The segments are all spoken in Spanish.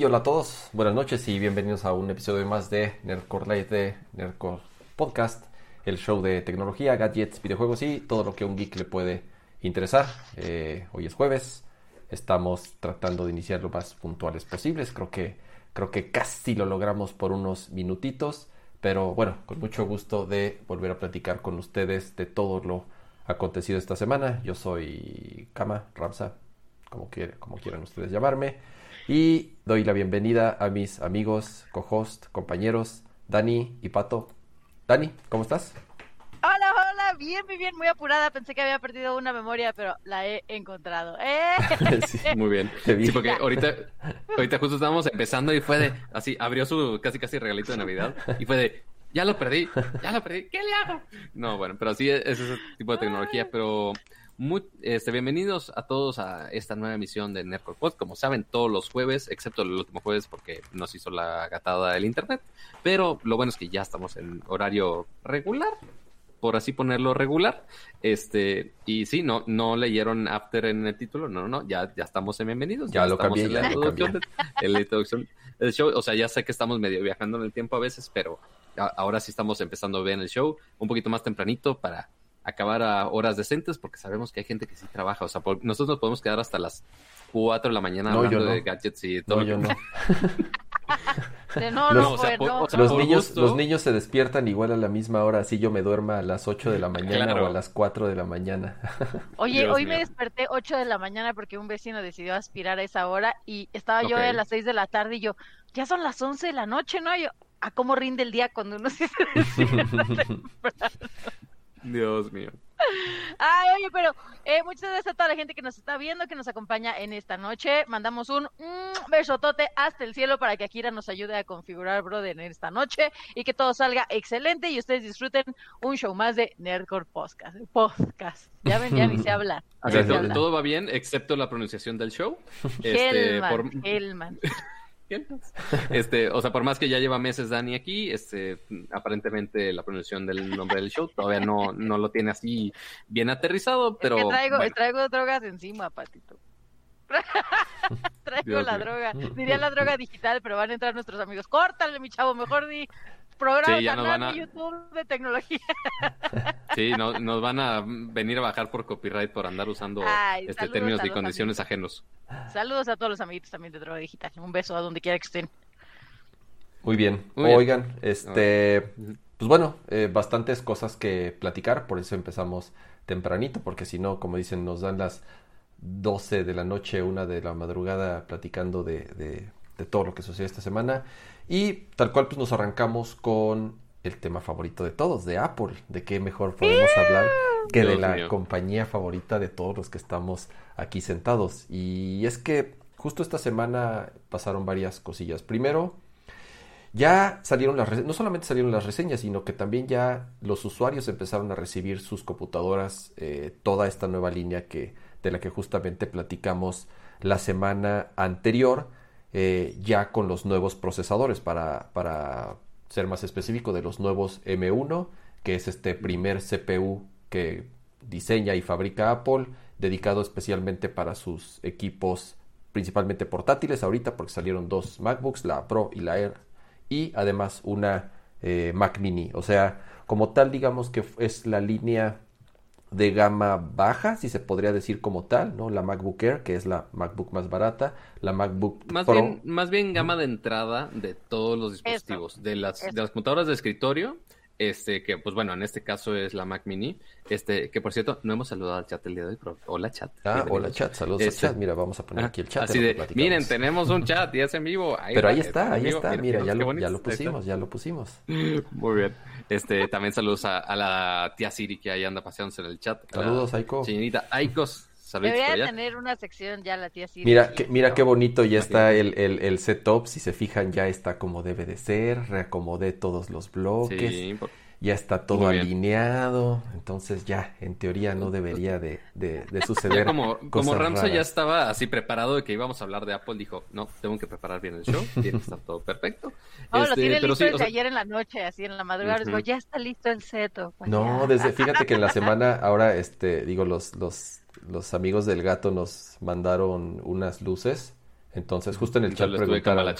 Hola a todos, buenas noches y bienvenidos a un episodio más de Nerdcore Live de Nerdcore Podcast, el show de tecnología, gadgets, videojuegos y todo lo que a un geek le puede interesar. Eh, hoy es jueves, estamos tratando de iniciar lo más puntuales posibles, creo que, creo que casi lo logramos por unos minutitos, pero bueno, con mucho gusto de volver a platicar con ustedes de todo lo acontecido esta semana. Yo soy Kama, Ramsa, como, como quieran ustedes llamarme. Y doy la bienvenida a mis amigos, co-host, compañeros, Dani y Pato. Dani, ¿cómo estás? Hola, hola, bien, muy bien, muy apurada. Pensé que había perdido una memoria, pero la he encontrado. ¡Eh! sí, muy bien. Sí, porque ahorita, ahorita justo estábamos empezando y fue de, así, abrió su casi casi regalito de Navidad y fue de, ya lo perdí, ya lo perdí, ¿qué le hago? No, bueno, pero sí es ese tipo de tecnología, pero muy, este, bienvenidos a todos a esta nueva emisión de Nerdcore Pod. Como saben, todos los jueves, excepto el último jueves porque nos hizo la gatada del internet. Pero lo bueno es que ya estamos en horario regular, por así ponerlo regular. Este, y sí, no, no leyeron After en el título, no, no, ya, ya estamos en bienvenidos. Ya, lo cambié, en la, introducción, en la introducción del show. O sea, ya sé que estamos medio viajando en el tiempo a veces, pero ahora sí estamos empezando a ver el show un poquito más tempranito para acabar a horas decentes porque sabemos que hay gente que sí trabaja. O sea, nosotros nos podemos quedar hasta las 4 de la mañana hablando de gadgets y todo. No, yo no. no, los, los niños, los niños se despiertan igual a la misma hora, así yo me duerma a las 8 de la mañana o a las 4 de la mañana. Oye, hoy me desperté 8 de la mañana porque un vecino decidió aspirar a esa hora y estaba yo a las 6 de la tarde y yo, ya son las 11 de la noche, ¿no? yo, ¿a cómo rinde el día cuando uno se despierta Dios mío. Ay, oye, pero eh, muchas gracias a toda la gente que nos está viendo, que nos acompaña en esta noche. Mandamos un mm, besotote hasta el cielo para que Akira nos ayude a configurar Brother en esta noche y que todo salga excelente y ustedes disfruten un show más de Nerdcore Podcast. Podcast. Ya ven, ya ni se habla. todo, va bien, excepto la pronunciación del show. Este, Hellman, Este, o sea, por más que ya lleva meses Dani aquí, este, aparentemente la pronunciación del nombre del show todavía no, no lo tiene así bien aterrizado, pero. traigo, traigo drogas encima, patito. traigo la droga. Diría la droga digital, pero van a entrar nuestros amigos. Córtale, mi chavo, mejor di programa sí, canal YouTube de tecnología. Sí, no, nos van a venir a bajar por copyright por andar usando este términos y condiciones ajenos. Saludos a todos los amiguitos también de Droga Digital. Un beso a donde quiera que estén. Muy bien. Oigan, este, pues bueno, eh, bastantes cosas que platicar, por eso empezamos tempranito, porque si no, como dicen, nos dan las 12 de la noche, una de la madrugada platicando de, de, de todo lo que sucedió esta semana. Y tal cual pues nos arrancamos con el tema favorito de todos, de Apple. ¿De qué mejor podemos hablar que de la compañía favorita de todos los que estamos aquí sentados? Y es que justo esta semana pasaron varias cosillas. Primero, ya salieron las no solamente salieron las reseñas, sino que también ya los usuarios empezaron a recibir sus computadoras eh, toda esta nueva línea que de la que justamente platicamos la semana anterior eh, ya con los nuevos procesadores para, para ser más específico de los nuevos M1 que es este primer CPU que diseña y fabrica Apple dedicado especialmente para sus equipos principalmente portátiles ahorita porque salieron dos MacBooks la Pro y la Air y además una eh, Mac Mini. O sea como tal digamos que es la línea de gama baja, si se podría decir como tal, ¿no? La MacBook Air, que es la MacBook más barata, la MacBook más Pro. Bien, más bien gama de entrada de todos los dispositivos, de las, de las computadoras de escritorio, este, que pues bueno, en este caso es la Mac Mini, este, que por cierto, no hemos saludado al chat el día de hoy, pero hola chat. Ah, hola chat, saludos al este, chat, mira, vamos a poner aquí el chat. Así de, miren, tenemos un chat y es en vivo. pero ahí está, ahí está, mira, ya, lo, ya lo pusimos, ya lo pusimos. Muy bien. Este, también saludos a, la tía Siri que ahí anda paseándose en el chat. Saludos, Aiko. Señorita Aikos. Saludos Debería tener una sección ya la tía Siri. Mira, mira qué bonito ya está el, el, el, setup. Si se fijan, ya está como debe de ser. Reacomodé todos los bloques. Sí, ya está todo alineado, entonces ya en teoría no debería de, de, suceder. Ya como, como Ramso ya estaba así preparado de que íbamos a hablar de Apple, dijo, no, tengo que preparar bien el show, tiene que estar todo perfecto. Oh, lo tiene este, listo desde ayer en la noche, así en la madrugada, digo, ya está listo el seto. Pues no, desde, fíjate que en la semana, ahora, este, digo, los, los, los amigos del gato nos mandaron unas luces Entonces, justo en el chat preguntaron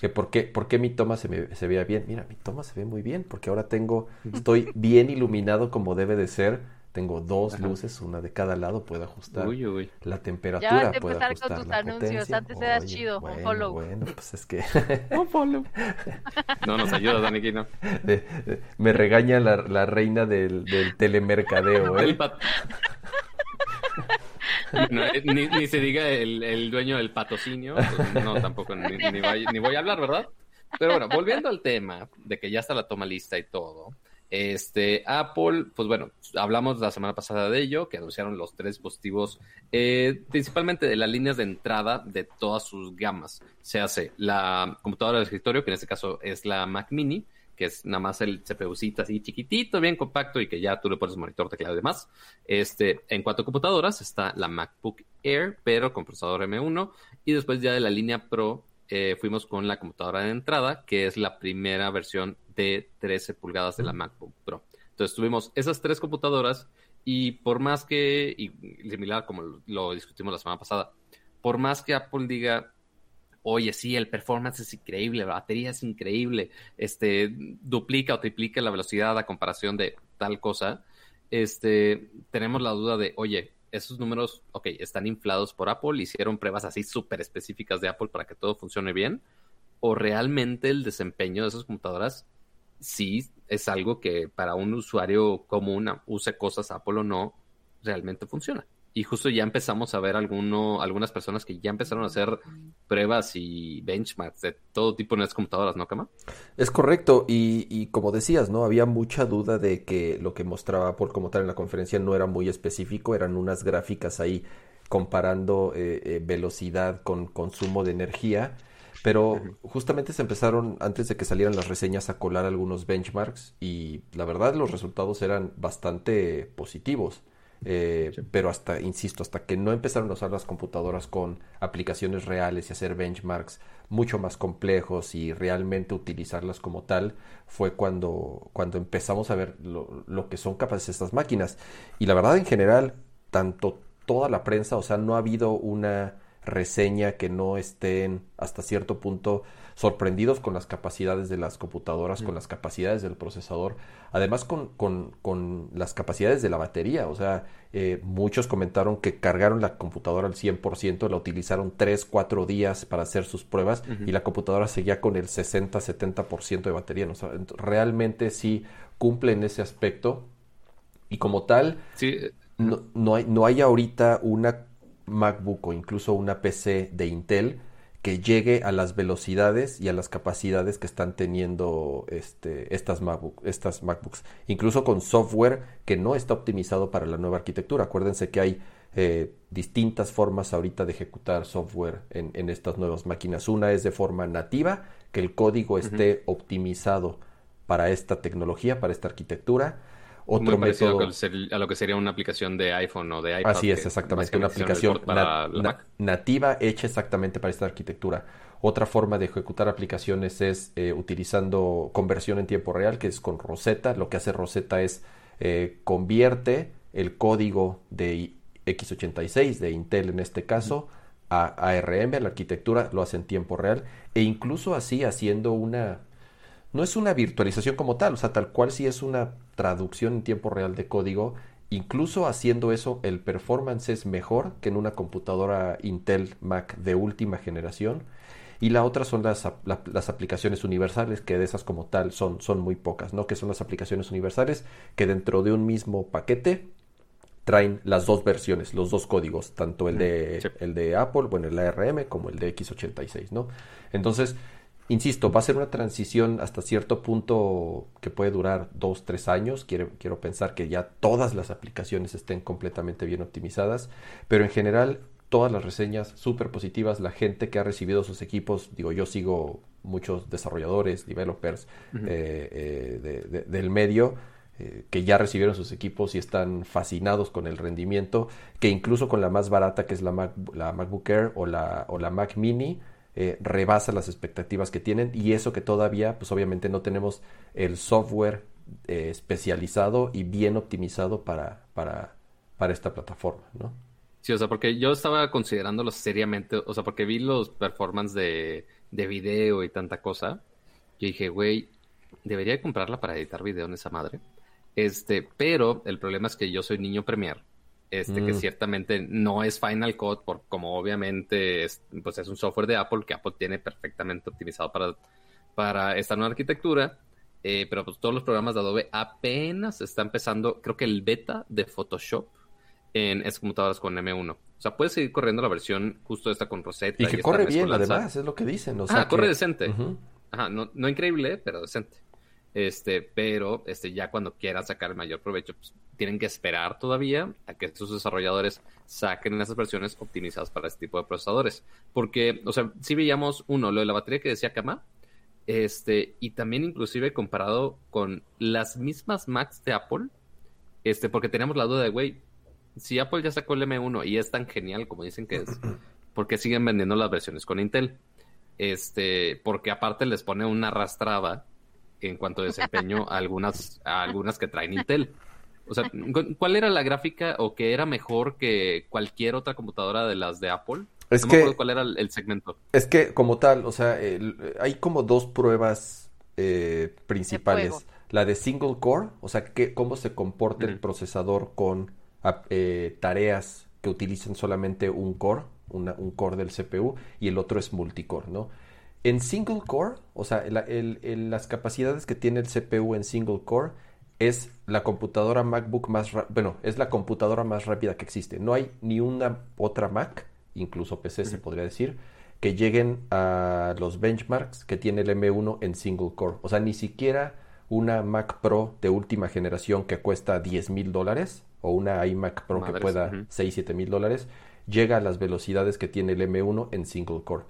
que, por, qué, por qué mi toma se, me, se veía bien. Mira, mi toma se ve muy bien porque ahora tengo, estoy bien iluminado como debe de ser tengo dos luces, una de cada lado, puedo ajustar la temperatura. Ya vas a empezar con tus anuncios, antes eras chido, un follow. Bueno, pues es que... un follow. no nos ayuda, Dani no. me regaña la, la reina del, del telemercadeo, ¿eh? Eh ni, se diga el, dueño del patrocinio, no, tampoco, ni, ni voy a hablar, ¿verdad? Pero bueno, volviendo al tema de que ya está la toma lista y todo, este, Apple, pues bueno, hablamos la semana pasada de ello, que anunciaron los tres dispositivos, eh, principalmente de las líneas de entrada de todas sus gamas. Se hace la computadora de escritorio, que en este caso es la Mac Mini, que es nada más el CPUcito así chiquitito, bien compacto y que ya tú le pones monitor, teclado y demás. Este, en cuatro computadoras está la MacBook Air, pero con procesador M1, y después ya de la línea Pro eh, fuimos con la computadora de entrada, que es la primera versión de 13 pulgadas de la MacBook Pro. Entonces tuvimos esas tres computadoras y por más que, y similar como lo discutimos la semana pasada, por más que Apple diga, oye, sí, el performance es increíble, la batería es increíble, este, duplica o triplica la velocidad a comparación de tal cosa, este, tenemos la duda de, oye, esos números, ok, están inflados por Apple, hicieron pruebas así súper específicas de Apple para que todo funcione bien, o realmente el desempeño de esas computadoras sí es algo que para un usuario común, use cosas Apple o no, realmente funciona. Y justo ya empezamos a ver alguno, algunas personas que ya empezaron a hacer pruebas y benchmarks de todo tipo en las computadoras, ¿no, Kama? Es correcto, y, y, como decías, ¿no? Había mucha duda de que lo que mostraba Apple como tal en la conferencia no era muy específico, eran unas gráficas ahí comparando eh, eh, velocidad con consumo de energía. Pero justamente se empezaron, antes de que salieran las reseñas, a colar algunos benchmarks y la verdad los resultados eran bastante positivos. Eh, pero hasta, insisto, hasta que no empezaron a usar las computadoras con aplicaciones reales y hacer benchmarks mucho más complejos y realmente utilizarlas como tal, fue cuando, cuando empezamos a ver lo, lo que son capaces estas máquinas. Y la verdad, en general, tanto toda la prensa, o sea, no ha habido una reseña que no estén hasta cierto punto sorprendidos con las capacidades de las computadoras, con las capacidades del procesador, además con, con, las capacidades de la batería. O sea, eh, muchos comentaron que cargaron la computadora al 100%, la utilizaron 3, 4 días para hacer sus pruebas y la computadora seguía con el 60, 70% de batería. ¿no? realmente sí cumple en ese aspecto y como tal, no, no, hay, no hay ahorita una MacBook o incluso una PC de Intel que llegue a las velocidades y a las capacidades que están teniendo este, estas, MacBook, estas MacBooks. Incluso con software que no está optimizado para la nueva arquitectura. Acuérdense que hay eh, distintas formas ahorita de ejecutar software en, estas nuevas máquinas. Una es de forma nativa, que el código esté optimizado para esta tecnología, para esta arquitectura otro método. A lo que sería una aplicación de iPhone o de iPad. Así es, exactamente. Una aplicación nativa hecha exactamente para esta arquitectura. Otra forma de ejecutar aplicaciones es eh, utilizando conversión en tiempo real, que es con Rosetta. Lo que hace Rosetta es eh, convierte el código de x86, de Intel en este caso, a ARM, la arquitectura lo hace en tiempo real, e incluso así haciendo una no es una virtualización como tal, o sea, tal cual si es una traducción en tiempo real de código. Incluso haciendo eso, el performance es mejor que en una computadora Intel Mac de última generación. Y la otra son las, las, aplicaciones universales, que de esas como tal son, son muy pocas, ¿no? Que son las aplicaciones universales que dentro de un mismo paquete traen las dos versiones, los dos códigos, tanto el de, el de Apple, bueno, el ARM, como el de x86, ¿no? Entonces, Insisto, va a ser una transición hasta cierto punto que puede durar dos, tres años. Quiero, quiero pensar que ya todas las aplicaciones estén completamente bien optimizadas, pero en general todas las reseñas súper positivas, la gente que ha recibido sus equipos, digo, yo sigo muchos desarrolladores, developers eh, eh, del medio, eh, que ya recibieron sus equipos y están fascinados con el rendimiento, que incluso con la más barata que es la, Mac, la MacBook Air o la, o la Mac Mini, eh, rebasa las expectativas que tienen y eso que todavía pues obviamente no tenemos el software eh, especializado y bien optimizado para, para, para esta plataforma, ¿no? Sí, o sea, porque yo estaba considerándolo seriamente, o sea, porque vi los performances de, de video y tanta cosa. Yo dije, güey, debería comprarla para editar video en esa madre. Este, pero el problema es que yo soy niño Premiere. Este, que mm. ciertamente no es Final Cut, por, como obviamente es, pues es un software de Apple que Apple tiene perfectamente optimizado para, para esta nueva arquitectura. Eh, pero pues todos los programas de Adobe apenas está empezando, creo que el beta de Photoshop en esas computadoras con M1. O sea, puedes seguir corriendo la versión justo esta con Rosetta. Y que corre bien, además, es lo que dicen. O sea, corre decente. Ajá, no, no increíble, pero decente. Este, pero este, ya cuando quieran sacar el mayor provecho, pues, tienen que esperar todavía a que sus desarrolladores saquen esas versiones optimizadas para este tipo de procesadores. Porque, o sea, si veíamos uno, lo de la batería que decía Kama, este, y también inclusive comparado con las mismas Macs de Apple, este, porque teníamos la duda de, güey, si Apple ya sacó el M1 y es tan genial como dicen que es, ¿por qué siguen vendiendo las versiones con Intel? Este, porque aparte les pone una arrastrada en cuanto a desempeño a algunas, a algunas que traen Intel. O sea, ¿cuál era la gráfica o que era mejor que cualquier otra computadora de las de Apple? Es que, cuál era el, segmento. Es que como tal, o sea, hay como dos pruebas eh, principales. La de single core, o sea, que, cómo se comporta el procesador con eh, tareas que utilizan solamente un core, un core del CPU, y el otro es multicore, ¿no? En single core, o sea, las capacidades que tiene el CPU en single core es la computadora MacBook más, bueno, es la computadora más rápida que existe. No hay ni una otra Mac, incluso PC se podría decir, que lleguen a los benchmarks que tiene el M1 en single core. O sea, ni siquiera una Mac Pro de última generación que cuesta 10 mil dólares o una iMac Pro que pueda 6, 7 mil dólares llega a las velocidades que tiene el M1 en single core.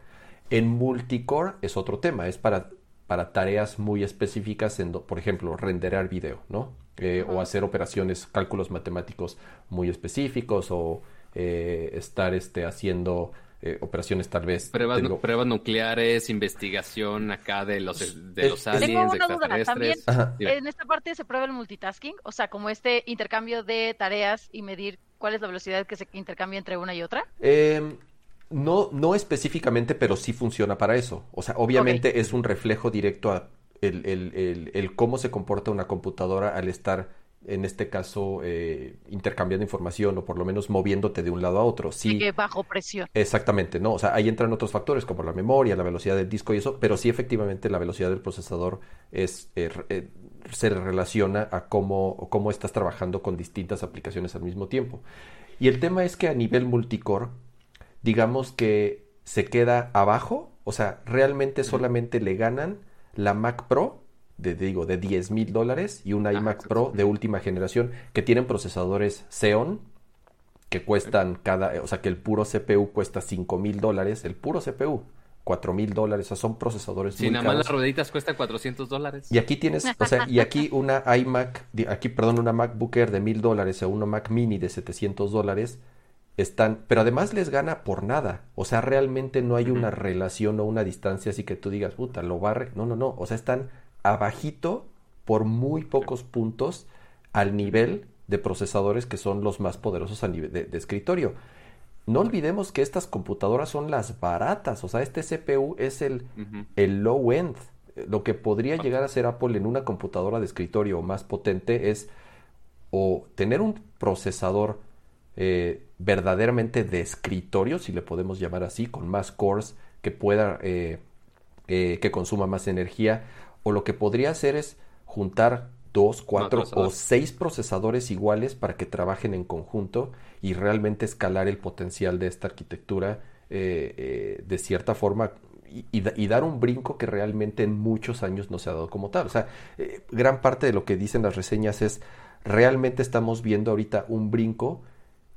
En multicore es otro tema, es para, para tareas muy específicas, en, por ejemplo, renderar video, ¿no? Eh, o hacer operaciones, cálculos matemáticos muy específicos o eh, estar este, haciendo eh, operaciones tal vez. Pruebas, pruebas, nucleares, investigación acá de los, de los aliens, extraterrestres. en esta parte se prueba el multitasking, o sea, como este intercambio de tareas y medir cuál es la velocidad que se intercambia entre una y otra. Eh, no, no específicamente, pero sí funciona para eso. O sea, obviamente es un reflejo directo a el, el, el, cómo se comporta una computadora al estar, en este caso, eh, intercambiando información o por lo menos moviéndote de un lado a otro. Sí, que bajo presión. Exactamente, ¿no? O sea, ahí entran otros factores como la memoria, la velocidad del disco y eso, pero sí efectivamente la velocidad del procesador es, eh, eh, se relaciona a cómo, cómo estás trabajando con distintas aplicaciones al mismo tiempo. Y el tema es que a nivel multicore, digamos que se queda abajo, o sea, realmente solamente le ganan la Mac Pro de, digo, de 10 mil dólares y una iMac Pro de última generación que tienen procesadores Xeon que cuestan cada, o sea, que el puro CPU cuesta 5 mil dólares, el puro CPU. 4 mil dólares, o sea, son procesadores sí, nada más las rueditas cuestan 400 dólares. Y aquí tienes, o sea, y aquí una iMac, aquí, perdón, una MacBook Air de mil dólares o una Mac Mini de 700 dólares, están, pero además les gana por nada. O sea, realmente no hay una relación o una distancia así que tú digas, puta, lo barre. No, no, no. O sea, están abajito por muy pocos puntos al nivel de procesadores que son los más poderosos a nivel de, escritorio. No olvidemos que estas computadoras son las baratas. O sea, este CPU es el, el low end. Lo que podría llegar a ser Apple en una computadora de escritorio más potente es o tener un procesador eh, verdaderamente de escritorio, si le podemos llamar así, con más cores que pueda, eh, eh, que consuma más energía, o lo que podría hacer es juntar dos, cuatro o seis procesadores iguales para que trabajen en conjunto y realmente escalar el potencial de esta arquitectura de cierta forma y, dar un brinco que realmente en muchos años no se ha dado como tal. O sea, gran parte de lo que dicen las reseñas es, realmente estamos viendo ahorita un brinco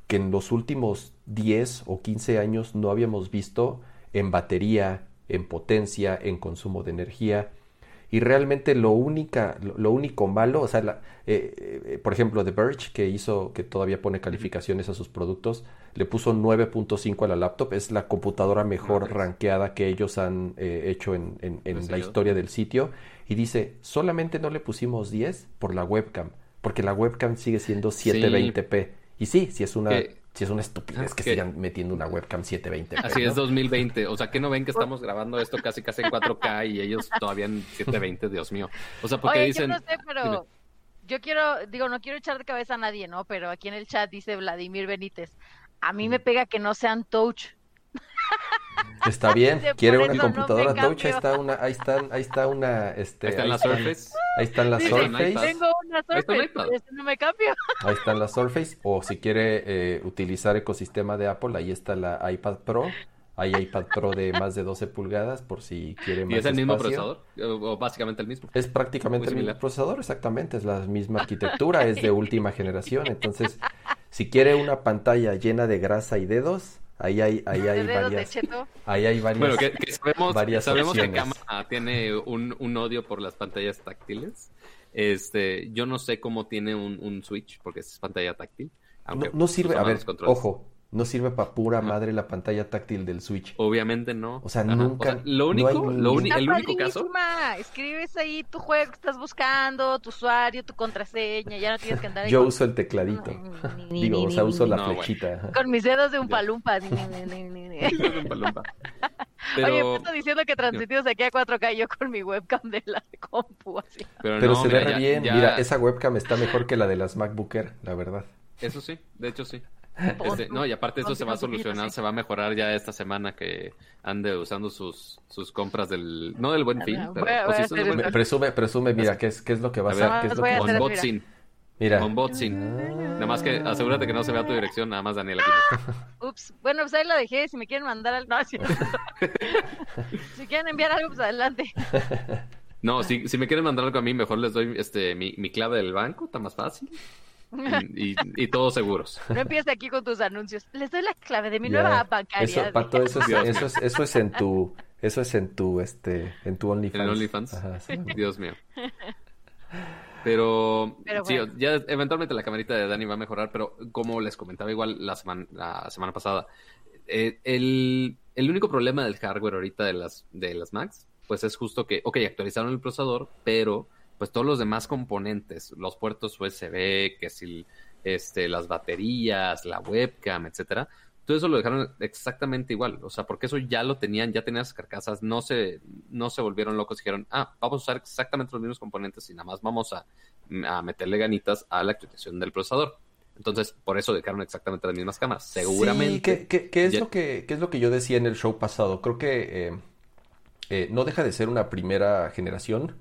que en los últimos 10 o 15 años no habíamos visto en batería, en potencia, en consumo de energía. Y realmente lo, única, lo, único malo, o sea, eh, eh, por ejemplo, The Verge, que hizo, que todavía pone calificaciones a sus productos, le puso 9.5 a la laptop, es la computadora mejor ranqueada que ellos han eh, hecho en, en la historia del sitio. Y dice, solamente no le pusimos 10 por la webcam, porque la webcam sigue siendo 720p. Y sí, si es una Si es una estupidez que sigan metiendo una webcam 720. Así es 2020. O sea, que no ven que estamos grabando esto casi casi en 4K y ellos todavía en 720, Dios mío. O sea, porque dicen... Yo no sé, pero yo quiero, digo, no quiero echar de cabeza a nadie, ¿no? Pero aquí en el chat dice Vladimir Benítez. A mí me pega que no sean touch. Está bien, quiere una computadora touch, ahí está una, ahí están, ahí está una, este, ahí están las Surface. Ahí están las Surface. Tengo una Surface, no me cambio. Ahí están las Surface, o si quiere eh, utilizar ecosistema de Apple, ahí está la iPad Pro. Hay iPad Pro de más de 12 pulgadas por si quiere más ¿Y es el mismo procesador? ¿O básicamente el mismo? Es prácticamente el mismo procesador, exactamente. Es la misma arquitectura, es de última generación. Entonces, si quiere una pantalla llena de grasa y dedos, Ahí hay, ahí hay varias. Ahí hay varias. Bueno, que, sabemos, sabemos que Kama tiene un, un, odio por las pantallas táctiles. Este, yo no sé cómo tiene un, un Switch, porque es pantalla táctil. no, no sirve, a ver, ojo, no sirve para pura madre la pantalla táctil del Switch. Obviamente no. O sea, nunca. lo único, lo el único caso. Escribes ahí tu juego que estás buscando, tu usuario, tu contraseña, ya no tienes que andar. Yo uso el tecladito. Digo, o sea, uso la flechita. Con mis dedos de un palumpa. Pero... Oye, diciendo que transmitimos aquí a 4K yo con mi webcam de la compu así. Pero, se ve bien. Mira, esa webcam está mejor que la de las MacBook Air, la verdad. Eso sí, de hecho sí. Este, no, y aparte eso se va a solucionar, se va a mejorar ya esta semana que ande usando sus, sus compras del, no del buen fin, pero presume, presume, mira, ¿qué es, qué es lo que va a hacer? ¿Qué es lo que Unboxing. Mira. Unboxing. Nada más que asegúrate que no se vea tu dirección, nada más Daniela. Ups, bueno, pues ahí lo dejé, si me quieren mandar algo, no, si... si quieren enviar algo, pues adelante. No, si, si me quieren mandar algo a mí, mejor les doy este mi, mi clave del banco, está más fácil. Y, y, todos seguros. No empieces aquí con tus anuncios. Les doy la clave de mi nueva app bancaria. Eso, Pato, eso, es, eso, es, eso es en tu, eso es en tu, este, en tu OnlyFans. En OnlyFans. Dios mío. Pero, sí, ya eventualmente la camarita de Dani va a mejorar, pero como les comentaba igual la semana, la semana pasada, eh, el, el, único problema del hardware ahorita de las, de las Macs, pues es justo que, ok, actualizaron el procesador, pero pues todos los demás componentes, los puertos USB, que si este, las baterías, la webcam, etcétera, todo eso lo dejaron exactamente igual, o sea, porque eso ya lo tenían, ya tenían las carcasas, no se, no se volvieron locos, dijeron, ah, vamos a usar exactamente los mismos componentes y nada más vamos a, a meterle ganitas a la actualización del procesador. Entonces, por eso dejaron exactamente las mismas cámaras. Seguramente. Sí, ¿qué, es, lo que, qué es lo que yo decía en el show pasado? Creo que eh, eh, no deja de ser una primera generación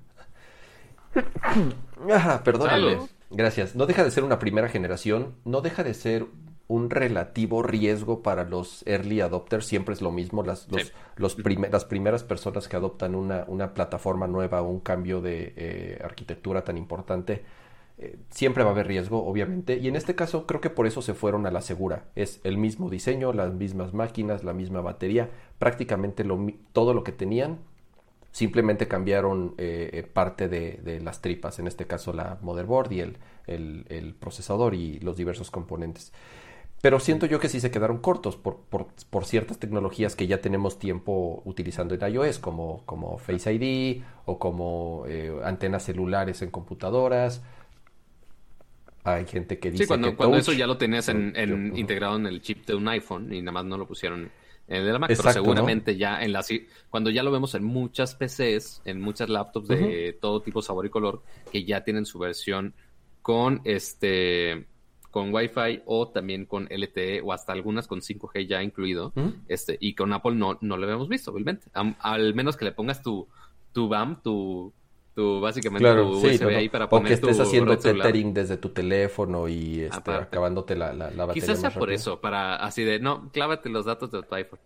Perdónale. Gracias. No deja de ser una primera generación, no deja de ser un relativo riesgo para los early adopters. Siempre es lo mismo. Las, los, las primeras personas que adoptan una, una plataforma nueva o un cambio de eh, arquitectura tan importante, eh, siempre va a haber riesgo, obviamente. Y en este caso creo que por eso se fueron a la segura. Es el mismo diseño, las mismas máquinas, la misma batería, prácticamente lo, todo lo que tenían simplemente cambiaron eh, eh, parte de, las tripas, en este caso la motherboard y el, el, procesador y los diversos componentes. Pero siento yo que sí se quedaron cortos por, por, ciertas tecnologías que ya tenemos tiempo utilizando en iOS, como, como Face ID o como eh, antenas celulares en computadoras. Hay gente que dice sí, cuando, que cuando eso ya lo tenías en, integrado en el chip de un iPhone y nada más no lo pusieron en de la Mac, pero seguramente ya en la cuando ya lo vemos en muchas PCs, en muchas laptops de todo tipo, sabor y color, que ya tienen su versión con este con Wi-Fi o también con LTE o hasta algunas con 5G ya incluido, este y con Apple no no lo habíamos visto, obviamente. al menos que le pongas tu tu BAM, tu tu básicamente tu USB ahí para poner o que estés haciendo tethering desde tu teléfono y este, acabándote la, la, batería quizás sea por eso para así de no clávate los datos de tu iPhone.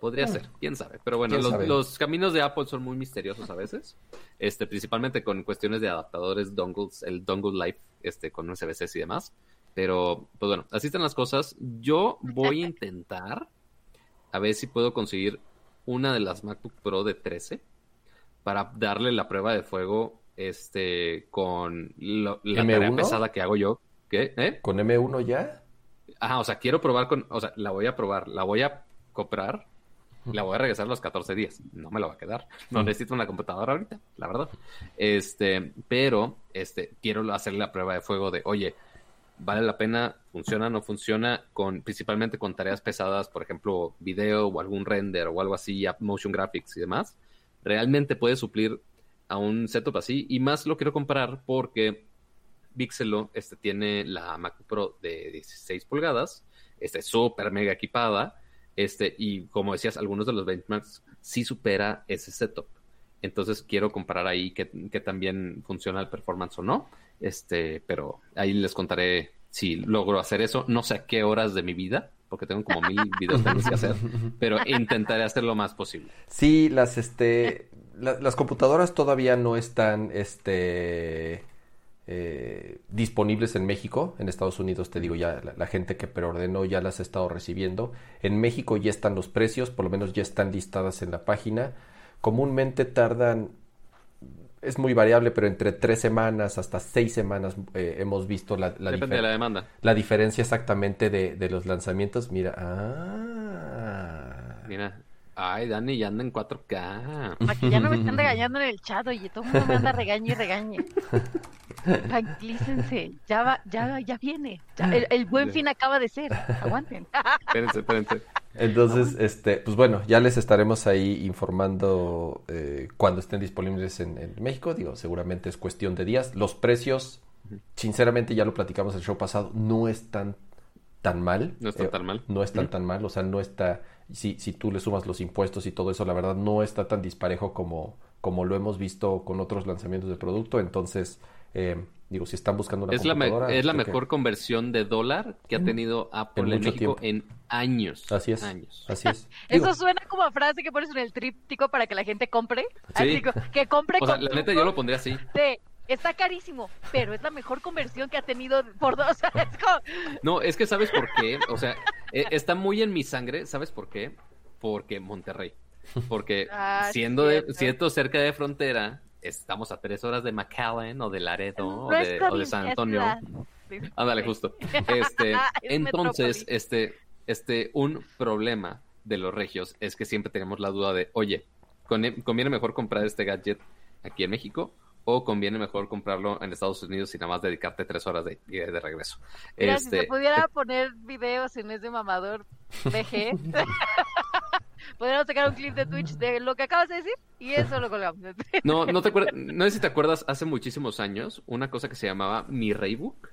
Podría mm. ser quién sabe. Pero bueno los, caminos de Apple son muy misteriosos a veces este principalmente con cuestiones de adaptadores dongles el dongle life este con USB-C y demás. Pero pues bueno así están las cosas. Yo voy a intentar a ver si puedo conseguir una de las MacBook Pro de 13 para darle la prueba de fuego este con la tarea pesada que hago yo. ¿Qué? ¿Eh? ¿Con M1 ya? Ajá, o sea, quiero probar con, o sea, la voy a probar, la voy a comprar, la voy a regresar los 14 días. No me la va a quedar. No necesito una computadora ahorita, la verdad. Este, pero este quiero hacerle la prueba de fuego de, oye, vale la pena, funciona, no funciona, con, principalmente con tareas pesadas, por ejemplo, video o algún render o algo así, motion graphics y demás, realmente puede suplir a un setup así. Y más lo quiero comparar porque Pixelo este, tiene la Mac Pro de 16 pulgadas, este, súper mega equipada, este, y como decías, algunos de los benchmarks sí supera ese setup. Entonces quiero comparar ahí que, que también funciona el performance o no. Este, pero ahí les contaré si logro hacer eso. No sé a qué horas de mi vida, porque tengo como mil videos que hacer, pero intentaré hacer lo más posible. Sí, las este las computadoras todavía no están este eh, disponibles en México. En Estados Unidos, te digo, ya la, gente que preordenó ya las ha estado recibiendo. En México ya están los precios, por lo menos ya están listadas en la página. Comúnmente tardan es muy variable, pero entre tres semanas hasta seis semanas eh, hemos visto la, la, Depende de la demanda. La diferencia exactamente de, de los lanzamientos. Mira, ah. Mira, ay, Dani ya anda en 4K. Aquí ya no me están regañando en el chat, oye, todo el mundo me anda regañe y regañe. Tranquilícense, ya va, ya, ya viene. el, buen fin acaba de ser. Aguanten. espérense, espérense. Entonces, este, pues bueno, ya les estaremos ahí informando eh, cuando estén disponibles en, México. Digo, seguramente es cuestión de días. Los precios, sinceramente, ya lo platicamos el show pasado, no están tan mal. No están eh, tan mal. No están tan mal, o sea, no está, si, si tú le sumas los impuestos y todo eso, la verdad no está tan disparejo como, como lo hemos visto con otros lanzamientos de producto. Entonces, eh, digo, si están buscando una es La es la mejor conversión de dólar que ha tenido Apple en, México en años. Así es. Años. Así es. Eso suena como a frase que pones en el tríptico para que la gente compre. Sí. que compre. O sea, la neta yo lo pondría así. Está carísimo, pero es la mejor conversión que ha tenido por dos. No, es que sabes por qué. O sea, e, está muy en mi sangre. ¿Sabes por qué? Porque Monterrey. Porque ah, siendo de, siendo cerca de frontera, estamos a tres horas de McAllen o de Laredo o de, San Antonio. Ándale, justo. Este, entonces, este, este, un problema de los regios es que siempre tenemos la duda de, oye, ¿conviene mejor comprar este gadget aquí en México o conviene mejor comprarlo en Estados Unidos y nada más dedicarte tres horas de, de regreso. Mira, si se este, pudiera eh, poner videos en ese mamador VG, podríamos sacar un clip de Twitch de lo que acabas de decir y eso lo colgamos. no, no te acuerdas, no sé si te acuerdas, hace muchísimos años, una cosa que se llamaba Mi Raybook.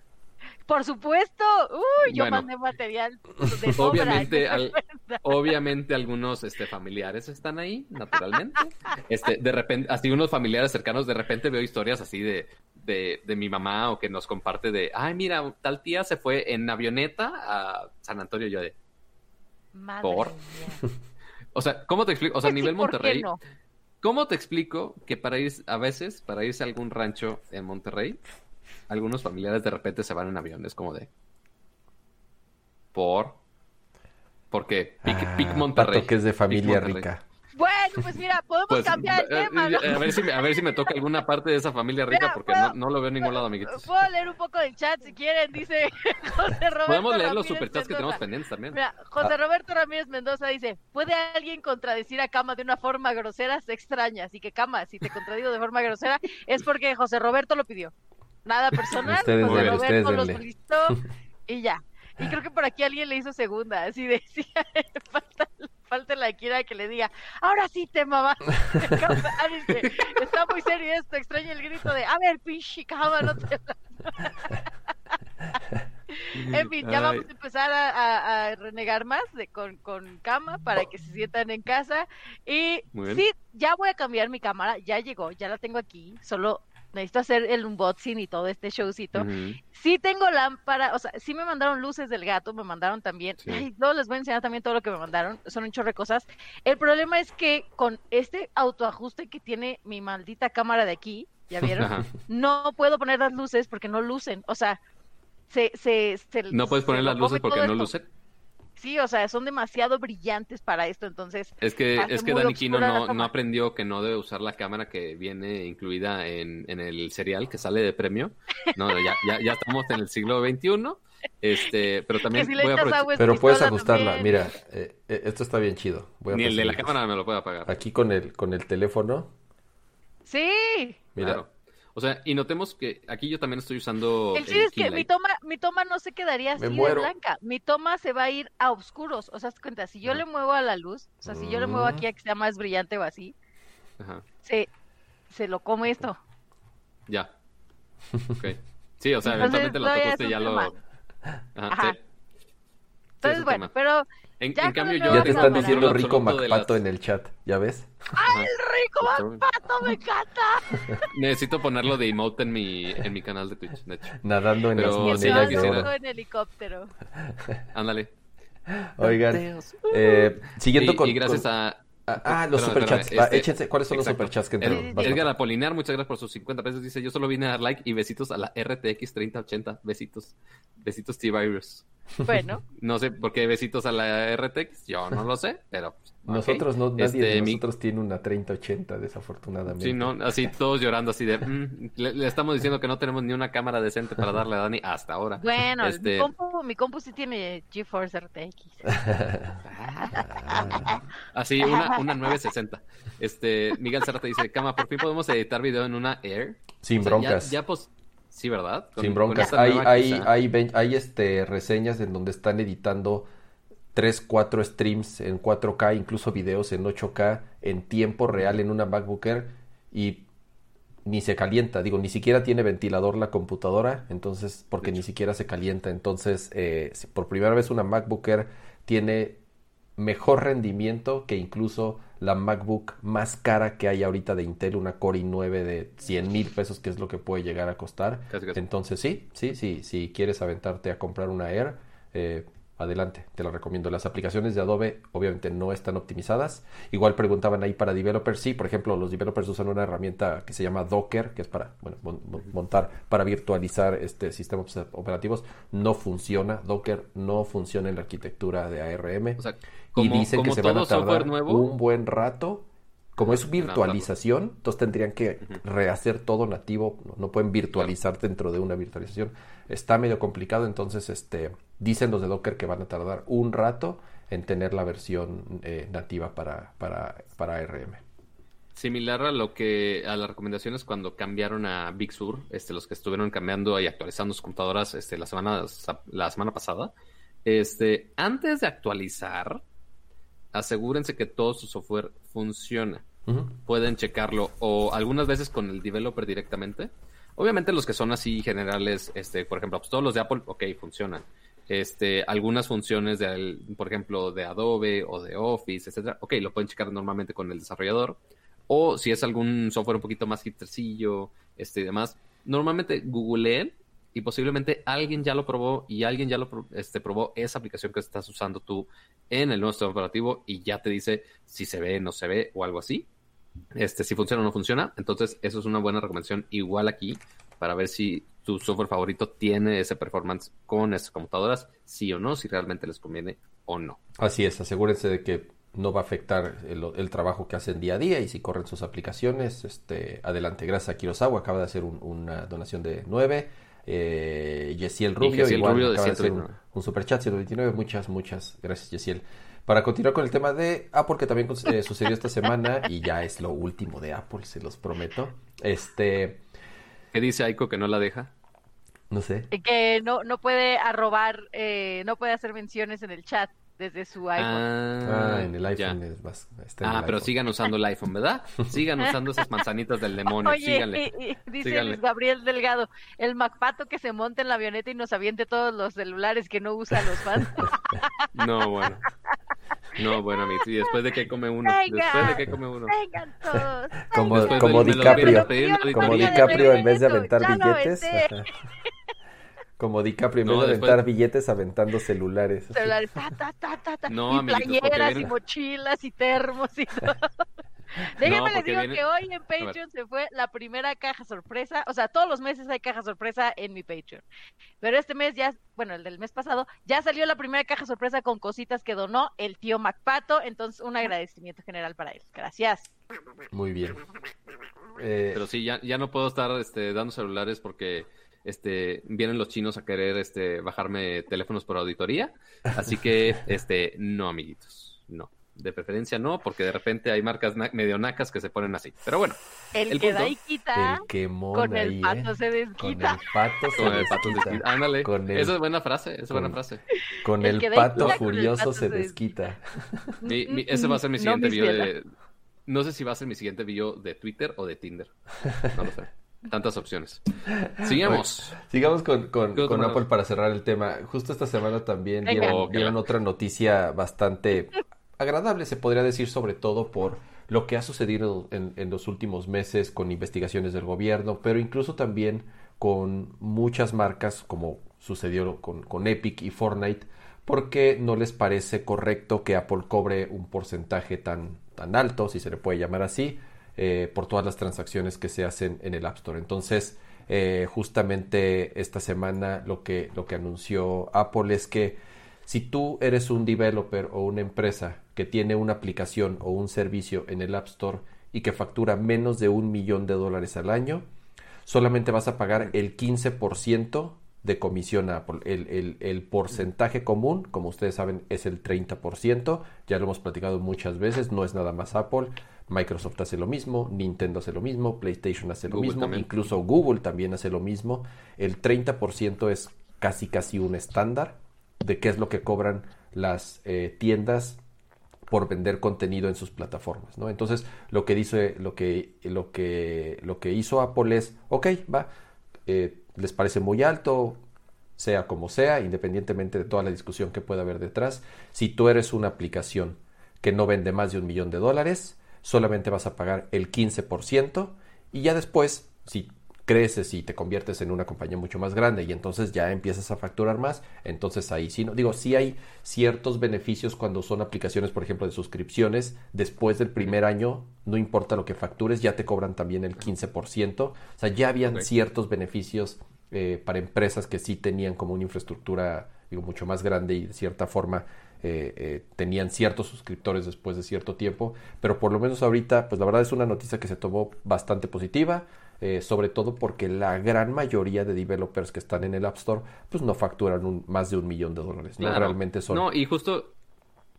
Por supuesto, uy, yo mandé material de obviamente, obviamente algunos este, familiares están ahí, naturalmente. Este, de repente, así unos familiares cercanos, de repente veo historias así de, de, de, mi mamá o que nos comparte de, ay, mira, tal tía se fue en avioneta a San Antonio, yo de, ¿por? O sea, ¿cómo te explico? O sea, a nivel Monterrey, ¿cómo te explico que para ir, a veces, para irse a algún rancho en Monterrey, algunos familiares de repente se van en avión. Es como de. ¿Por? Porque Pic, ah, Monterrey. que es de familia rica. Bueno, pues mira, podemos pues, cambiar el eh, tema, ¿no? A ver, si me, a ver si me toca alguna parte de esa familia rica, porque no, lo veo en ningún lado, amiguitos. Puedo leer un poco del chat si quieren, dice José Roberto. Podemos leer los superchats que tenemos pendientes también. Mira, José ah. Roberto Ramírez Mendoza dice: ¿Puede alguien contradecir a Cama de una forma grosera? Se extraña. Así que, Cama, si te contradigo de forma grosera, es porque José Roberto lo pidió nada personal, ustedes, José Roberto lo solicitó y ya. Y creo que por aquí alguien le hizo segunda, así decía, falta, falta la quiera que le diga, ahora sí te mamá. Está muy serio esto, extraña el grito de, a ver, pinche cama, no te... en fin, ya vamos a empezar a, renegar más de, con, con, cama para que se sientan en casa. Y sí, ya voy a cambiar mi cámara, ya llegó, ya la tengo aquí, solo necesito hacer el unboxing y todo este showcito. Sí tengo lámpara, o sea, sí me mandaron luces del gato, me mandaron también, ay, no les voy a enseñar también todo lo que me mandaron, son un chorro de cosas. El problema es que con este autoajuste que tiene mi maldita cámara de aquí, ¿ya vieron? no puedo poner las luces porque no lucen, o sea, se... se, no puedes poner las luces porque no lucen. Sí, o sea, son demasiado brillantes para esto, entonces... Es que, es que Dani Kino no, no, aprendió que no debe usar la cámara que viene incluida en, en el serial que sale de premio. No, ya, ya, ya estamos en el siglo XXI. Este, pero también voy a Pero puedes ajustarla, mira, eh, eh, esto está bien chido. Ni el de la cámara me lo puede apagar. Aquí con el, con el teléfono. Sí. Mira. O sea, y notemos que aquí yo también estoy usando. El chiste es que mi toma, mi toma no se quedaría así de blanca. Mi toma se va a ir a oscuros. O sea, cuenta, si yo le muevo a la luz, o sea, si yo le muevo aquí a que sea más brillante o así, Se, se lo come esto. Ya. Ok. Sí, o sea, eventualmente lo tocaste ya lo. Ajá, Sí. Entonces, bueno, pero en, cambio, yo ya te están diciendo rico Macpato en el chat, ¿ya ves? ¡Ay, el rico Macpato! ¡Me encanta! Necesito ponerlo de emote en mi, en mi canal de Twitch, de hecho. Nadando en Pero, las en helicóptero. Ándale. Oigan, eh, siguiendo sí, con... Y gracias con... a... Ah, ah los superchats. Este, échense, ¿cuáles son exacto. los superchats que entraron? Edgar Apolinar, muchas gracias por sus 50 pesos. Dice, yo solo vine a dar like y besitos a la RTX 3080. Besitos. Besitos T-Virus. Bueno. No sé por qué besitos a la RTX, yo no lo sé, pero... Nosotros no, nadie este, de nosotros tiene una 3080, desafortunadamente. Sí, no, así todos llorando así de... Mm, le, estamos diciendo que no tenemos ni una cámara decente para darle a Dani hasta ahora. Bueno, este... mi, compu, mi compu sí tiene GeForce RTX. así, una, una 960. Este, Miguel Zarate dice, Cama, por fin podemos editar video en una Air. Sin broncas. Ya, ya, pues, Sí, ¿verdad? Sin broncas. hay, hay, hay, hay, este, reseñas en donde están editando 3, 4 streams en 4K, incluso videos en 8K en tiempo real en una MacBook Air y ni se calienta, digo, ni siquiera tiene ventilador la computadora, entonces, porque ni siquiera se calienta, entonces, eh, por primera vez una MacBook Air tiene mejor rendimiento que incluso la MacBook más cara que hay ahorita de Intel, una Core i9 de 100 mil pesos, que es lo que puede llegar a costar. Entonces sí, sí, sí, si quieres aventarte a comprar una Air, eh, adelante, te la recomiendo. Las aplicaciones de Adobe obviamente no están optimizadas. Igual preguntaban ahí para developers, sí, por ejemplo, los developers usan una herramienta que se llama Docker, que es para bueno, montar, para virtualizar este sistemas operativos. No funciona, Docker no funciona en la arquitectura de ARM. Y dicen que se van a tardar un buen rato. Como es virtualización, entonces tendrían que rehacer todo nativo, no, pueden virtualizar dentro de una virtualización. Está medio complicado, entonces este dicen los de Docker que van a tardar un rato en tener la versión eh, nativa para, para, para ARM. Similar a lo que a las recomendaciones cuando cambiaron a Big Sur, este, los que estuvieron cambiando y actualizando sus computadoras este, la semana la semana pasada, este, antes de actualizar, asegúrense que todo su software funciona. Pueden checarlo o algunas veces con el developer directamente. Obviamente los que son así generales, este, por ejemplo, pues todos los de Apple, ok, funcionan. Este, algunas funciones de, por ejemplo, de Adobe o de Office, etcétera, ok, lo pueden checar normalmente con el desarrollador. O si es algún software un poquito más hittercillo, este y demás, normalmente googleen y posiblemente alguien ya lo probó y alguien ya lo este, probó esa aplicación que estás usando tú en el nuevo sistema operativo y ya te dice si se ve, no se ve o algo así. Este, si funciona o no funciona. Entonces, eso es una buena recomendación igual aquí para ver si tu software favorito tiene ese performance con esas computadoras, sí o no, si realmente les conviene o no. Así es, asegúrense de que no va a afectar el, trabajo que hacen día a día y si corren sus aplicaciones, este, adelante. Gracias a Kirosawa, acaba de hacer una donación de 9 eh, Yesiel Rubio, igual Rubio de hacer un, un superchat 129, muchas, muchas gracias Yesiel. Para continuar con el tema de Apple, que también eh, sucedió esta semana y ya es lo último de Apple, se los prometo. Este... ¿Qué dice Aiko que no la deja? No sé. Que no, no puede arrobar, eh, no puede hacer menciones en el chat desde su iPhone. Ah, ah en el iPhone es más. ah, pero sigan usando el iPhone, ¿verdad? Sigan usando esas manzanitas del demonio. Oye, Síganle. dice Luis Gabriel Delgado, el Macpato que se monte en la avioneta y nos aviente todos los celulares que no usan los fans. no, bueno. No, bueno, a mí, y después de que come uno, después de que come uno. Vengan todos. Como, como DiCaprio, como DiCaprio en vez de aventar billetes. Como DiCaprio, en vez de aventar billetes, aventando celulares. Celulares, ta, ta, ta, ta, ta. No, y playeras, y mochilas, y termos, y todo. Déjenme les digo que hoy en Patreon se fue la primera caja sorpresa. O sea, todos los meses hay caja sorpresa en mi Patreon. Pero este mes ya, bueno, el del mes pasado, ya salió la primera caja sorpresa con cositas que donó el tío Macpato. Entonces, un agradecimiento general para él. Gracias. Muy bien. Eh... Pero sí, ya, ya no puedo estar este, dando celulares porque este, vienen los chinos a querer este, bajarme teléfonos por auditoría. Así que, este, no, amiguitos, no. de preferencia no, porque de repente hay marcas medio nacas que se ponen así. Pero bueno. El, que da y quita, con el pato se desquita. Con el pato se, desquita. Ándale, esa es buena frase, esa es buena frase. Con el, pato furioso se, desquita. ese va a ser mi siguiente video de... No sé si va a ser mi siguiente video de Twitter o de Tinder. No lo sé. Tantas opciones. Sigamos. sigamos con, con, Apple para cerrar el tema. Justo esta semana también vieron, otra noticia bastante agradable, se podría decir, sobre todo por lo que ha sucedido en, en, los últimos meses con investigaciones del gobierno, pero incluso también con muchas marcas, como sucedió con, con Epic y Fortnite, porque no les parece correcto que Apple cobre un porcentaje tan, tan alto, si se le puede llamar así, eh, por todas las transacciones que se hacen en el App Store. Entonces, eh, justamente esta semana lo que, lo que anunció Apple es que si tú eres un developer o una empresa que tiene una aplicación o un servicio en el App Store y que factura menos de un millón de dólares al año, solamente vas a pagar el 15% de comisión a Apple. El, el, porcentaje común, como ustedes saben, es el 30%. Ya lo hemos platicado muchas veces, no es nada más Apple. Microsoft hace lo mismo, Nintendo hace lo mismo, PlayStation hace lo mismo, incluso Google también hace lo mismo. El 30% es casi casi un estándar de qué es lo que cobran las eh, tiendas por vender contenido en sus plataformas, ¿no? Entonces, lo que dice, lo que, lo que, lo que hizo Apple es, ok, va, eh, les parece muy alto, sea como sea, independientemente de toda la discusión que pueda haber detrás, si tú eres una aplicación que no vende más de un millón de dólares, solamente vas a pagar el 15% y ya después, si creces y te conviertes en una compañía mucho más grande y entonces ya empiezas a facturar más, entonces ahí sí, no, digo, sí hay ciertos beneficios cuando son aplicaciones, por ejemplo, de suscripciones, después del primer año, no importa lo que factures, ya te cobran también el 15%, o sea, ya habían ciertos beneficios eh, para empresas que sí tenían como una infraestructura, digo, mucho más grande y de cierta forma eh, eh, tenían ciertos suscriptores después de cierto tiempo, pero por lo menos ahorita, pues la verdad es una noticia que se tomó bastante positiva, eh, sobre todo porque la gran mayoría de developers que están en el App Store, pues no facturan un, más de un millón de dólares, ¿no? Realmente son... No, y justo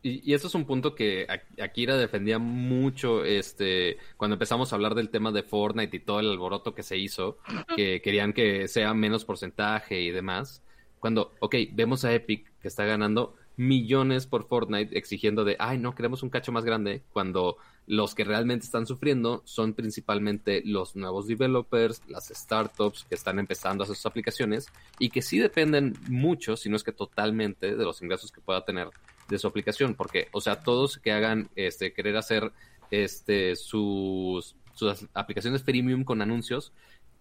y, eso es un punto que Akira defendía mucho este cuando empezamos a hablar del tema de Fortnite y todo el alboroto que se hizo, que querían que sea menos porcentaje y demás. Cuando, ok, vemos a Epic que está ganando millones por Fortnite exigiendo de, ay, no, queremos un cacho más grande, cuando los que realmente están sufriendo son principalmente los nuevos developers, las startups que están empezando a hacer sus aplicaciones y que sí dependen mucho, si no es que totalmente, de los ingresos que pueda tener de su aplicación, porque, o sea, todos que hagan, este, querer hacer, este, sus, sus aplicaciones premium con anuncios,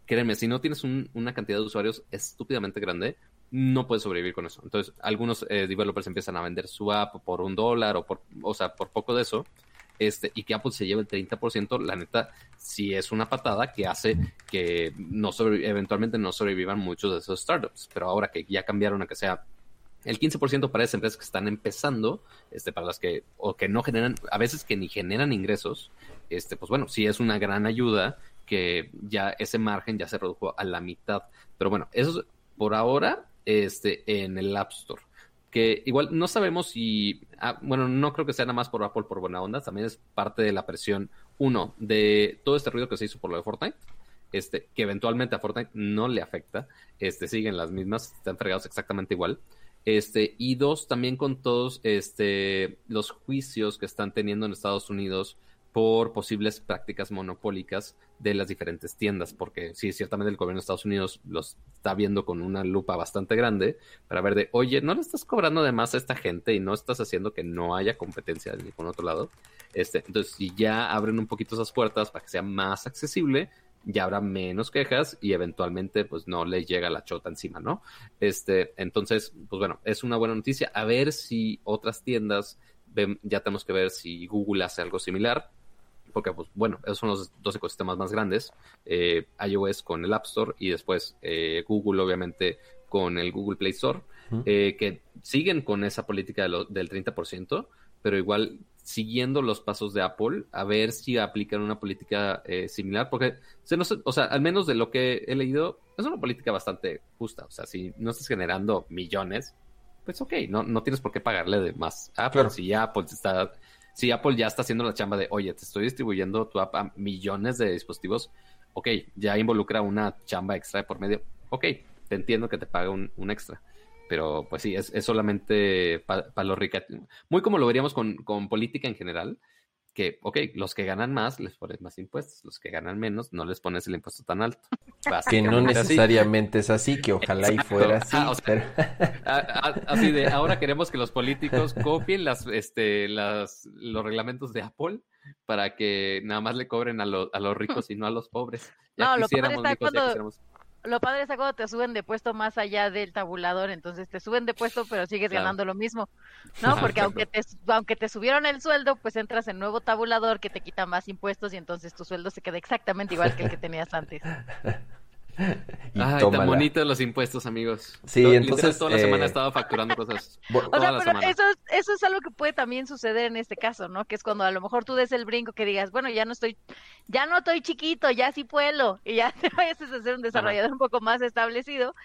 créeme, si no tienes una cantidad de usuarios estúpidamente grande, no puedes sobrevivir con eso. Entonces, algunos eh, developers empiezan a vender su app por un dólar o por, o sea, por poco de eso. Este, y que Apple se lleve el 30%, la neta, sí es una patada que hace que no eventualmente no sobrevivan muchos de esos startups. Pero ahora que ya cambiaron a que sea el 15% para esas empresas que están empezando, este, para las que, o que no generan, a veces que ni generan ingresos, este, pues bueno, sí es una gran ayuda que ya ese margen ya se redujo a la mitad. Pero bueno, eso por ahora este, en el App Store. Que igual no sabemos si, ah, bueno, no creo que sea nada más por Apple por buena onda, también es parte de la presión, uno, de todo este ruido que se hizo por lo de Fortnite, este, que eventualmente a Fortnite no le afecta, este, siguen las mismas, están fregados exactamente igual. Este, y dos, también con todos este, los juicios que están teniendo en Estados Unidos por posibles prácticas monopólicas de las diferentes tiendas, porque sí, ciertamente el gobierno de Estados Unidos los está viendo con una lupa bastante grande para ver de, oye, no le estás cobrando de más a esta gente y no estás haciendo que no haya competencia de ningún otro lado. Este, entonces, si ya abren un poquito esas puertas para que sea más accesible, ya habrá menos quejas y eventualmente pues no les llega la chota encima, ¿no? Este, entonces, pues bueno, es una buena noticia. A ver si otras tiendas, ya tenemos que ver si Google hace algo similar porque, pues, bueno, esos son los dos ecosistemas más grandes, eh, iOS con el App Store y después eh, Google, obviamente, con el Google Play Store, eh, que siguen con esa política del 30%, pero igual siguiendo los pasos de Apple, a ver si aplican una política similar, porque, se o sea, al menos de lo que he leído, es una política bastante justa, o sea, si no estás generando millones, pues ok, no, no tienes por qué pagarle de más a Apple, si ya Apple está si Apple ya está haciendo la chamba de, oye, te estoy distribuyendo tu app a millones de dispositivos, ok, ya involucra una chamba extra por medio, ok, te entiendo que te pague un, extra. Pero pues sí, es, solamente para los ricos. Muy como lo veríamos con, con política en general que, ok, los que ganan más les pones más impuestos, los que ganan menos no les pones el impuesto tan alto. Que no necesariamente es así, que ojalá y fuera así. así de, ahora queremos que los políticos copien las, este, las, los reglamentos de Apple para que nada más le cobren a, a los ricos y no a los pobres. Ya no, lo cuando, lo padre es cuando te suben de puesto más allá del tabulador, entonces te suben de puesto pero sigues ganando lo mismo, ¿no? Porque aunque te, aunque te subieron el sueldo, pues entras en nuevo tabulador que te quita más impuestos y entonces tu sueldo se queda exactamente igual que el que tenías antes. Ay, tan bonitos los impuestos, amigos. Sí, entonces. Toda la semana eh, estado facturando cosas. O sea, pero eso es, eso es algo que puede también suceder en este caso, ¿no? Que es cuando a lo mejor tú des el brinco que digas, bueno, ya no estoy, ya no estoy chiquito, ya sí puedo, y ya te vayas a ser un desarrollador un poco más establecido,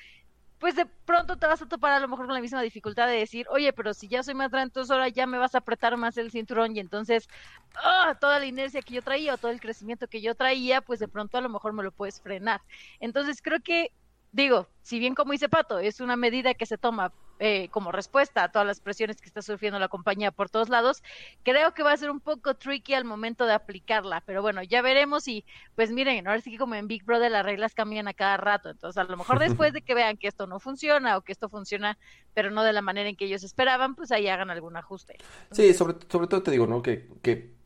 pues de pronto te vas a topar a lo mejor con la misma dificultad de decir, oye, pero si ya soy más grande, entonces ahora ya me vas a apretar más el cinturón y entonces ¡ah! toda la inercia que yo traía o todo el crecimiento que yo traía, pues de pronto a lo mejor me lo puedes frenar. Entonces creo que digo, si bien como dice Pato, es una medida que se toma eh, como respuesta a todas las presiones que está sufriendo la compañía por todos lados, creo que va a ser un poco tricky al momento de aplicarla, pero bueno, ya veremos y pues miren, ahora sí que como en Big Brother las reglas cambian a cada rato, entonces a lo mejor después de que vean que esto no funciona o que esto funciona, pero no de la manera en que ellos esperaban, pues ahí hagan algún ajuste. sí, sobre, sobre todo te digo, ¿no? Que, que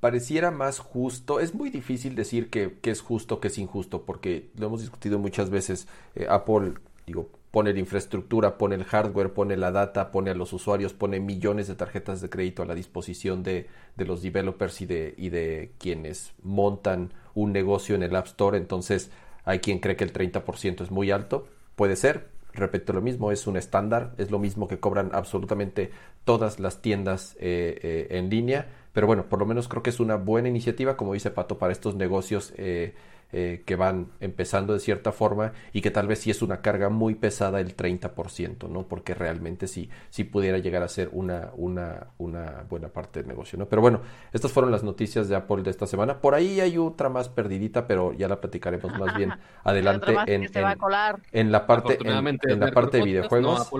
pareciera más justo. Es muy difícil decir que, es justo, que es injusto, porque lo hemos discutido muchas veces. Eh, Apple, digo, pone la infraestructura, pone el hardware, pone la data, pone a los usuarios, pone millones de tarjetas de crédito a la disposición de, de los developers y de, y de quienes montan un negocio en el App Store. Entonces, hay quien cree que el 30% es muy alto. Puede ser, repito lo mismo, es un estándar, es lo mismo que cobran absolutamente todas las tiendas eh, eh, en línea pero bueno, por lo menos creo que es una buena iniciativa, como dice Pato, para estos negocios eh, eh, que van empezando de cierta forma y que tal vez sí es una carga muy pesada el 30%, ¿no? Porque realmente sí, sí pudiera llegar a ser una, una, una buena parte del negocio, ¿no? Pero bueno, estas fueron las noticias de Apple de esta semana. Por ahí hay otra más perdidita, pero ya la platicaremos más bien adelante en, en, la parte, en, la parte de videojuegos.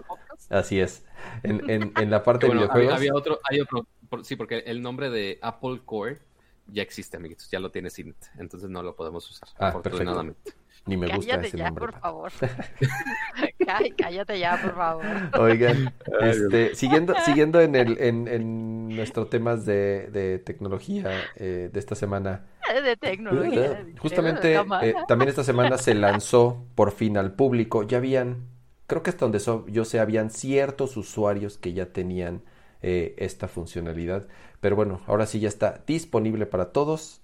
Así es. En, en, la parte de videojuegos. Había, otro, hay otro sí, porque el nombre de Apple Core ya existe, amiguitos, ya lo tiene Cint, entonces no lo podemos usar, ah, afortunadamente. Ni me gusta cállate ese ya, nombre. por favor. cállate ya, por favor. Oigan, este, siguiendo, siguiendo en, el, en, en nuestros temas de, de tecnología eh, de esta semana. De tecnología. Justamente, eh, también esta semana se lanzó por fin al público. Ya habían, creo que hasta donde yo sé, habían ciertos usuarios que ya tenían eh, esta funcionalidad. Pero bueno, ahora sí ya está disponible para todos.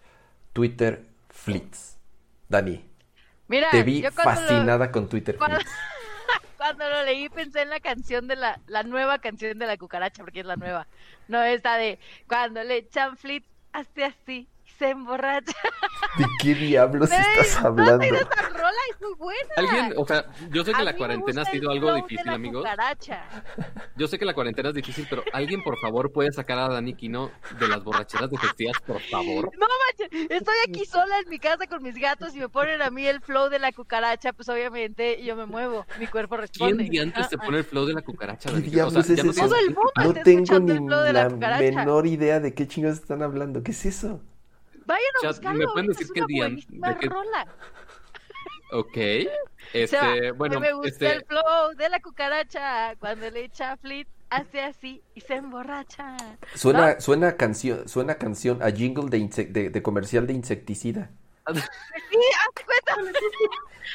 Twitter Fleets. Dani. Mira, te vi fascinada con Twitter Fleets. Cuando lo leí pensé en la canción de la, la nueva canción de la cucaracha, porque es la nueva. No esta de cuando le echan Fleets, así así se emborracha. ¿De qué diablos estás hablando? No, esa rola es muy buena. Alguien, o sea, yo sé que la cuarentena ha sido algo difícil, amigos. Yo sé que la cuarentena es difícil, pero alguien, por favor, puede sacar a Dani Kino de las borracheras de festivas, por favor. No, manches, estoy aquí sola en mi casa con mis gatos y me ponen a mí el flow de la cucaracha, pues obviamente yo me muevo, mi cuerpo responde. ¿Quién antes se ah, pone el flow de la cucaracha? ¿Qué diablos es eso? No tengo ni la, menor idea de qué chingados están hablando. ¿Qué es eso? Vayan a buscarlo. ¿Me pueden decir qué día? De qué... rola. Ok. Este, bueno. Me gusta este... el flow de la cucaracha cuando le echa flit hace así y se emborracha. Suena, suena canción, suena canción a jingle de, de, de comercial de insecticida. sí, hazte cuenta.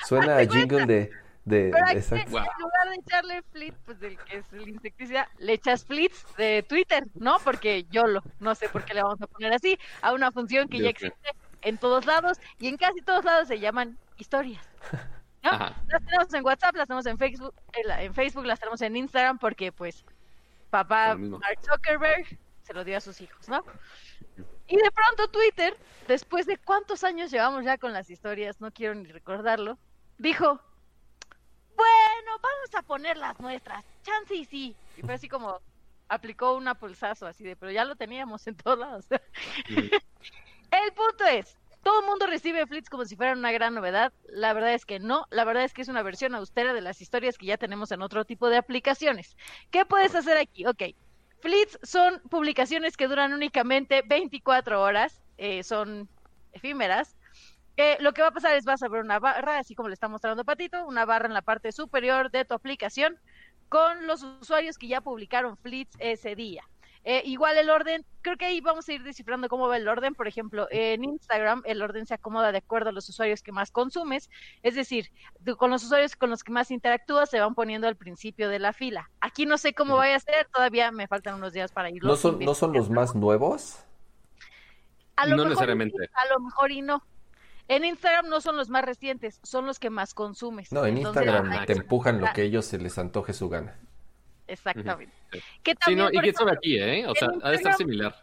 Suena a jingle de de, Pero en lugar de echarle flit, pues del que es el insecticida, le echas flits de Twitter, ¿no? Porque yo lo, no sé por qué le vamos a poner así, a una función que ya existe en todos lados y en casi todos lados se llaman historias. ¿no? Las tenemos en WhatsApp, las tenemos en Facebook, en, Facebook, las tenemos en Instagram porque pues papá Mark Zuckerberg se lo dio a sus hijos, ¿no? Y de pronto Twitter, después de cuántos años llevamos ya con las historias, no quiero ni recordarlo, dijo, bueno, vamos a poner las nuestras. Chance y sí. Y fue así como, aplicó una pulsazo así de, pero ya lo teníamos en todos lados. el punto es, todo el mundo recibe Flits como si fuera una gran novedad. La verdad es que no. La verdad es que es una versión austera de las historias que ya tenemos en otro tipo de aplicaciones. ¿Qué puedes hacer aquí? Ok. Flits son publicaciones que duran únicamente 24 horas. Eh, son efímeras. Eh, lo que va a pasar es vas a ver una barra, así como le está mostrando Patito, una barra en la parte superior de tu aplicación con los usuarios que ya publicaron Flits ese día. Eh, igual el orden, creo que ahí vamos a ir descifrando cómo va el orden. Por ejemplo, en Instagram el orden se acomoda de acuerdo a los usuarios que más consumes. Es decir, con los usuarios con los que más interactúas se van poniendo al principio de la fila. Aquí no sé cómo vaya a ser, todavía me faltan unos días para irlo. ¿No son, ¿no son los más nuevos? no necesariamente. a lo mejor y no. En Instagram no son los más recientes, son los que más consumes. No, en Instagram te empujan lo que ellos se les antoje su gana. Exactamente. sí, no, y que eso aquí, ¿eh? O sea, ha de estar similar.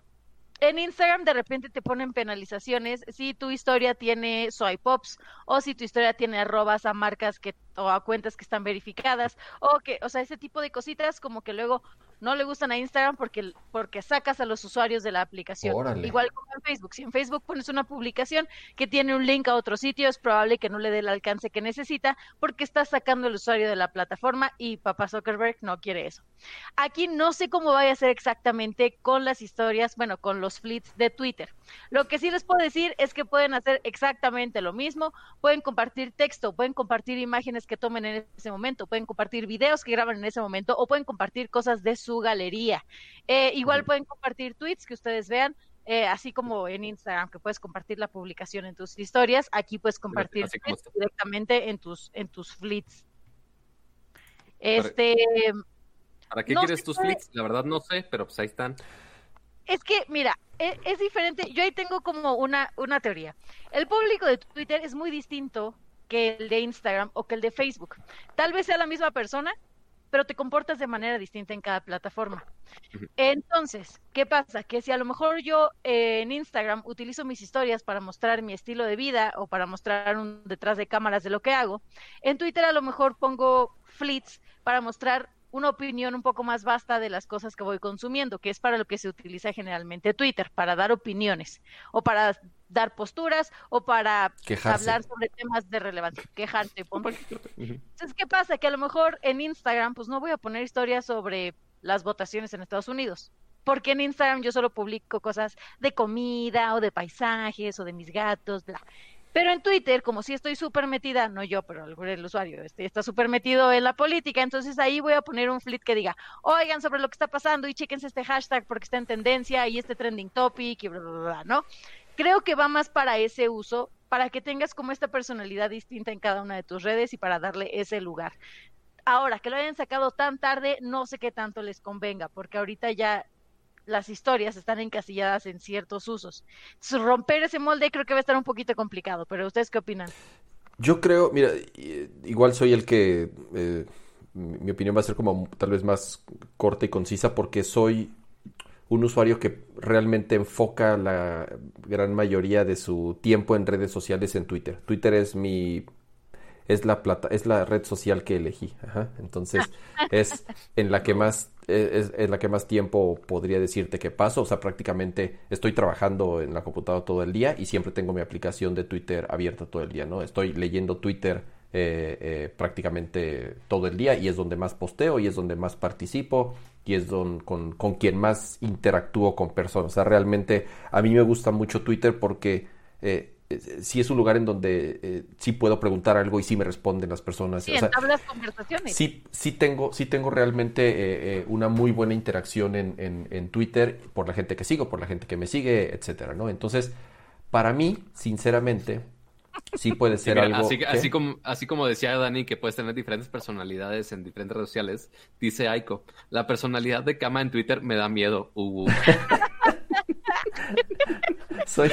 En Instagram de repente te ponen penalizaciones si tu historia tiene swipe pops o si tu historia tiene arrobas a marcas que o a cuentas que están verificadas o que, o sea, ese tipo de cositas como que luego no le gustan a Instagram porque, porque sacas a los usuarios de la aplicación. Igual como en Facebook. Si en Facebook pones una publicación que tiene un link a otro sitio, es probable que no le dé el alcance que necesita porque estás sacando el usuario de la plataforma y papá Zuckerberg no quiere eso. Aquí no sé cómo vaya a ser exactamente con las historias, bueno, con los fleets de Twitter. Lo que sí les puedo decir es que pueden hacer exactamente lo mismo. Pueden compartir texto, pueden compartir imágenes que tomen en ese momento, pueden compartir videos que graban en ese momento o pueden compartir cosas de su galería. Eh, igual pueden compartir tweets que ustedes vean, eh, así como en Instagram, que puedes compartir la publicación en tus historias, aquí puedes compartir directamente en tus, en tus fleets. Este. ¿Para qué quieres tus fleets? La verdad no sé, pero pues ahí están. Es que, mira, es, es, diferente. Yo ahí tengo como una, una teoría. El público de Twitter es muy distinto que el de Instagram o que el de Facebook. Tal vez sea la misma persona, pero te comportas de manera distinta en cada plataforma. Entonces, ¿qué pasa? Que si a lo mejor yo eh, en Instagram utilizo mis historias para mostrar mi estilo de vida o para mostrar un detrás de cámaras de lo que hago, en Twitter a lo mejor pongo fleets para mostrar una opinión un poco más vasta de las cosas que voy consumiendo, que es para lo que se utiliza generalmente Twitter, para dar opiniones o para dar posturas o para hablar sobre temas de relevancia, quejarse. Entonces, ¿qué pasa? Que a lo mejor en Instagram, pues no voy a poner historias sobre las votaciones en Estados Unidos, porque en Instagram yo solo publico cosas de comida o de paisajes o de mis gatos, bla. Pero en Twitter, como si estoy súper metida, no yo, pero el usuario este, está súper metido en la política, entonces ahí voy a poner un fleet que diga, oigan sobre lo que está pasando y chequense este hashtag porque está en tendencia y este trending topic y bla, bla, bla, ¿no? Creo que va más para ese uso, para que tengas como esta personalidad distinta en cada una de tus redes y para darle ese lugar. Ahora, que lo hayan sacado tan tarde, no sé qué tanto les convenga, porque ahorita ya las historias están encasilladas en ciertos usos. romper ese molde creo que va a estar un poquito complicado, pero ¿ustedes qué opinan? Yo creo, mira, igual soy el que, eh, mi opinión va a ser como tal vez más corta y concisa porque soy un usuario que realmente enfoca la gran mayoría de su tiempo en redes sociales en Twitter. Twitter es mi es la plata, es la red social que elegí. Entonces, es en la que más, es, la que más tiempo podría decirte que paso. O sea, prácticamente estoy trabajando en la computadora todo el día y siempre tengo mi aplicación de Twitter abierta todo el día, ¿no? Estoy leyendo Twitter eh, eh, prácticamente todo el día y es donde más posteo y es donde más participo y es don, con, con quien más interactúo con personas. O sea, realmente a mí me gusta mucho Twitter porque eh, sí es un lugar en donde sí puedo preguntar algo y sí me responden las personas. Sí, o conversaciones. Sí, sí tengo, sí tengo realmente una muy buena interacción en, en, Twitter por la gente que sigo, por la gente que me sigue, etcétera, ¿no? Entonces, para mí, sinceramente, sí puede ser algo. Así, así, como, así como decía Dani, que puedes tener diferentes personalidades en diferentes redes sociales, dice Aiko, la personalidad de cama en Twitter me da miedo. Uh, uh. Soy,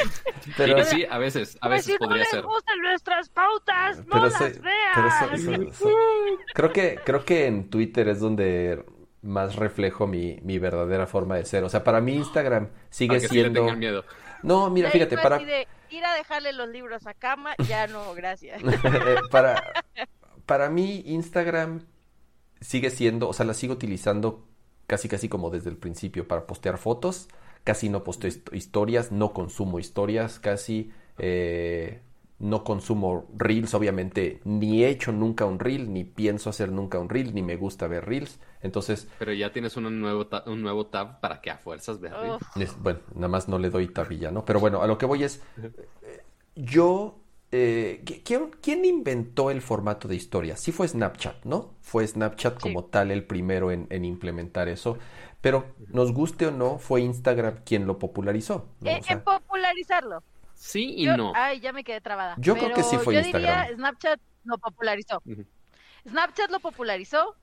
pero sí, a veces, a veces podría no ser. gustan nuestras pautas, no las veas. creo que creo que en Twitter es donde más reflejo mi, mi verdadera forma de ser. O sea, para mí Instagram sigue siendo. miedo. No, mira, fíjate, para ir a dejarle los libros a cama, ya no, gracias. para para mí Instagram sigue siendo, o sea, la sigo utilizando casi casi como desde el principio para postear fotos. Casi no posteo historias, no consumo historias, casi eh, no consumo reels, obviamente ni he hecho nunca un reel, ni pienso hacer nunca un reel, ni me gusta ver reels. Entonces... Pero ya tienes un nuevo, tab, un nuevo tab para que a fuerzas veas reels. bueno, nada más no le doy tabilla, ¿no? Pero bueno, a lo que voy es... Yo eh, ¿quién, inventó el formato de historia? Sí fue Snapchat, ¿no? Fue Snapchat como tal el primero en, implementar eso. Pero nos guste o no, fue Instagram quien lo popularizó. Eh, en popularizarlo. Sí y no. Ay, ya me quedé trabada. Yo creo que sí fue yo Instagram. Diría Snapchat lo popularizó. Snapchat lo popularizó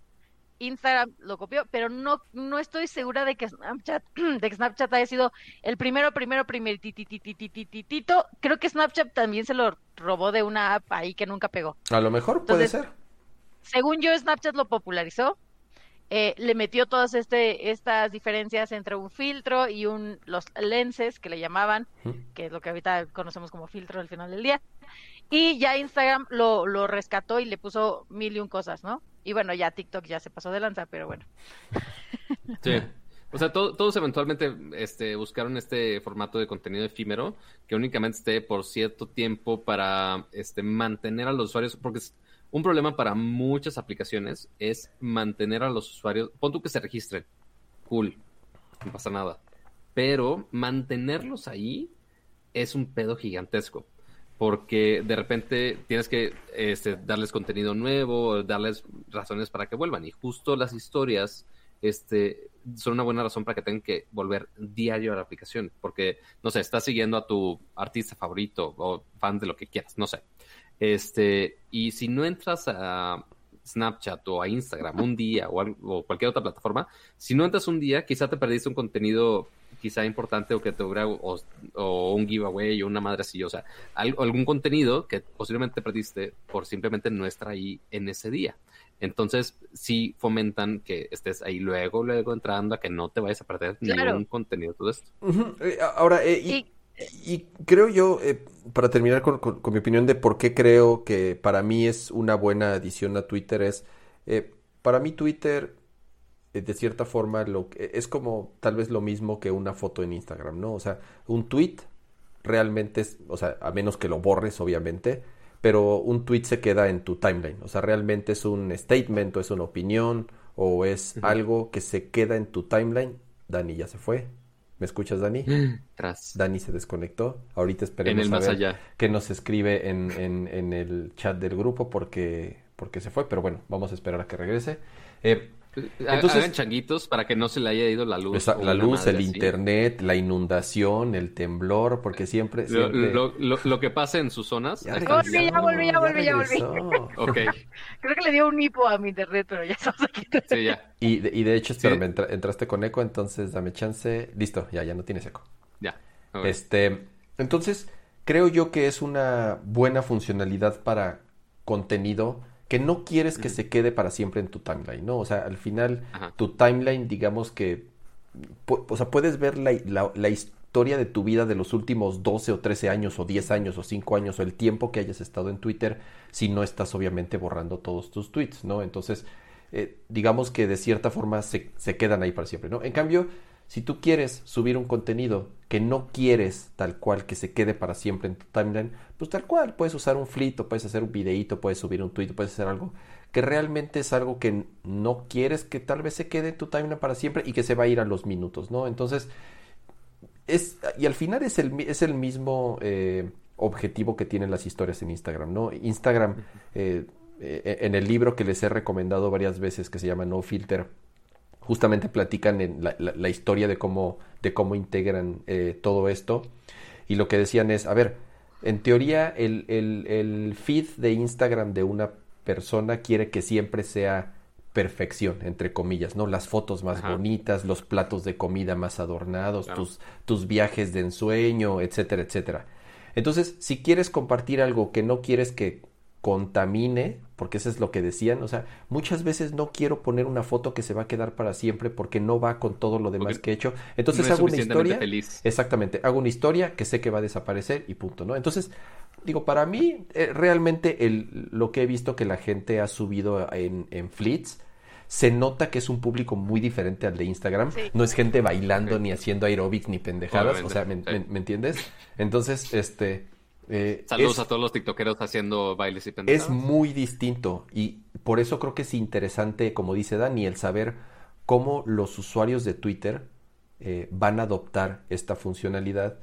Instagram lo copió, pero no, no estoy segura de que Snapchat, de que Snapchat haya sido el primero, primero, primer titititititito. Creo que Snapchat también se lo robó de una app ahí que nunca pegó. A lo mejor puede ser. Según yo, Snapchat lo popularizó. Eh, le metió todas este, estas diferencias entre un filtro y un los lenses que le llamaban, que es lo que ahorita conocemos como filtro al final del día. Y ya Instagram lo, lo rescató y le puso mil y un cosas, ¿no? Y bueno, ya TikTok ya se pasó de lanza, pero bueno. Sí. O sea, todos eventualmente este, buscaron este formato de contenido efímero que únicamente esté por cierto tiempo para este, mantener a los usuarios, porque un problema para muchas aplicaciones es mantener a los usuarios, pon tú que se registren, cool, no pasa nada, pero mantenerlos ahí es un pedo gigantesco porque de repente tienes que este, darles contenido nuevo, darles razones para que vuelvan. Y justo las historias este, son una buena razón para que tengan que volver diario a la aplicación, porque, no sé, estás siguiendo a tu artista favorito o fan de lo que quieras, no sé. Este, y si no entras a Snapchat o a Instagram un día o, o cualquier otra plataforma, si no entras un día, quizá te perdiste un contenido quizá importante o que te hubiera, o, un giveaway o una madre así, o sea, algún contenido que posiblemente perdiste por simplemente no estar ahí en ese día. Entonces, sí fomentan que estés ahí luego, luego entrando a que no te vayas a perder ningún contenido todo esto. Eh, ahora, eh, y, creo yo, eh, para terminar con, mi opinión de por qué creo que para mí es una buena adición a Twitter, es, para mí Twitter eh, de cierta forma lo es como tal vez lo mismo que una foto en Instagram, ¿no? O sea, un tweet realmente es, o sea, a menos que lo borres, obviamente, pero un tweet se queda en tu timeline, o sea, realmente es un statement o es una opinión o es algo que se queda en tu timeline. Dani ya se fue. ¿Me escuchas, Dani? Tras. Dani se desconectó. Ahorita esperemos a ver que nos escribe en, en, en, el chat del grupo porque, porque se fue, pero bueno, vamos a esperar a que regrese. Eh, entonces, Hagan changuitos para que no se le haya ido la luz. la luz, el internet, la inundación, el temblor, porque siempre... Lo, que pasa en sus zonas... Ya, volví, ya volví, ya volví, ya volví. ok. Creo que le dio un hipo a mi internet, pero ya estamos aquí. Sí, ya. Y, de hecho, espero, entraste con eco, entonces dame chance. Listo, ya, ya no tienes eco. Ya. Este, entonces, creo yo que es una buena funcionalidad para contenido que no quieres que se quede para siempre en tu timeline, ¿no? O sea, al final tu timeline, digamos que, o sea, puedes ver la, historia de tu vida de los últimos 12 o 13 años o 10 años o 5 años o el tiempo que hayas estado en Twitter si no estás obviamente borrando todos tus tweets, ¿no? Entonces, eh, digamos que de cierta forma se, se quedan ahí para siempre, ¿no? En cambio, si tú quieres subir un contenido que no quieres tal cual que se quede para siempre en tu timeline, pues tal cual, puedes usar un flit o puedes hacer un videito, puedes subir un tweet, puedes hacer algo que realmente es algo que no quieres que tal vez se quede en tu timeline para siempre y que se va a ir a los minutos, ¿no? Entonces, es, y al final es el, es el mismo eh, objetivo que tienen las historias en Instagram, ¿no? Instagram, eh, eh, en el libro que les he recomendado varias veces que se llama No Filter, justamente platican en la, historia de cómo, de cómo integran eh, todo esto. Y lo que decían es, a ver, en teoría el, el, feed de Instagram de una persona quiere que siempre sea perfección, entre comillas, ¿no? Las fotos más bonitas, los platos de comida más adornados, tus, tus viajes de ensueño, etcétera, etcétera. Entonces, si quieres compartir algo que no quieres que contamine, porque eso es lo que decían, o sea, muchas veces no quiero poner una foto que se va a quedar para siempre porque no va con todo lo demás que he hecho. Entonces hago una historia, exactamente, hago una historia que sé que va a desaparecer y punto, ¿no? Entonces, digo, para mí eh, realmente el, lo que he visto que la gente ha subido en, en fleets se nota que es un público muy diferente al de Instagram. No es gente bailando ni haciendo aerobics ni pendejadas. O sea, ¿me, entiendes? Entonces, este... Eh, Saludos a todos los tiktokeros haciendo bailes y pendejadas. Es muy distinto y por eso creo que es interesante, como dice Dani, el saber cómo los usuarios de Twitter eh, van a adoptar esta funcionalidad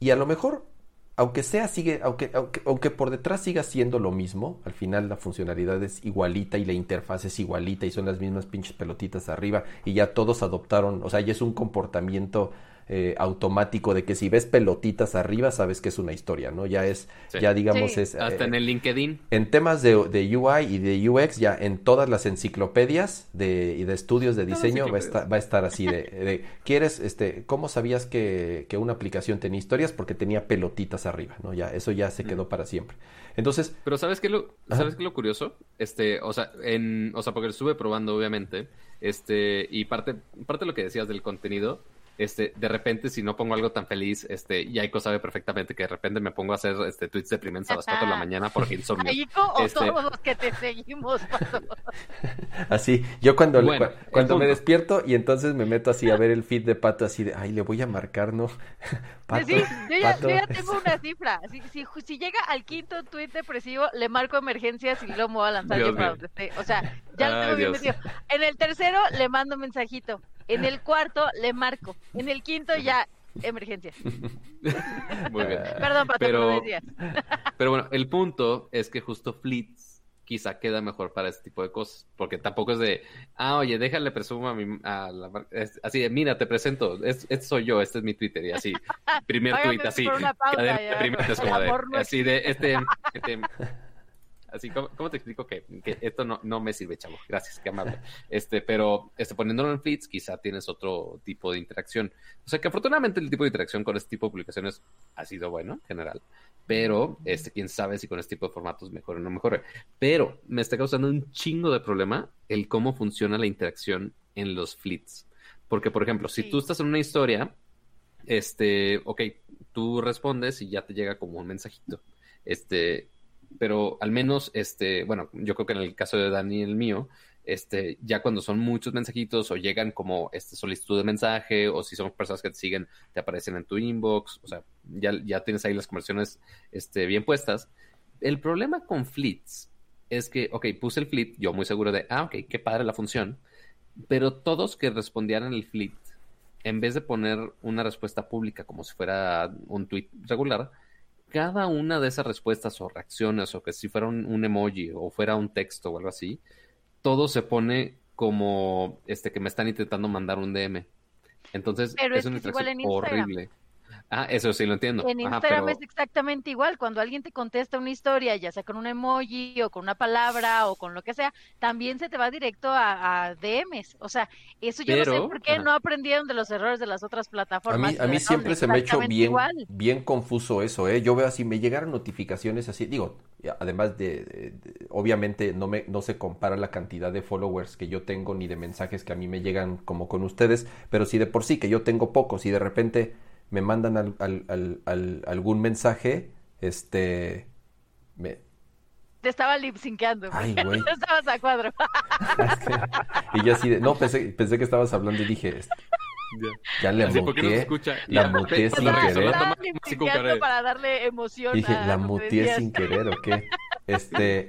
y a lo mejor aunque sea sigue aunque, aunque, aunque por detrás siga siendo lo mismo al final la funcionalidad es igualita y la interfaz es igualita y son las mismas pinches pelotitas arriba y ya todos adoptaron o sea ya es un comportamiento eh, automático de que si ves pelotitas arriba sabes que es una historia, ¿no? Ya es, ya digamos es... Hasta en eh, el LinkedIn. En temas de, de, UI y de UX, ya en todas las enciclopedias de, y de estudios de diseño va a, estar, va a estar así de, ¿quieres, este, cómo sabías que, que, una aplicación tenía historias? Porque tenía pelotitas arriba, ¿no? Ya, eso ya se quedó para siempre. Entonces... Pero ¿sabes qué lo, ¿sabes qué lo curioso? Este, o sea, en, o sea, porque lo estuve probando, obviamente, este, y parte, parte de lo que decías del contenido, este, de repente, si no pongo algo tan feliz, este, Yaiko sabe perfectamente que de repente me pongo a hacer este tweets deprimentes a las 4 de la mañana por insomnio. Yaiko o este todos los que te seguimos, Así, yo cuando, cuando me despierto y entonces me meto así a ver el feed de Pato, así de, ay, le voy a marcar, ¿no? Pato, sí, yo ya, tengo una cifra. Si, si, si, llega al quinto tweet depresivo, le marco emergencias y lo me voy a lanzar yo para donde esté. O sea, ya lo tengo bien metido. En el tercero, le mando un mensajito. En el cuarto le marco. En el quinto ya emergencia. Muy bien. Perdón, Pato, pero, pero bueno, el punto es que justo Fleets quizá queda mejor para este tipo de cosas, porque tampoco es de, ah, oye, déjale presumo a mi, a la, así de, mira, te presento, este soy yo, este es mi Twitter, y así, primer tweet, así, es como de, así de, este, este Así, ¿cómo, te explico que, esto no, no, me sirve, chavo? Gracias, qué amable. Este, pero este, poniéndolo en feeds, quizá tienes otro tipo de interacción. O sea que afortunadamente el tipo de interacción con este tipo de publicaciones ha sido bueno en general. Pero, este, quién sabe si con este tipo de formatos mejor o no mejor. Pero me está causando un chingo de problema el cómo funciona la interacción en los fleets. Porque, por ejemplo, si tú estás en una historia, este, ok, tú respondes y ya te llega como un mensajito. Este, pero al menos, este, bueno, yo creo que en el caso de Dani el mío, este, ya cuando son muchos mensajitos o llegan como este solicitud de mensaje o si son personas que te siguen, te aparecen en tu inbox, o sea, ya, ya tienes ahí las conversiones este, bien puestas. El problema con fleets es que, ok, puse el fleet, yo muy seguro de, ah, ok, qué padre la función, pero todos que respondieran el fleet, en vez de poner una respuesta pública como si fuera un tweet regular, cada una de esas respuestas o reacciones, o que si fuera un, emoji o fuera un texto o algo así, todo se pone como este que me están intentando mandar un DM. Entonces, es, una interacción horrible. Ah, eso sí lo entiendo. En Instagram es exactamente igual. Cuando alguien te contesta una historia, ya sea con un emoji o con una palabra o con lo que sea, también se te va directo a, DMs. O sea, eso yo no sé por qué no aprendieron de los errores de las otras plataformas. A mí, siempre se me ha hecho bien, bien confuso eso, ¿eh? Yo veo así, me llegaron notificaciones así, digo, además de, obviamente no, me, no se compara la cantidad de followers que yo tengo ni de mensajes que a mí me llegan como con ustedes, pero si de por sí que yo tengo pocos y de repente me mandan al, al, al, algún mensaje, este... Me... Te estaba lip syncando. Ay, güey. Estabas a cuadro. y yo así de... No, pensé, pensé que estabas hablando y dije... Ya, le muteé. la muteé sin querer. Para darle emoción. Dije, la muteé sin querer, ¿o qué? Este,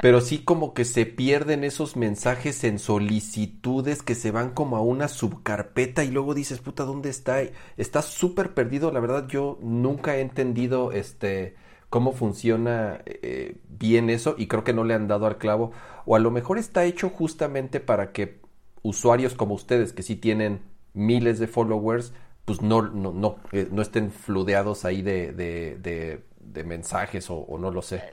pero sí como que se pierden esos mensajes en solicitudes que se van como a una subcarpeta y luego dices, puta, ¿dónde está? Está súper perdido, la verdad yo nunca he entendido este cómo funciona eh, bien eso y creo que no le han dado al clavo o a lo mejor está hecho justamente para que usuarios como ustedes que sí tienen miles de followers pues no, no, no, eh, no estén fludeados ahí de, de, de, mensajes o, o, no lo sé.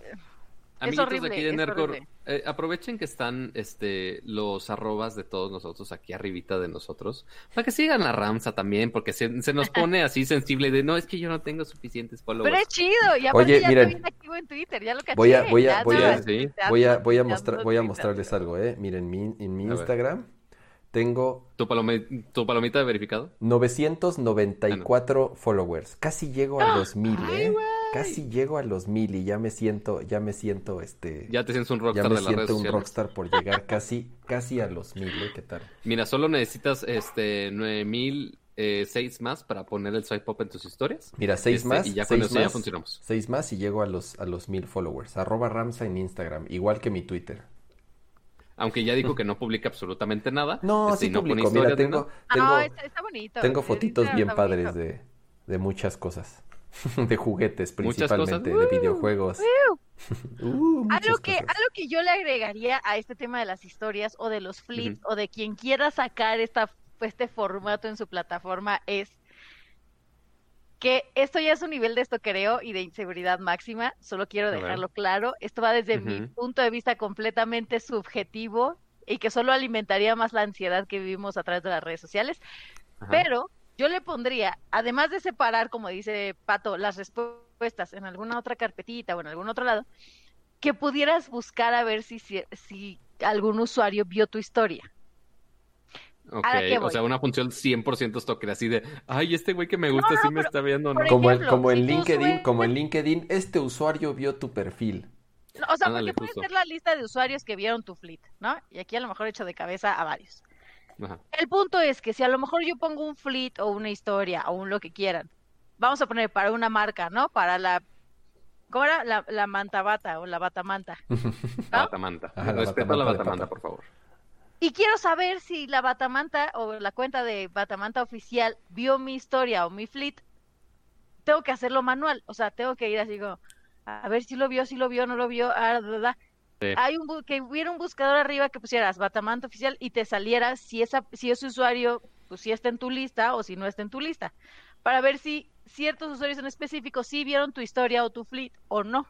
Amiguitos de aquí de Nerdcore, eh, aprovechen que están este, los arrobas de todos nosotros aquí arribita de nosotros, para que sigan la Ramsa también, porque se, nos pone así sensible de, no, es que yo no tengo suficientes followers. Pero es chido, y aparte Oye, ya miren, activo en Twitter, ya lo caché. Voy a, voy a, voy a, voy a, voy a, mostrar, voy a mostrarles algo, eh. Miren, mi, en mi Instagram tengo... ¿Tu, ¿Tu, palomita de verificado? 994 followers. Casi llego a 2000, ¿eh? casi llego a los mil y ya me siento, ya me siento, este... Ya te sientes un rockstar ya me de las siento un rockstar por llegar casi, casi a los mil, ¿eh? ¿Qué tal? Mira, solo necesitas, este, nueve mil eh, seis más para poner el swipe up en tus historias. Mira, seis Este, más. y ya con eso ya funcionamos. Seis más y llego a los, a los mil followers. Arroba Ramsa en Instagram, igual que mi Twitter. Aunque ya dijo que no publica absolutamente nada. No, este, sí no publico. Mira, tengo, nada. tengo, No, está, está bonito. tengo fotitos bien padres de, de muchas cosas. de juguetes principalmente, de videojuegos. Uh, Algo que, cosas. algo que yo le agregaría a este tema de las historias o de los flips o de quien quiera sacar esta, este formato en su plataforma es que esto ya es un nivel de estoquereo y de inseguridad máxima, solo quiero dejarlo claro. Esto va desde mi punto de vista completamente subjetivo y que solo alimentaría más la ansiedad que vivimos a través de las redes sociales. Ajá. Pero yo le pondría, además de separar, como dice Pato, las respuestas en alguna otra carpetita o en algún otro lado, que pudieras buscar a ver si, si, si algún usuario vio tu historia. Ok, ¿Ahora qué o sea, una función 100% stalker, así de, ay, este güey que me gusta no, sí me está viendo, Como, ejemplo, como en si tú LinkedIn, subes- como en LinkedIn, este usuario vio tu perfil. No, O sea, Ándale, porque puede ser la lista de usuarios que vieron tu fleet, ¿no? Y aquí a lo mejor echo de cabeza a varios. Ajá. El punto es que si a lo mejor yo pongo un fleet o una historia o un lo que quieran, vamos a poner para una marca, ¿no? Para la... ¿Cómo era? La, la manta bata o la bata manta. La ¿Ah? batamanta. Ajá, la Respeta a la batamanta batamanta, por favor. Y quiero saber si la Batamanta o la cuenta de Batamanta oficial vio mi historia o mi fleet. Tengo que hacerlo manual. O sea, tengo que ir así como, a ver si lo vio, si lo vio, no lo vio. ah, bla, bla, bla. Sí. Hay un que hubiera un buscador arriba que pusieras Batamanta oficial y te saliera si esa si ese usuario pues si está en tu lista o si no está en tu lista para ver si ciertos usuarios en específico sí vieron tu historia o tu fleet o no.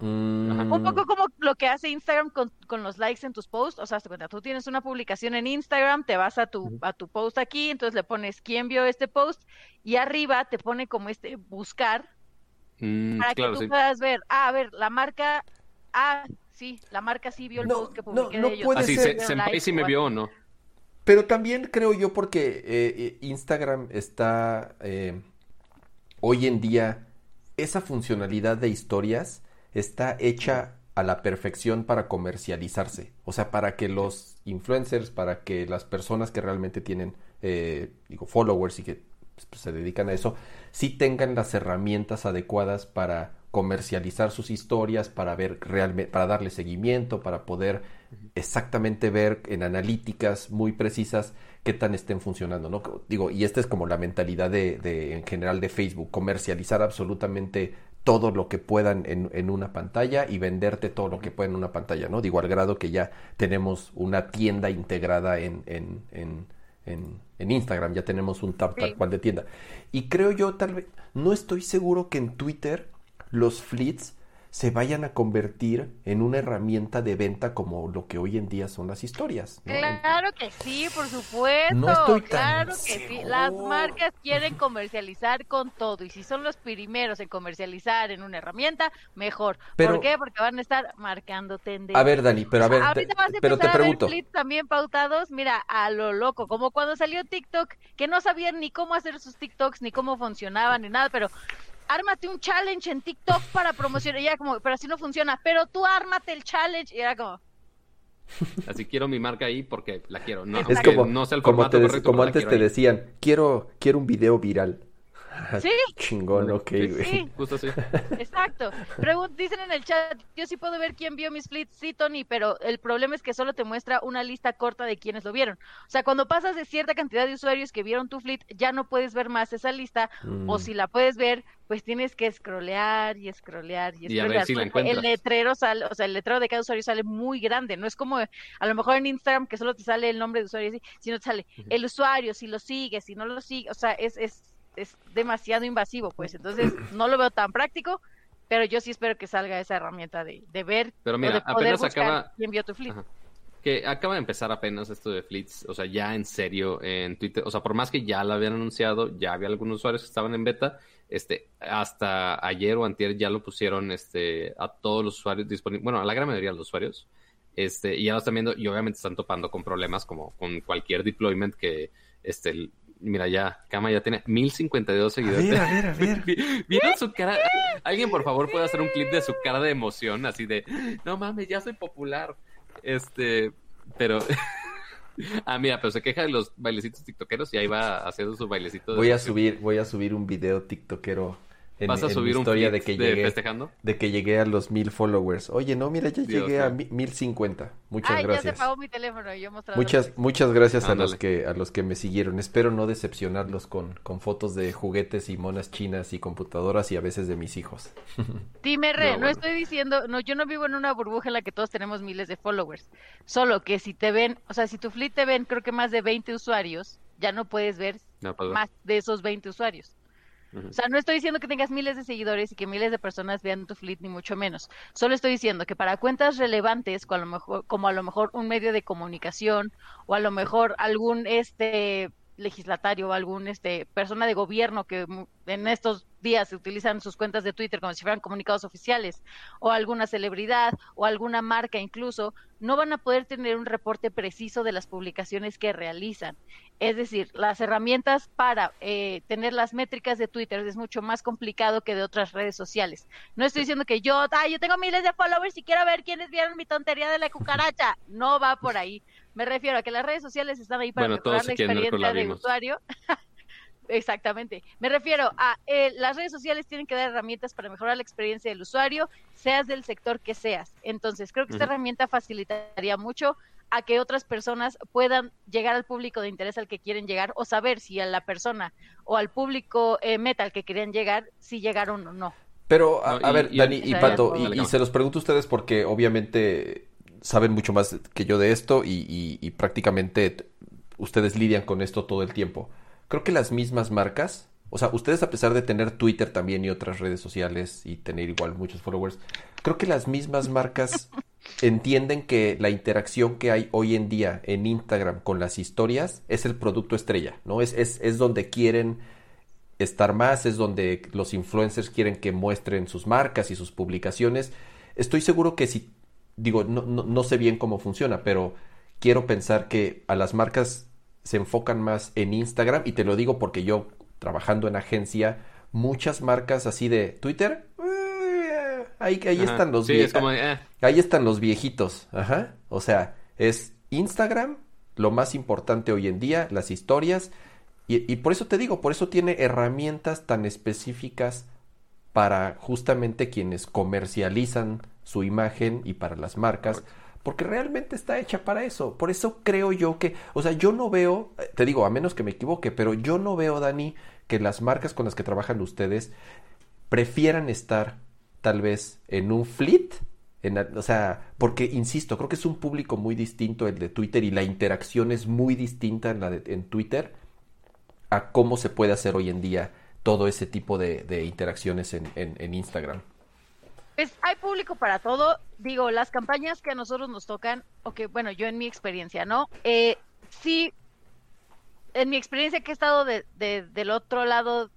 Mm, Un poco como lo que hace Instagram con, con los likes en tus posts. O sea, hazte cuenta, tú tienes una publicación en Instagram, te vas a tu, a tu post aquí, entonces le pones quién vio este post y arriba te pone como este buscar Mm, para claro, que tú sí. puedas ver, ah, a ver, la marca, ah, sí, la marca sí vio el No, post que no, publiqué no de ellos. puede Así, ser. se, like sí me vio o no. Pero también creo yo porque eh, eh, Instagram está eh, hoy en día, esa funcionalidad de historias está hecha a la perfección para comercializarse. O sea, para que los influencers, para que las personas que realmente tienen, eh, digo, followers y que pues, se dedican a eso, sí tengan las herramientas adecuadas para comercializar sus historias, para ver realmente, para darle seguimiento, para poder exactamente ver en analíticas muy precisas qué tan estén funcionando, ¿no? Digo, y esta es como la mentalidad de, de en general de Facebook, comercializar absolutamente todo lo que puedan en, en una pantalla y venderte todo lo que puedan en una pantalla, ¿no? Digo, al grado que ya tenemos una tienda integrada en, en, en, en, en Instagram, ya tenemos un tab tal cual de tienda. Y creo yo, tal vez, no estoy seguro que en Twitter los fleets se vayan a convertir en una herramienta de venta como lo que hoy en día son las historias. ¿no? Claro que sí, por supuesto. No estoy tan claro que sí. Las marcas quieren comercializar con todo y si son los primeros en comercializar en una herramienta, mejor. Pero- ¿Por qué? Porque van a estar marcando tendencia. A ver, Dani, pero a ver, Ahorita vas a pero te a ver pregunto. clips también pautados, mira, a lo loco, como cuando salió TikTok, que no sabían ni cómo hacer sus TikToks, ni cómo funcionaban, ni nada, pero ármate un challenge en TikTok para promocionar, y era como, pero así no funciona, pero tú ármate el challenge, y era como, Así quiero mi marca ahí porque la quiero. No, Es como, no sea el como, te correcto, como antes te ahí. decían, quiero, quiero un video viral. Sí. Chingón, ok, Sí, güey. sí, Justo así. exacto. Pregun- dicen en el chat, yo sí puedo ver quién vio mis fleets, sí, Tony, pero el problema es que solo te muestra una lista corta de quienes lo vieron. O sea, cuando pasas de cierta cantidad de usuarios que vieron tu fleet, ya no puedes ver más esa lista, o Mm. si la puedes ver, pues tienes que scrollear y scrollear y Y a ver si la el encuentras. letrero sale, o sea, el letrero de cada usuario sale muy grande, no es como a lo mejor en Instagram que solo te sale el nombre de usuario, sino te sale el usuario, si lo sigue, si no lo sigue, o sea, es, es, es demasiado invasivo, pues, entonces no lo veo tan práctico, pero yo sí espero que salga esa herramienta de, de ver Pero o mira, de poder apenas buscar acaba- quién vio tu fleet. Ajá. Que acaba de empezar apenas esto de Fleets, o sea, ya en serio en Twitter, o sea, por más que ya lo habían anunciado, ya había algunos usuarios que estaban en beta, este, hasta ayer o antier ya lo pusieron, este, a todos los usuarios disponibles, bueno, a la gran mayoría de los usuarios, este, y ya lo están viendo y obviamente están topando con problemas como con cualquier deployment que, este, Mira, ya, Kama ya tiene 1052 seguidores. A ver, a ver, a ver. ¿Vieron su cara? Alguien, por favor, puede hacer un clip de su cara de emoción, así de, no mames, ya soy popular. Este, pero... ah, mira, pero se queja de los bailecitos tiktokeros y ahí va haciendo su bailecito. De voy a subir, voy a subir un video tiktokero ¿Vas a subir historia un de que llegué, festejando? De que llegué a los mil followers. Oye, no, mira, ya llegué a mil cincuenta. Muchas Ay, gracias. ya se pagó mi teléfono y yo mostrando Muchas, muchas gracias a los que, a los que me siguieron. Espero no decepcionarlos con, con fotos de juguetes y monas chinas y computadoras y a veces de mis hijos. Dime, Re, no, estoy diciendo, no, yo no vivo en una burbuja en la que todos tenemos miles de followers. Solo que si te ven, o sea, si tu fleet te ven, creo que más de 20 usuarios, ya no puedes ver pues, más de esos 20 usuarios. O sea, no estoy diciendo que tengas miles de seguidores y que miles de personas vean tu fleet, ni mucho menos. Solo estoy diciendo que para cuentas relevantes, como a lo mejor, como a lo mejor un medio de comunicación o a lo mejor algún este legislatario o algún este persona de gobierno que en estos días se utilizan sus cuentas de Twitter como si fueran comunicados oficiales o alguna celebridad o alguna marca incluso no van a poder tener un reporte preciso de las publicaciones que realizan. Es decir las herramientas para eh, tener las métricas de Twitter es mucho más complicado que de otras redes sociales. No estoy diciendo que yo ah, yo tengo miles de followers y quiero ver quiénes vieron mi tontería de la cucaracha no va por ahí me refiero a que las redes sociales están ahí para mejorar la experiencia del usuario. Exactamente. Me refiero a eh, las redes sociales tienen que dar herramientas para mejorar la experiencia del usuario, seas del sector que seas. Entonces, creo que esta herramienta facilitaría mucho a que otras personas puedan llegar al público de interés al que quieren llegar o saber si a la persona o al público eh, meta al que querían llegar, si llegaron o no. Pero, a, ver, Dani y Pato, y, se los pregunto a ustedes porque obviamente saben mucho más que yo de esto y, prácticamente ustedes lidian con esto todo el tiempo. Creo que las mismas marcas, o sea, ustedes a pesar de tener Twitter también y otras redes sociales y tener igual muchos followers, creo que las mismas marcas entienden que la interacción que hay hoy en día en Instagram con las historias es el producto estrella, ¿no? Es, es, es donde quieren estar más, es donde los influencers quieren que muestren sus marcas y sus publicaciones. Estoy seguro que si digo, no, no, sé bien cómo funciona, pero quiero pensar que a las marcas se enfocan más en Instagram y te lo digo porque yo trabajando en agencia, muchas marcas así de Twitter, eh, ahí, ahí están los eh. ahí están los viejitos, ajá, o sea, es Instagram lo más importante hoy en día, las historias y, y por eso te digo, por eso tiene herramientas tan específicas para justamente quienes comercializan su imagen y para las marcas, porque realmente está hecha para eso. Por eso creo yo que, o sea, yo no veo, te digo, a menos que me equivoque, pero yo no veo, Dani, que las marcas con las que trabajan ustedes prefieran estar tal vez en un fleet. En, o sea, porque insisto, creo que es un público muy distinto el de Twitter y la interacción es muy distinta en, la en Twitter a cómo se puede hacer hoy en día todo ese tipo de, interacciones en, en Instagram. Pues hay público para todo. Digo, las campañas que a nosotros nos tocan, o que, bueno, yo en mi experiencia, ¿no? Eh, sí, en mi experiencia que he estado de, del otro lado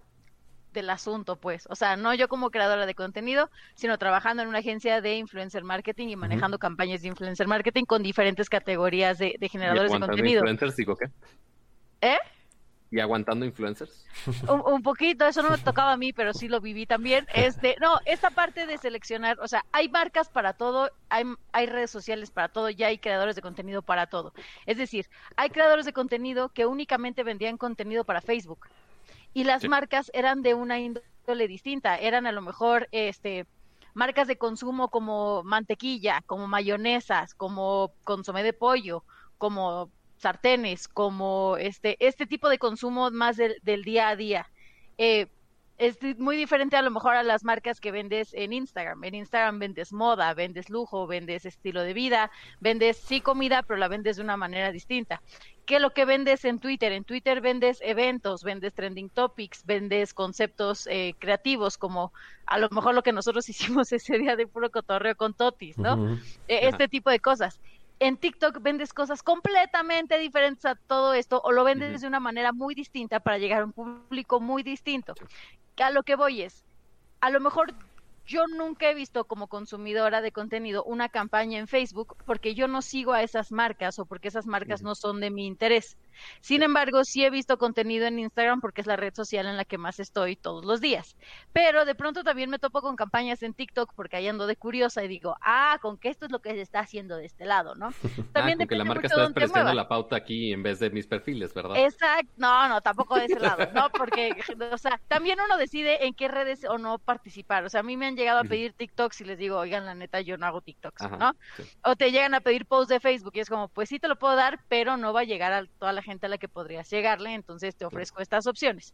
del asunto, pues. O sea, no yo como creadora de contenido, sino trabajando en una agencia de influencer marketing y manejando campañas de influencer marketing con diferentes categorías de, generadores de contenido. influencers, digo qué? ¿Eh? Y aguantando influencers. Un, poquito, eso no me tocaba a mí, pero sí lo viví también. Este, no, esta parte de seleccionar, o sea, hay marcas para todo, hay, hay redes sociales para todo, ya hay creadores de contenido para todo. Es decir, hay creadores de contenido que únicamente vendían contenido para Facebook y las marcas eran de una índole distinta, eran a lo mejor este marcas de consumo como mantequilla, como mayonesas, como consomé de pollo, como sartenes, como este, este tipo de consumo más del, día a día. Eh, es muy diferente a lo mejor a las marcas que vendes en Instagram. En Instagram vendes moda, vendes lujo, vendes estilo de vida, vendes sí comida, pero la vendes de una manera distinta. ¿Qué lo que vendes en Twitter? En Twitter vendes eventos, vendes trending topics, vendes conceptos eh, creativos, como a lo mejor lo que nosotros hicimos ese día de puro cotorreo con Totis, ¿no? E, este tipo de cosas en TikTok vendes cosas completamente diferentes a todo esto o lo vendes de una manera muy distinta para llegar a un público muy distinto. A lo que voy es, a lo mejor yo nunca he visto como consumidora de contenido una campaña en Facebook porque yo no sigo a esas marcas o porque esas marcas no son de mi interés. Sin embargo, sí he visto contenido en Instagram porque es la red social en la que más estoy todos los días. Pero de pronto también me topo con campañas en TikTok porque ahí ando de curiosa y digo, ah, con que esto es lo que se está haciendo de este lado, ¿no? También ah, que la marca está despreciando la pauta aquí en vez de mis perfiles, ¿verdad? Exacto, no, no, tampoco de ese lado, ¿no? Porque, o sea, también uno decide en qué redes o no participar. O sea, a mí me han llegado a pedir TikToks y les digo, oigan, la neta, yo no hago TikToks, ¿no? O te llegan a pedir posts de Facebook y es como, pues sí te lo puedo dar, pero no va a llegar a toda la gente a la que podrías llegarle, entonces te ofrezco estas opciones.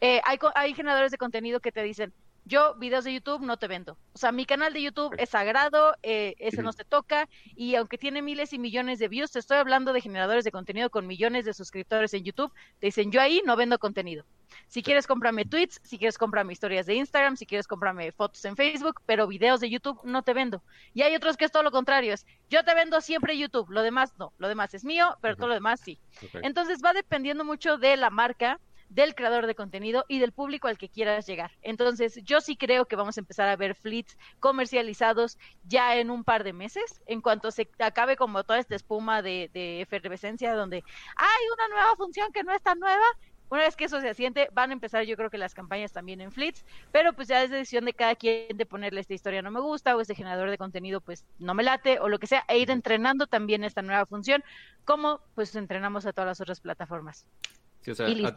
Eh, hay, hay generadores de contenido que te dicen, yo videos de YouTube no te vendo. O sea, mi canal de YouTube es sagrado, eh, ese no se toca, y aunque tiene miles y millones de views, te estoy hablando de generadores de contenido con millones de suscriptores en YouTube, te dicen, yo ahí no vendo contenido. Si quieres, cómprame tweets, si quieres, cómprame historias de Instagram, si quieres, cómprame fotos en Facebook, pero videos de YouTube no te vendo. Y hay otros que es todo lo contrario, es, yo te vendo siempre YouTube, lo demás no, lo demás es mío, pero todo lo demás sí. Entonces va dependiendo mucho de la marca, del creador de contenido y del público al que quieras llegar. Entonces, yo sí creo que vamos a empezar a ver fleets comercializados ya en un par de meses, en cuanto se acabe como toda esta espuma de, de efervescencia donde hay una nueva función que no es tan nueva. Una vez que eso se asiente, van a empezar yo creo que las campañas también en fleets, pero pues ya es decisión de cada quien de ponerle esta historia no me gusta o este generador de contenido pues no me late o lo que sea, e ir entrenando también esta nueva función, como pues entrenamos a todas las otras plataformas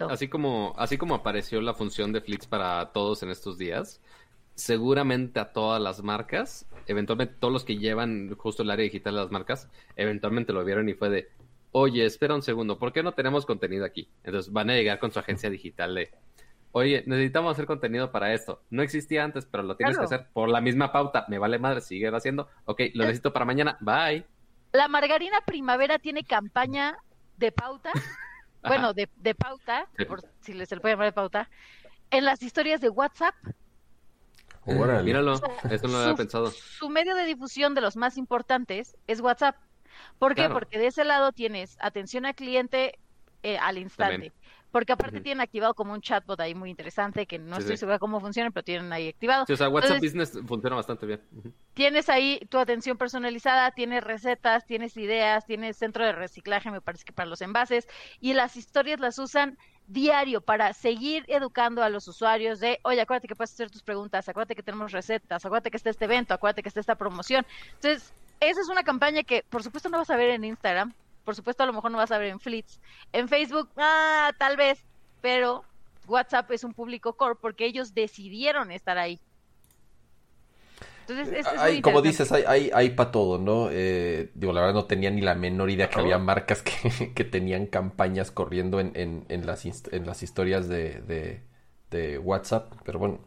así como, así como apareció la función de Flits para todos en estos días, seguramente a todas las marcas, eventualmente todos los que llevan justo el área digital de las marcas, eventualmente lo vieron y fue de, oye, espera un segundo, ¿por qué no tenemos contenido aquí? Entonces van a llegar con su agencia digital de, oye, necesitamos hacer contenido para esto. No existía antes, pero lo tienes que hacer por la misma pauta. Me vale madre, sigue haciendo. Ok, lo necesito para mañana. Bye. La margarina primavera tiene campaña de pauta bueno, de, de pauta, por si se le puede llamar de pauta, en las historias de WhatsApp. Míralo, eso no lo había pensado. Su medio de difusión de los más importantes es WhatsApp. ¿Por qué? Porque de ese lado tienes atención al cliente eh, al instante porque aparte tienen activado como un chatbot ahí muy interesante, que no estoy segura cómo funciona, pero tienen ahí activado. Sí, o sea, WhatsApp Business funciona bastante bien. Tienes ahí tu atención personalizada, tienes recetas, tienes ideas, tienes centro de reciclaje, me parece que para los envases, y las historias las usan diario para seguir educando a los usuarios de, oye, acuérdate que puedes hacer tus preguntas, acuérdate que tenemos recetas, acuérdate que está este evento, acuérdate que está esta promoción. Entonces, esa es una campaña que, por supuesto, no vas a ver en Instagram, por supuesto, a lo mejor no vas a ver en Flits. En Facebook, ah, tal vez, pero WhatsApp es un público core porque ellos decidieron estar ahí. Entonces, hay, como dices, hay, hay, hay para todo, ¿no? Eh, digo, la verdad no tenía ni la menor idea que había marcas que, que tenían campañas corriendo en, en, en, las, en las historias de, de, WhatsApp. Pero bueno,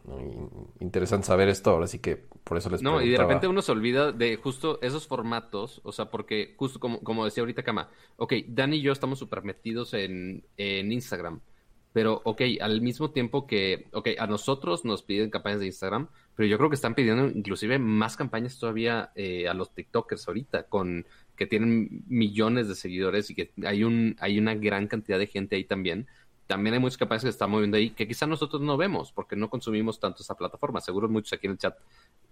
interesante saber esto, ahora sí que por eso les No, y de repente uno se olvida de justo esos formatos, o sea, porque justo como, como decía ahorita Kama, ok, Dani y yo estamos súper metidos en, en Instagram, pero ok, al mismo tiempo que, ok, a nosotros nos piden campañas de Instagram, pero yo creo que están pidiendo inclusive más campañas todavía eh, a los TikTokers ahorita, con que tienen millones de seguidores y que hay, un, hay una gran cantidad de gente ahí también también hay muchos capaces que están moviendo ahí que quizás nosotros no vemos porque no consumimos tanto esa plataforma. Seguro muchos aquí en el chat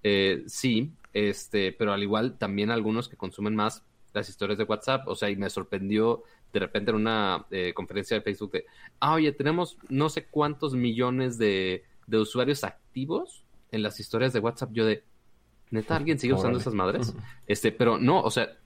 eh, sí, este, pero al igual también algunos que consumen más las historias de WhatsApp. O sea, y me sorprendió de repente en una eh, conferencia de Facebook de, ah, oye, tenemos no sé cuántos millones de, de usuarios activos en las historias de WhatsApp. Yo de, neta, ¿alguien sigue usando esas madres? Este, pero no, o sea,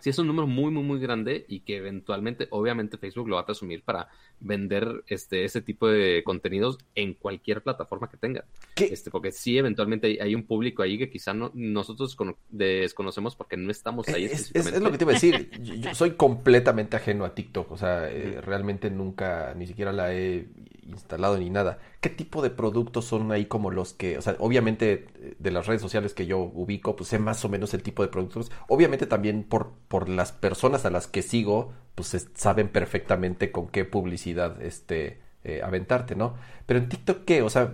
sí es un número muy, muy, muy grande y que eventualmente, obviamente, Facebook lo va a presumir para vender este, ese tipo de contenidos en cualquier plataforma que tenga. Este, porque sí, eventualmente hay, un público ahí que quizá no, nosotros desconocemos porque no estamos ahí. Es, es, lo que te iba a decir. yo, soy completamente ajeno a TikTok. O sea, eh, realmente nunca, ni siquiera la he instalado ni nada. ¿Qué tipo de productos son ahí como los que, o sea, obviamente eh, de las redes sociales que yo ubico, pues sé más o menos el tipo de productos. Obviamente también por, por las personas a las que sigo, pues saben perfectamente con qué publicidad este eh, aventarte, ¿no? Pero en TikTok, ¿qué? O sea,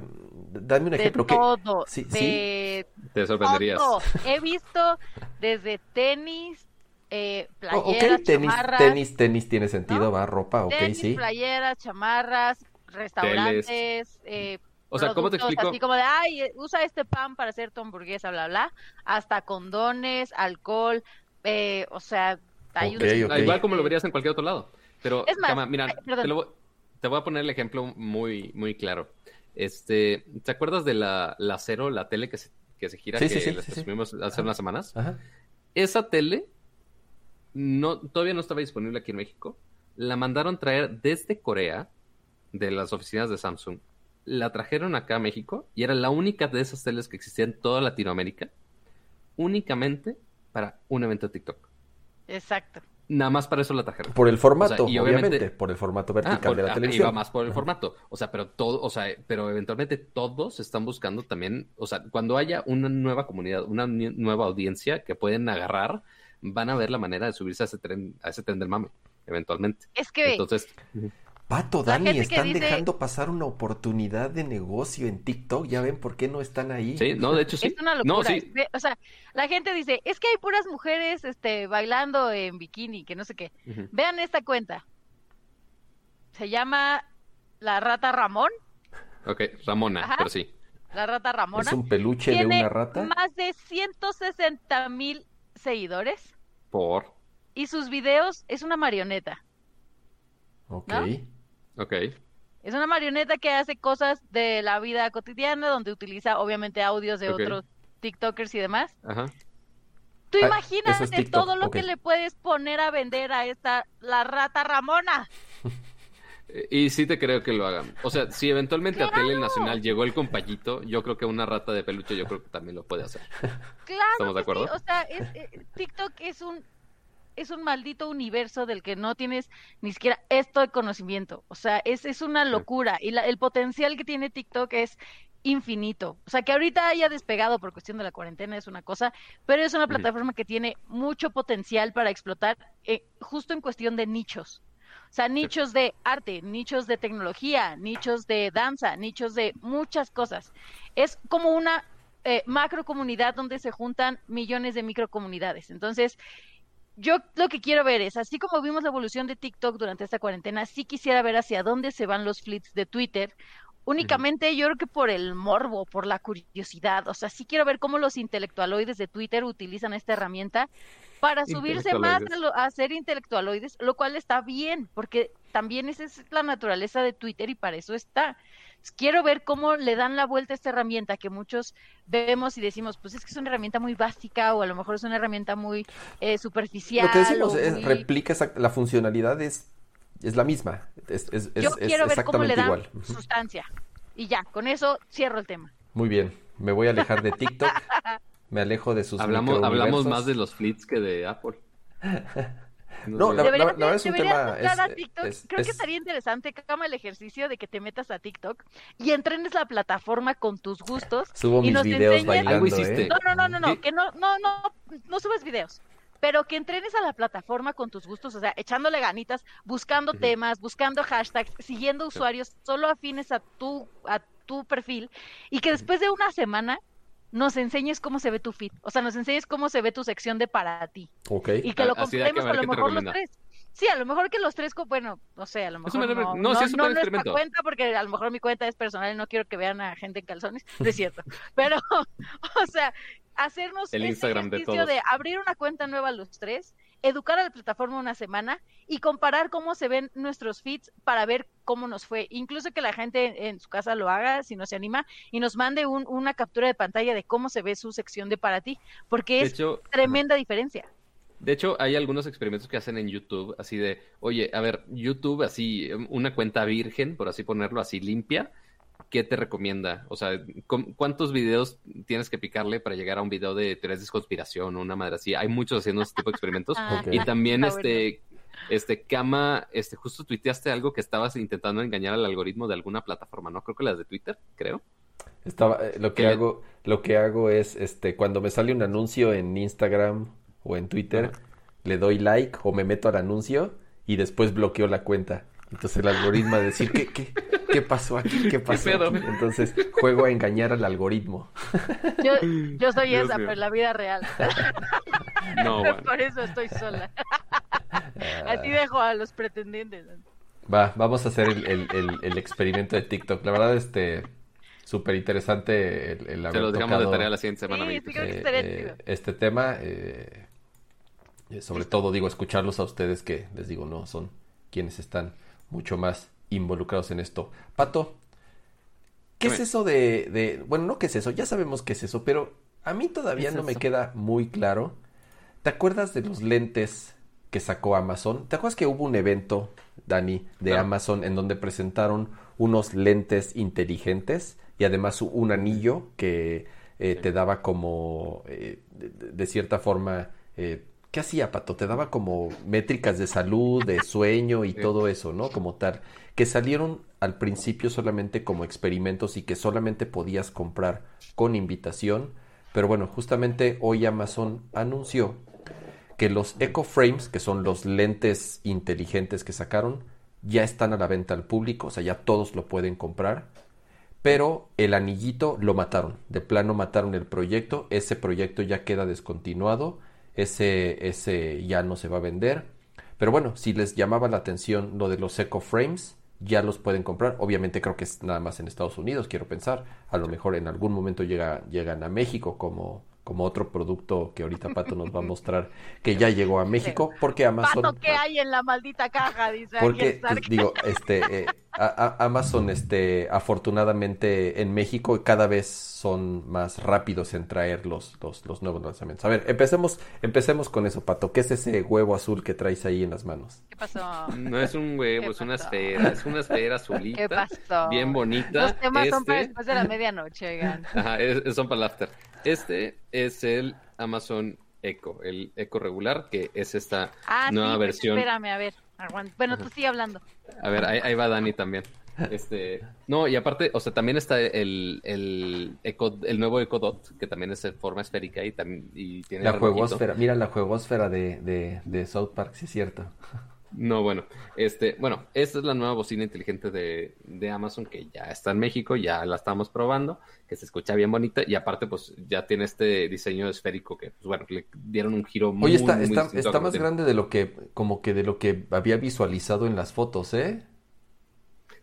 dame un ejemplo. De todo. ¿Sí? de... Te sorprenderías. He visto desde tenis, eh, playeras, tenis, tenis, tenis tiene sentido, va, ropa, ok, tenis, sí. playeras, chamarras, restaurantes, eh, o sea, ¿cómo te explico? Así como de, ay, usa este pan para hacer tu hamburguesa, bla, bla, hasta condones, alcohol, eh, o sea, hay un... Igual como lo verías en cualquier otro lado. Pero, es más, mira, te, voy a poner el ejemplo muy, muy claro. Este, ¿te acuerdas de la, la Cero, la tele que se, que se gira, que sí, hace unas semanas? Esa tele no, todavía no estaba disponible aquí en México. La mandaron traer desde Corea, de las oficinas de Samsung. La trajeron acá a México y era la única de esas teles que existía en toda Latinoamérica, únicamente para un evento de TikTok. Exacto. Nada más para eso la trajeron. Por el formato, y obviamente, por el formato ah, vertical de la televisión. Iba más por el formato. O sea, pero todo, o sea, pero eventualmente todos están buscando también, o sea, cuando haya una nueva comunidad, una nueva audiencia que pueden agarrar, van a ver la manera de subirse a ese tren, a ese tren del mame, eventualmente. Es que entonces Pato, Dani, están dejando pasar una oportunidad de negocio en TikTok. Ya ven por qué no están ahí. Sí, no, de hecho sí. Es una locura. O sea, la gente dice, es que hay puras mujeres este, bailando en bikini, que no sé qué. Vean esta cuenta. Se llama La Rata Ramón. Ok, Ramona, pero sí. La Rata Ramona. ¿Es un peluche de una rata? más de 160 mil seguidores. Por. Y sus videos es una marioneta. Ok. Ok. Es una marioneta que hace cosas de la vida cotidiana, donde utiliza obviamente audios de otros TikTokers y demás. Ajá. Tú ah, imagínate todo lo que le puedes poner a vender a esta, la rata Ramona. Y sí te creo que lo hagan. O sea, si eventualmente a Tele Nacional llegó el compayito, yo creo que una rata de peluche yo creo que también lo puede hacer. Claro. ¿Estamos de acuerdo? O sea, eh, TikTok es un es un maldito universo del que no tienes ni siquiera esto de conocimiento. O sea, es, es una locura. Y el potencial que tiene TikTok es infinito. O sea, que ahorita haya despegado por cuestión de la cuarentena es una cosa, pero es una plataforma que tiene mucho potencial para explotar eh, justo en cuestión de nichos. O sea, nichos de arte, nichos de tecnología, nichos de danza, nichos de muchas cosas. Es como una eh, macro comunidad donde se juntan millones de microcomunidades. Entonces, yo lo que quiero ver es, así como vimos la evolución de TikTok durante esta cuarentena, sí quisiera ver hacia dónde se van los flits de Twitter. Únicamente yo creo que por el morbo, por la curiosidad. O sea, sí quiero ver cómo los intelectualoides de Twitter utilizan esta herramienta para subirse más a, a, ser intelectualoides, lo cual está bien, porque también esa es la naturaleza de Twitter y para eso está quiero ver cómo le dan la vuelta a esta herramienta que muchos vemos y decimos, pues es que es una herramienta muy básica o a lo mejor es una herramienta muy eh, superficial. Lo que decimos es, replica la funcionalidad es, es la misma. Es, es, Yo quiero ver cómo le dan sustancia. Y ya, con eso cierro el tema. Muy bien, me voy a alejar de TikTok. me alejo de sus Hablamos, hablamos más de los flits que de Apple. No, la, verdad es un tema. Creo que estaría interesante que haga el ejercicio de que te metas a TikTok y entrenes la plataforma con tus gustos. Subo y mis videos bailando. ¿eh? No, no, no, no, no, que no, no, no, no subes videos pero que entrenes a la plataforma con tus gustos, o sea, echándole ganitas, buscando temas, buscando hashtags, siguiendo usuarios solo afines a tu, a tu perfil, y que después de una semana nos enseñes cómo se ve tu feed, o sea, nos enseñes cómo se ve tu sección de para ti. Ok. Y que lo compremos a, lo mejor los tres. Sí, a lo mejor que los tres, bueno, no sé, a lo mejor no, no, no, no, no cuenta porque a lo mejor mi cuenta es personal y no quiero que vean a gente en calzones, no es cierto. Pero, o sea, hacernos el Instagram de, todos. de abrir una cuenta nueva a los tres educar a la plataforma una semana y comparar cómo se ven nuestros feeds para ver cómo nos fue. Incluso que la gente en su casa lo haga, si no se anima, y nos mande una captura de pantalla de cómo se ve su sección de para ti, porque es tremenda diferencia. De hecho, hay algunos experimentos que hacen en YouTube, así de, oye, a ver, YouTube, así, una cuenta virgen, por así ponerlo, así limpia, ¿qué te recomienda? O sea, ¿cuántos videos tienes que picarle para llegar a un video de teorías de conspiración o una madre así? Hay muchos haciendo este tipo de experimentos. Ah, y también este, este, Kama, este, justo tuiteaste algo que estabas intentando engañar al algoritmo de alguna plataforma, ¿no? Creo que las de Twitter, creo. Estaba, eh, lo que hago, lo que hago es, este, cuando me sale un anuncio en Instagram o en Twitter, le doy like o me meto al anuncio y después bloqueo la cuenta. Entonces el algoritmo a decir, ¿qué, qué, qué pasó aquí? ¿Qué pasó Entonces juego a engañar al algoritmo. Yo, yo soy esa, pero en la vida real. No, Por eso estoy sola. Así dejo a los pretendientes. Va, vamos a hacer el, el, el, experimento de TikTok. La verdad, este, súper interesante el, el haber Se lo dejamos de tarea la siguiente semana. Sí, sí, eh, eh, este tema, eh, sobre todo, digo, escucharlos a ustedes que, les digo, no, son quienes están mucho más involucrados en esto. Pato, ¿qué es eso de, de, bueno, no qué es eso, ya sabemos qué es eso, pero a mí todavía no me queda muy claro. ¿Te acuerdas de los lentes que sacó Amazon? ¿Te acuerdas que hubo un evento, Dani, de Amazon en donde presentaron unos lentes inteligentes y además un anillo que eh, te daba como, eh, de, cierta forma, eh, ¿qué hacía, Pato? Te daba como métricas de salud, de sueño y todo eso, ¿no? Como tal, que salieron al principio solamente como experimentos y que solamente podías comprar con invitación, pero bueno, justamente hoy Amazon anunció que los Echo Frames, que son los lentes inteligentes que sacaron, ya están a la venta al público, o sea, ya todos lo pueden comprar pero el anillito lo mataron, de plano mataron el proyecto, ese proyecto ya queda descontinuado, ese, ese ya no se va a vender, pero bueno, si les llamaba la atención lo de los Eco Frames, ya los pueden comprar, obviamente creo que es nada más en Estados Unidos, quiero pensar, a lo mejor en algún momento llega, llegan a México como como otro producto que ahorita Pato nos va a mostrar que ya llegó a México porque Amazon Pato qué hay en la maldita caja dice porque pues, digo este eh, Amazon este afortunadamente en México cada vez son más rápidos en traer los, los, nuevos lanzamientos. A ver empecemos empecemos con eso Pato. Qué es ese huevo azul que traes ahí en las manos qué pasó no es un huevo es una esfera es una esfera azulita ¿Qué pasó? bien bonita. Los temas son para este después de la medianoche oigan. Ajá, son para el after este es el Amazon Echo, el Echo regular, que es esta ah, nueva versión. Espérame, a ver, Bueno, tú sigue hablando. A ver, ahí, va Dani también. Este, no, y aparte, o sea, también está el, el, Echo, el nuevo Echo Dot, que también es de forma esférica y, también, y tiene... La juegosfera, mira la juegosfera de, de, de South Park, sí es cierto. No, bueno, este, bueno, esta es la nueva bocina inteligente de, de, Amazon que ya está en México, ya la estamos probando, que se escucha bien bonita y aparte pues ya tiene este diseño esférico que, pues bueno, le dieron un giro muy Oye, está, está, está más grande de lo que, como que de lo que había visualizado en las fotos, ¿eh?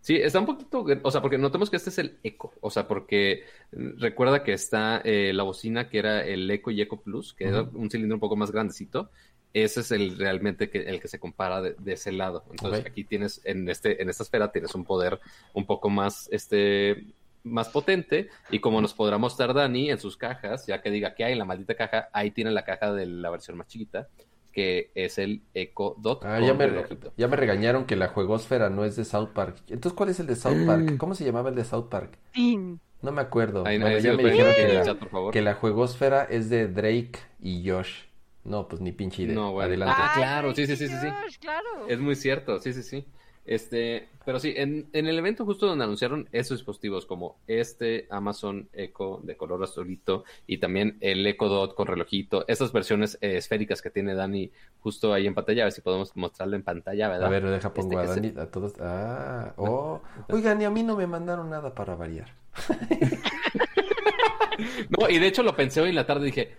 Sí, está un poquito, o sea, porque notemos que este es el Eco, o sea, porque recuerda que está eh, la bocina que era el Eco y Eco Plus, que era un cilindro un poco más grandecito, ese es el realmente que, el que se compara de, ese lado. Entonces aquí tienes, en, este, en esta esfera tienes un poder un poco más, este, más potente y como nos podrá mostrar Dani en sus cajas, ya que diga que hay en la maldita caja, ahí tiene la caja de la versión más chiquita que es el Echo Dot. Ah, ya, me, ya me regañaron que la juegosfera no es de South Park. Entonces, ¿cuál es el de South Park? Mm. ¿Cómo se llamaba el de South Park? No me acuerdo. Ahí, ya me dijeron que, que la juegosfera es de Drake y Josh. No, pues ni pinche idea. No, Adelante. Ah, claro, sí, sí, sí, sí, sí. Claro. Es muy cierto, sí, sí, sí. Este, pero sí, en, en, el evento justo donde anunciaron esos dispositivos como este Amazon Echo de color azulito y también el Echo Dot con relojito, esas versiones eh, esféricas que tiene Dani justo ahí en pantalla, a ver si podemos mostrarlo en pantalla, ¿verdad? A ver, deja este, pongo a Dani, a todos. Ah, oh, oigan, y a mí no me mandaron nada para variar. no, y de hecho lo pensé hoy en la tarde, dije,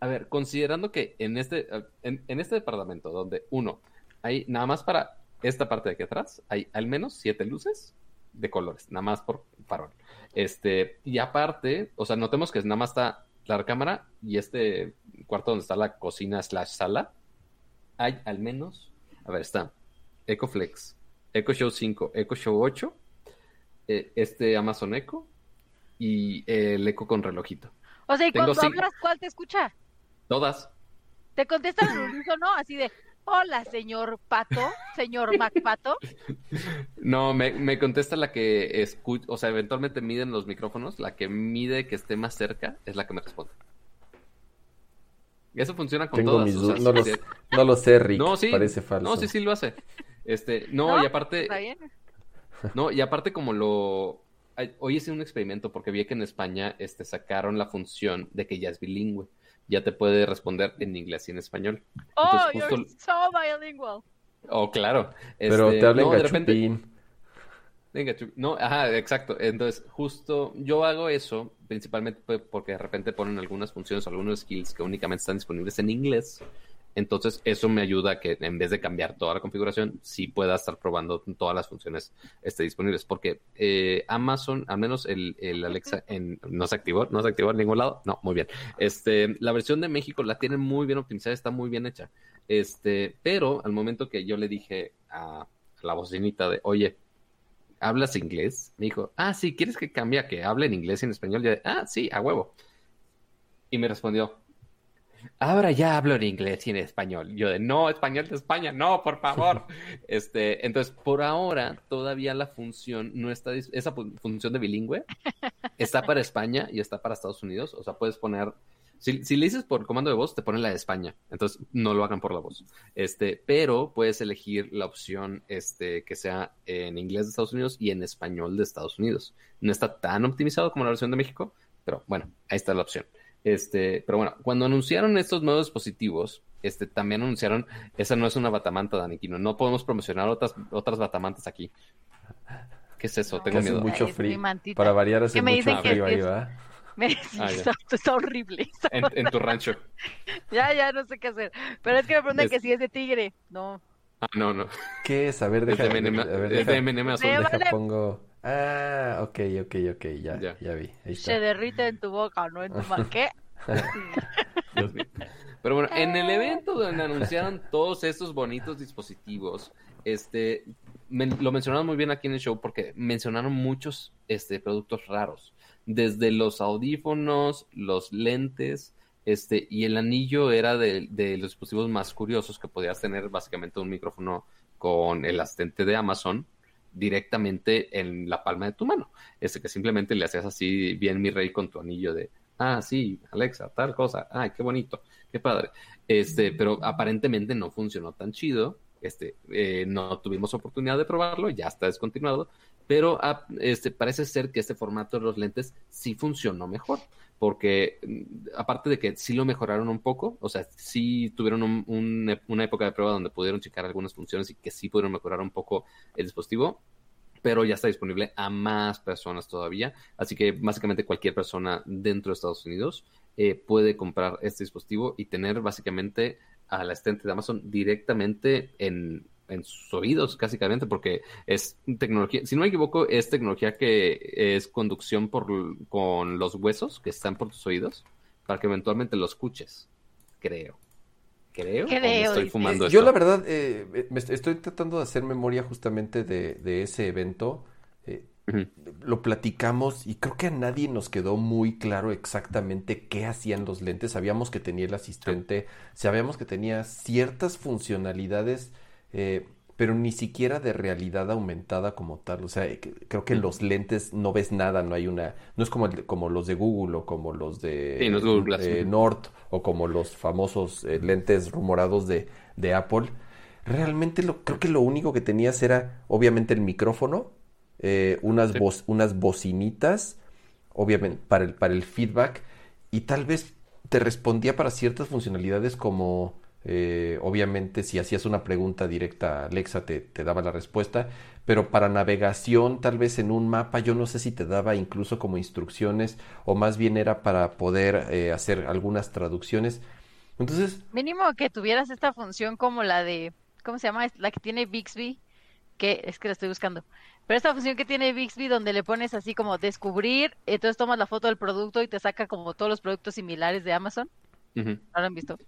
a ver, considerando que en este, en, este departamento donde uno, hay nada más para esta parte de aquí atrás, hay al menos siete luces de colores, nada más por farol. Este, y aparte, o sea, notemos que nada más está la recámara y este cuarto donde está la cocina slash sala, hay al menos, a ver, está EcoFlex, Echo Show 5, Echo Show 8, eh, este Amazon Echo y el Echo con relojito. O sea, y cuando hablas, ¿cuál te escucha? Todas. Te contestan el ¿no? Así de, hola, señor Pato, señor MacPato. No, me, me contesta la que escucha, o sea, eventualmente miden los micrófonos, la que mide que esté más cerca es la que me responde. Y eso funciona con todas. no, lo, sé, Rick. No, sí. Parece falso. No, sí, sí lo hace. Este, no, y aparte. Está bien. No, y aparte como lo. Hoy hice un experimento porque vi que en España este, sacaron la función de que ya es bilingüe ya te puede responder en inglés y en español. Oh, you're so bilingual. Oh, claro. Pero este, te habla no, de repente... Venga, no, ajá, exacto. Entonces, justo yo hago eso principalmente porque de repente ponen algunas funciones, algunos skills que únicamente están disponibles en inglés entonces, eso me ayuda a que en vez de cambiar toda la configuración, sí pueda estar probando todas las funciones este, disponibles. Porque eh, Amazon, al menos el, Alexa, en, no se activó, no se activó en ningún lado. No, muy bien. Este, la versión de México la tienen muy bien optimizada, está muy bien hecha. Este, pero al momento que yo le dije a, la bocinita de, oye, ¿hablas inglés? Me dijo, ah, sí, ¿quieres que cambie a que hable en inglés y en español? Yo, ah, sí, a huevo. Y me respondió, ahora ya hablo en inglés y en español. Yo de, no, español de España, no, por favor. este, entonces, por ahora, todavía la función no está, esa función de bilingüe está para España y está para Estados Unidos. O sea, puedes poner, si, si le dices por comando de voz, te ponen la de España. Entonces, no lo hagan por la voz. Este, pero puedes elegir la opción, este, que sea en inglés de Estados Unidos y en español de Estados Unidos. No está tan optimizado como la versión de México, pero bueno, ahí está la opción. Este, pero bueno, cuando anunciaron estos nuevos dispositivos, este, también anunciaron, esa no es una batamanta, Daniquino, no podemos promocionar otras, otras batamantas aquí. ¿Qué es eso? Tengo miedo. mucho frío. Para variar hace mucho frío ahí. Me... Ah, está, horrible. En, tu rancho. ya, ya, no sé qué hacer. Pero es que me preguntan que si es de tigre. No. Ah, no, no. ¿Qué es? A ver, deja, de M&M, a ver, deja, deja, pongo... Ah, ok, ok, ok, ya, ya, ya vi. Se derrite en tu boca, no en tu mano. ¿Qué? Pero bueno, en el evento donde anunciaron todos estos bonitos dispositivos, este, lo mencionaron muy bien aquí en el show porque mencionaron muchos este, productos raros, desde los audífonos, los lentes, este, y el anillo era de, de los dispositivos más curiosos que podías tener básicamente un micrófono con el asistente de Amazon directamente en la palma de tu mano. Este que simplemente le hacías así bien mi rey con tu anillo de, ah, sí, Alexa, tal cosa, ay, qué bonito, qué padre. Este, pero aparentemente no funcionó tan chido. Este, eh, no tuvimos oportunidad de probarlo, ya está descontinuado, pero ah, este, parece ser que este formato de los lentes sí funcionó mejor porque mm, aparte de que sí lo mejoraron un poco, o sea, sí tuvieron una época de prueba donde pudieron checar algunas funciones y que sí pudieron mejorar un poco el dispositivo, pero ya está disponible a más personas todavía, así que básicamente cualquier persona dentro de Estados Unidos eh, puede comprar este dispositivo y tener básicamente al asistente de Amazon directamente en, en sus oídos, básicamente, porque es tecnología, si no me equivoco, es tecnología que es conducción por, con los huesos que están por tus oídos, para que eventualmente lo escuches, creo. Creo. estoy fumando Yo la verdad, eh, me estoy tratando de hacer memoria justamente de, ese evento. Eh, lo platicamos y creo que a nadie nos quedó muy claro exactamente qué hacían los lentes. Sabíamos que tenía el asistente, sabíamos que tenía ciertas funcionalidades eh, pero ni siquiera de realidad aumentada como tal. O sea, eh, creo que en los lentes no ves nada, no hay una, no es como, como los de Google o como los de, sí, Nord o como los famosos eh, lentes rumorados de, de Apple. Realmente lo, creo que lo único que tenías era obviamente el micrófono, unas, unas bocinitas, obviamente para el, para el feedback y tal vez te respondía para ciertas funcionalidades como eh, obviamente, si hacías una pregunta directa a Alexa, te, daba la respuesta, pero para navegación, tal vez en un mapa, yo no sé si te daba incluso como instrucciones o más bien era para poder eh, hacer algunas traducciones. Entonces. Mínimo que tuvieras esta función como la de. ¿Cómo se llama? La que tiene Bixby. Que es que la estoy buscando. Pero esta función que tiene Bixby donde le pones así como descubrir, entonces tomas la foto del producto y te saca como todos los productos similares de Amazon. ¿No lo han visto?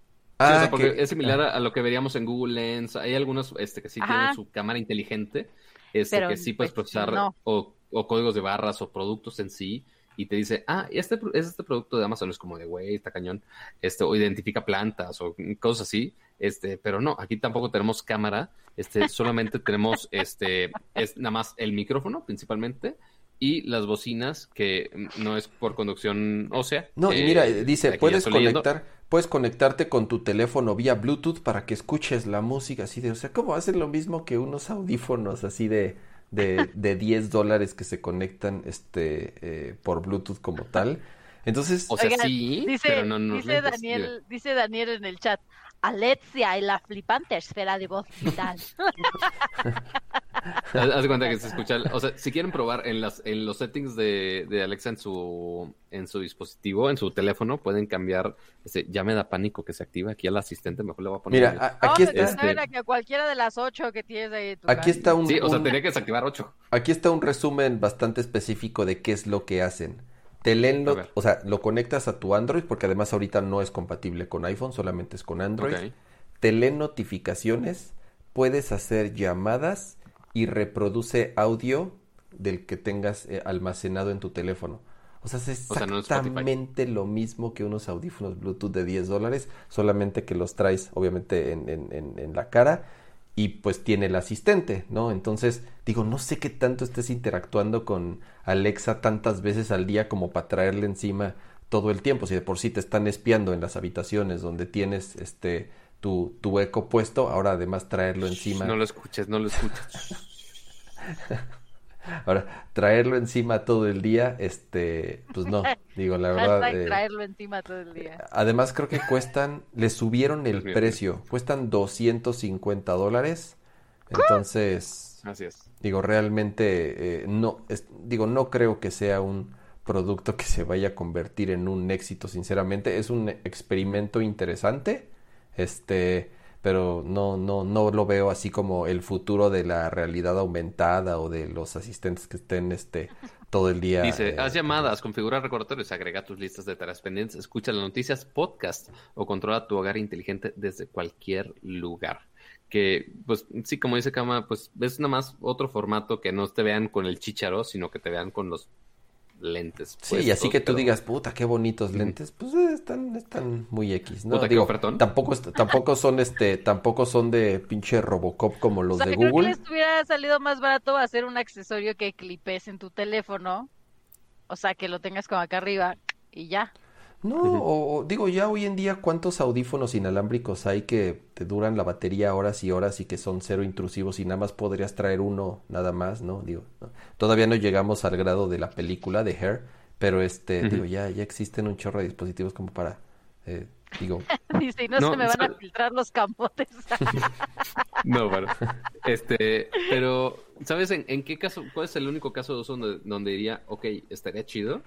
Ah, porque es similar a, lo que veríamos en Google Lens. Hay algunos este, que sí tienen su cámara inteligente, este, que sí puedes pues, procesar o, códigos de barras o productos en sí. Y te dice, ah, este es este producto de Amazon, es como de, güey, está cañón. Este, o identifica plantas o cosas así. Este, pero no, aquí tampoco tenemos cámara. Este, solamente tenemos, este, es nada más el micrófono principalmente y las bocinas que no es por conducción ósea. No, y mira, dice, puedes conectar, puedes conectarte con tu teléfono vía Bluetooth para que escuches la música así de, o sea, ¿cómo hacen lo mismo que unos audífonos así de, de, de 10 dólares que se conectan este eh, por Bluetooth como tal? Entonces, o sea, sí, dice, pero no, dice Daniel, dice Daniel en el chat, Alexia y la flipante esfera de voz vital. Haz cuenta que se escucha, o sea, si quieren probar en las en los settings de, de, Alexa en su en su dispositivo, en su teléfono, pueden cambiar ese ya me da pánico que se active aquí al asistente, mejor le voy a poner. Mira, aquí está este... que cualquiera de las ocho que tienes ahí. aquí está un Sí, o sea, tenía que desactivar ocho. Aquí está un resumen bastante específico de qué es lo que hacen. Te leen o sea, lo conectas a tu Android, porque además ahorita no es compatible con iPhone, solamente es con Android. Te leen notificaciones, puedes hacer llamadas y reproduce audio del que tengas eh, almacenado en tu teléfono. O sea, es exactamente lo mismo que unos audífonos Bluetooth de 10 dólares, solamente que los traes obviamente en, en, en, la cara y pues tiene el asistente, ¿no? Entonces, digo, no sé qué tanto estés interactuando con Alexa tantas veces al día como para traerle encima todo el tiempo. Si de por sí te están espiando en las habitaciones donde tienes este tu, tu eco puesto, ahora además traerlo encima. No lo escuches, no lo escuches. Ahora, traerlo encima todo el día, este, pues no, digo, la verdad. Eh, traerlo encima todo el día. Además, creo que cuestan, le subieron el precio, cuestan 250 dólares. Entonces, Así es. digo, realmente, eh, no, digo, no creo que sea un producto que se vaya a convertir en un éxito, sinceramente. Es un experimento interesante, este, pero no, no, no lo veo así como el futuro de la realidad aumentada o de los asistentes que estén este todo el día. Dice, eh, haz llamadas, configura recordatorios, agrega tus listas de tareas pendientes, escucha las noticias, podcast o controla tu hogar inteligente desde cualquier lugar. Que, pues, sí, como dice Kama, pues es nada más otro formato que no te vean con el chicharo, sino que te vean con los lentes. Sí, y así que tú digas, puta, qué bonitos lentes, pues eh, están, están muy X, ¿no? Digo, tampoco, tampoco son este, tampoco son de pinche Robocop como los de Google. Creo que les hubiera salido más barato hacer un accesorio que clipes en tu teléfono, o sea, que lo tengas como acá arriba y ya. No, o, digo, ya hoy en día, ¿cuántos audífonos inalámbricos hay que te duran la batería horas y horas y que son cero intrusivos y nada más podrías traer uno nada más, ¿no? Digo, todavía no llegamos al grado de la película de Hair, pero este, digo, ya, ya existen un chorro de dispositivos como para, eh, digo... Dice, no, se me van a filtrar los camotes. no, bueno, este, pero, ¿sabes en, en, qué caso, cuál es el único caso de uso donde, donde diría, ok, estaría chido?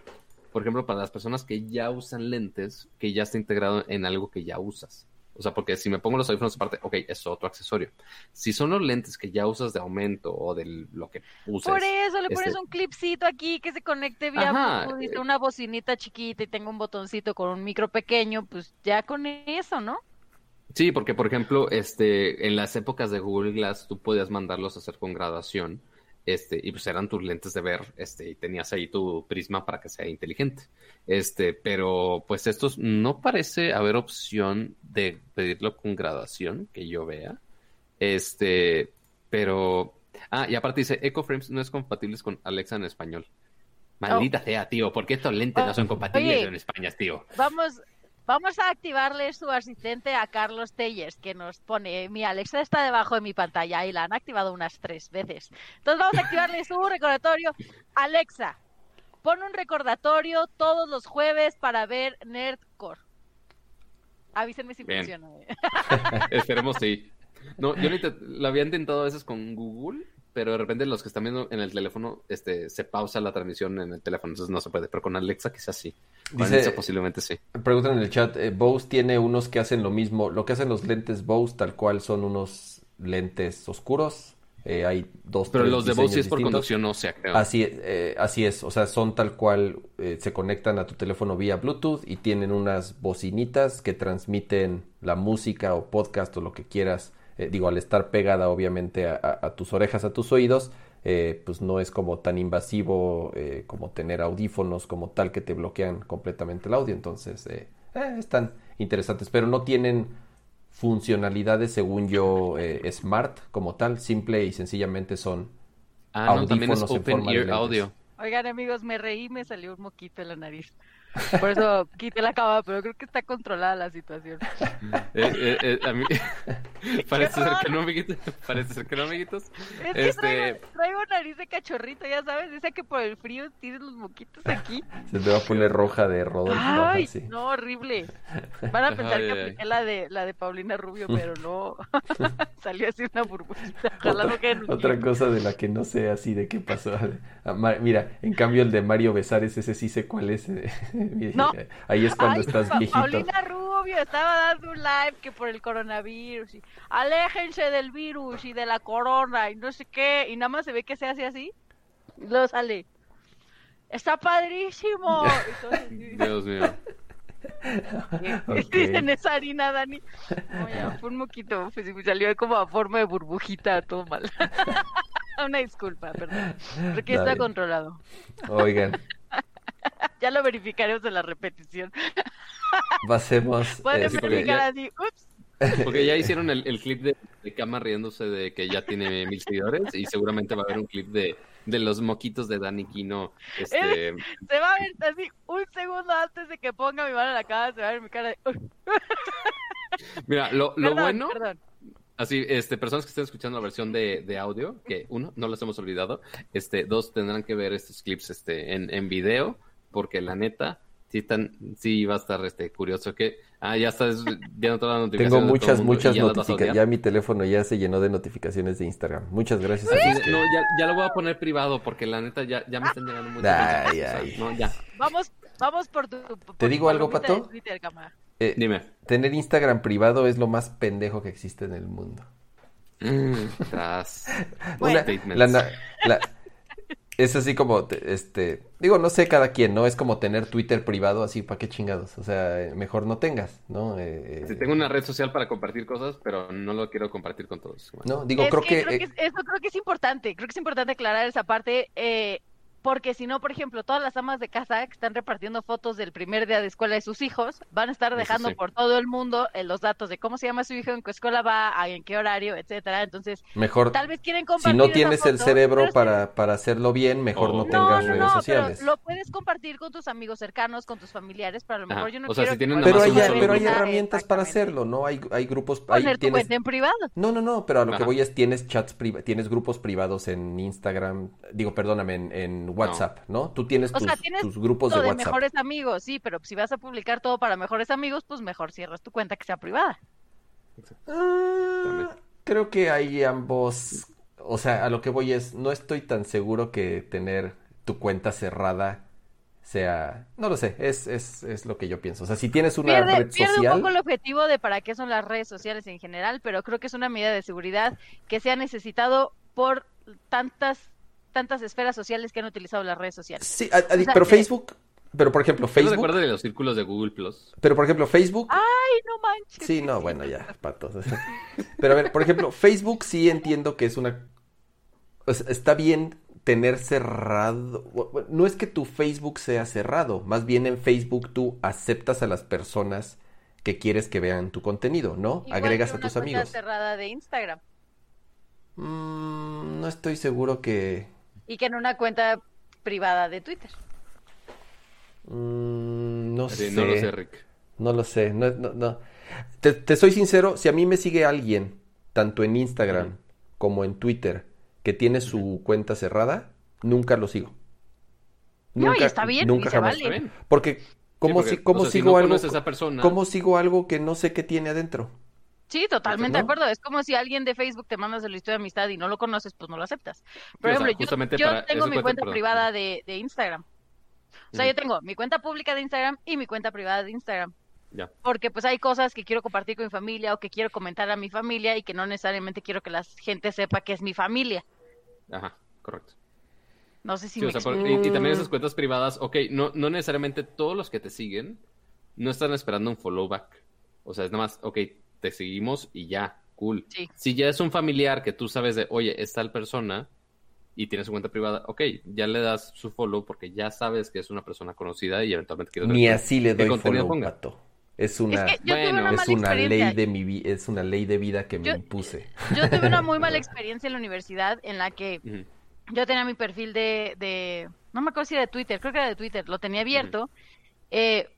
Por ejemplo, para las personas que ya usan lentes, que ya está integrado en algo que ya usas. O sea, porque si me pongo los audífonos aparte, ok, es otro accesorio. Si son los lentes que ya usas de aumento o de lo que uses. Por eso le pones este un clipcito aquí que se conecte vía eh, una bocinita chiquita y tengo un botoncito con un micro pequeño, pues ya con eso, ¿no? Sí, porque por ejemplo, este, en las épocas de Google Glass tú podías mandarlos a hacer con graduación este, y pues eran tus lentes de ver, este, y tenías ahí tu prisma para que sea inteligente. Este, pero pues estos no parece haber opción de pedirlo con graduación, que yo vea. Este, pero. Ah, y aparte dice, EcoFrames no es compatible con Alexa en español. Maldita oh. sea, tío, ¿por qué estos lentes no son compatibles en España, tío? Vamos, Vamos a activarle su asistente a Carlos Tellers, que nos pone, mi Alexa está debajo de mi pantalla y la han activado unas tres veces. Entonces vamos a activarle su recordatorio. Alexa, pon un recordatorio todos los jueves para ver Nerdcore. Avísenme si funciona. ¿eh? Esperemos sí. No, yo lo había intentado a veces con Google pero de repente los que están viendo en el teléfono, este, se pausa la transmisión en el teléfono, entonces no se puede, pero con Alexa quizás sí. Dice, posiblemente sí. Preguntan en el chat, eh, Bose tiene unos que hacen lo mismo, lo que hacen los lentes Bose tal cual son unos lentes oscuros, eh, hay dos pero los de Bose sí es por conducción o sea creo así eh, así es o sea son tal cual eh, se conectan a tu teléfono vía Bluetooth y tienen unas bocinitas que transmiten la música o podcast o lo que quieras eh, digo, al estar pegada obviamente a, tus orejas, a tus oídos, eh, pues no es como tan invasivo eh, como tener audífonos como tal que te bloquean completamente el audio. Entonces, están interesantes, pero no tienen funcionalidades, según yo, smart como tal. Simple y sencillamente son ah, audífonos en forma de audio. Oigan, amigos, me reí, me salió un moquito en la nariz. Por eso quité la cama, pero creo que está controlada la situación. Eh, eh, eh, a mí... parece ser que no, amiguitos. Parece ser que no, amiguitos. Es que este... traigo, nariz de cachorrito, ya sabes. Dice que por el frío tienes los moquitos aquí. Se te va a poner roja de Rodolfo. Ay, no, horrible. Van a pensar que apliqué la de, la de Paulina Rubio, pero no. Salió así una burbujita. Ojalá otra, no Otra cosa de la que no sé así de qué pasó. Ah, mira, en cambio el de Mario Besares, ese sí sé cuál es. No. Ahí es cuando estás viejito. Paulina Rubio estaba dando un live que por el coronavirus. Y, Aléjense del virus y de la corona y no sé qué. Y nada más se ve que se hace así. Y luego sale. Está padrísimo. Dios mío. Okay. en esa harina, Dani. fue un moquito, pues, salió como a forma de burbujita, todo mal. Una disculpa, perdón. Porque está controlado. Oigan. ya lo verificaremos en la repetición. Pasemos. Pueden este, verificar así, ups. Porque ya hicieron el, clip de, de Kama riéndose de que ya tiene mil seguidores y seguramente va a haber un clip de, de los moquitos de Dani Kino. Este... Se va a ver así un segundo antes de que ponga mi mano en la cara, se va a ver mi cara de... Mira, lo, lo bueno... Así, este, personas que estén escuchando la versión de, de, audio, que uno, no los hemos olvidado, este, dos, tendrán que ver estos clips este, en, en video, porque la neta, sí, tan, sí va a estar este, curioso que Ah, ya estás viendo todas las notificaciones. Tengo muchas, muchas notificaciones. Ya mi teléfono ya se llenó de notificaciones de Instagram. Muchas gracias. A No, ya, ya, lo voy a poner privado porque la neta ya, ya me están llegando muchas ay, ay. no, ya. Vamos, vamos por tu. ¿Te digo algo, Pato? eh, Dime. Tener Instagram privado es lo más pendejo que existe en el mundo. Mm, Una, la, la, es así como, este, digo, no sé cada quien, ¿no? Es como tener Twitter privado, así, ¿para qué chingados? O sea, mejor no tengas, ¿no? Eh, tengo una red social para compartir cosas, pero no lo quiero compartir con todos. No, digo, creo que... Eh, eso creo que es importante, creo que es importante aclarar esa parte. Eh, porque si no, por ejemplo, todas las amas de casa que están repartiendo fotos del primer día de escuela de sus hijos van a estar dejando por todo el mundo eh, los datos de cómo se llama su hijo, en qué escuela va, en qué horario, etcétera. Entonces, mejor tal vez quieren compartir. Si no tienes el cerebro para, para hacerlo bien, mejor no, oh. tengas redes sociales. lo puedes compartir con tus amigos cercanos, con tus familiares, pero a lo mejor yo no quiero. pero, hay, pero hay herramientas para hacerlo, ¿no? Hay, hay grupos. Poner tu cuenta en privado. No, no, no, pero a lo que voy es tienes chats tienes grupos privados en Instagram, digo, perdóname, en, en WhatsApp, ¿no? tú tienes, tus, grupos de, WhatsApp. mejores amigos, sí, pero si vas a publicar todo para mejores amigos, pues mejor cierras tu cuenta que sea privada. Ah, creo que hay ambos, o sea, a lo que voy es, no estoy tan seguro que tener tu cuenta cerrada sea, no lo sé, es, es, es lo que yo pienso. O sea, si tienes una red social... Pierde un poco el objetivo de para qué son las redes sociales en general, pero creo que es una medida de seguridad que se ha necesitado por tantas tantas esferas sociales que han utilizado las redes sociales. Sí, pero Facebook, pero por ejemplo, Facebook. recuerdo de los círculos de Google Plus. Pero por ejemplo, Facebook. Ay, no manches. Sí, no, bueno, ya, patos. Pero a ver, por ejemplo, Facebook sí entiendo que es una. está bien tener cerrado. No es que tu Facebook sea cerrado, más bien en Facebook tú aceptas a las personas que quieres que vean tu contenido, ¿no? Agregas a tus amigos. cerrada de Instagram. Mm, no estoy seguro que y que en una cuenta privada de Twitter. Mm, no sé. No lo sé, Rick. No lo sé. No, no, Te, soy sincero, si a mí me sigue alguien, tanto en Instagram como en Twitter, que tiene su cuenta cerrada, nunca lo sigo. Nunca, no, está bien, nunca jamás. Vale. Porque, ¿cómo, si, cómo sigo algo? ¿Cómo sigo algo que no sé qué tiene adentro? Sí, totalmente de acuerdo. Es como si alguien de Facebook te manda solicitud de amistad y no lo conoces, pues no lo aceptas. Por ejemplo, yo, tengo mi cuenta, privada de, Instagram. O sea, yo tengo mi cuenta pública de Instagram y mi cuenta privada de Instagram. Ya. Porque pues hay cosas que quiero compartir con mi familia o que quiero comentar a mi familia y que no necesariamente quiero que la gente sepa que es mi familia. Ajá, correcto. No sé si me y, también esas cuentas privadas, ok, no, no necesariamente todos los que te siguen no están esperando un follow back. O sea, es nada más, ok, te seguimos y ya, cool. Si ya es un familiar que tú sabes de, oye, es tal persona y tiene su cuenta privada, ok, ya le das su follow porque ya sabes que es una persona conocida y eventualmente quieres Ni así le doy follow, gato. Es una, es, una ley de mi es una ley de vida que me impuse. Yo tuve una muy mala experiencia en la universidad en la que yo tenía mi perfil de, de, no me acuerdo si era de Twitter, creo que era de Twitter, lo tenía abierto. eh,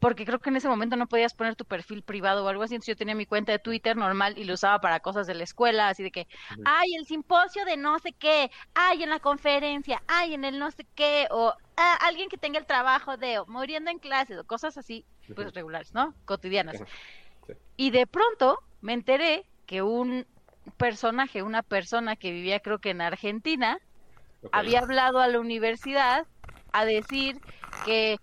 porque creo que en ese momento no podías poner tu perfil privado o algo así, entonces yo tenía mi cuenta de Twitter normal y lo usaba para cosas de la escuela, así de que, ay, el simposio de no sé qué, ay, en la conferencia, ay, en el no sé qué, o ah, alguien que tenga el trabajo de, o muriendo en clases, o cosas así, pues regulares, ¿no? Cotidianas. Y de pronto me enteré que un personaje, una persona que vivía creo que en Argentina, había hablado a la universidad a decir que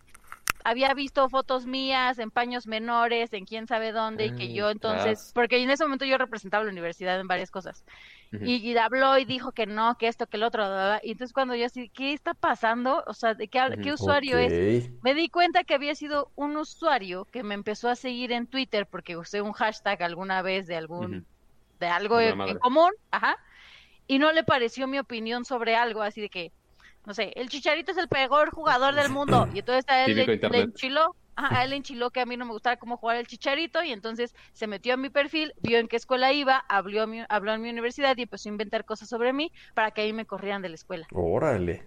había visto fotos mías en paños menores, en quién sabe dónde, y que yo entonces, porque en ese momento yo representaba la universidad en varias cosas. y, habló y dijo que no, que esto, que el otro, y entonces cuando yo así, ¿qué está pasando? O sea, ¿de qué, qué usuario es? Me di cuenta que había sido un usuario que me empezó a seguir en Twitter porque usé un hashtag alguna vez de algún, de algo en común, ajá, y no le pareció mi opinión sobre algo, así de que, no sé, el Chicharito es el peor jugador del mundo, y entonces a él le, enchiló, a él le enchiló que a mí no me gustaba cómo jugar el Chicharito, y entonces se metió a mi perfil, vio en qué escuela iba, habló, habló en mi universidad y empezó a inventar cosas sobre mí para que ahí me corrieran de la escuela. Órale.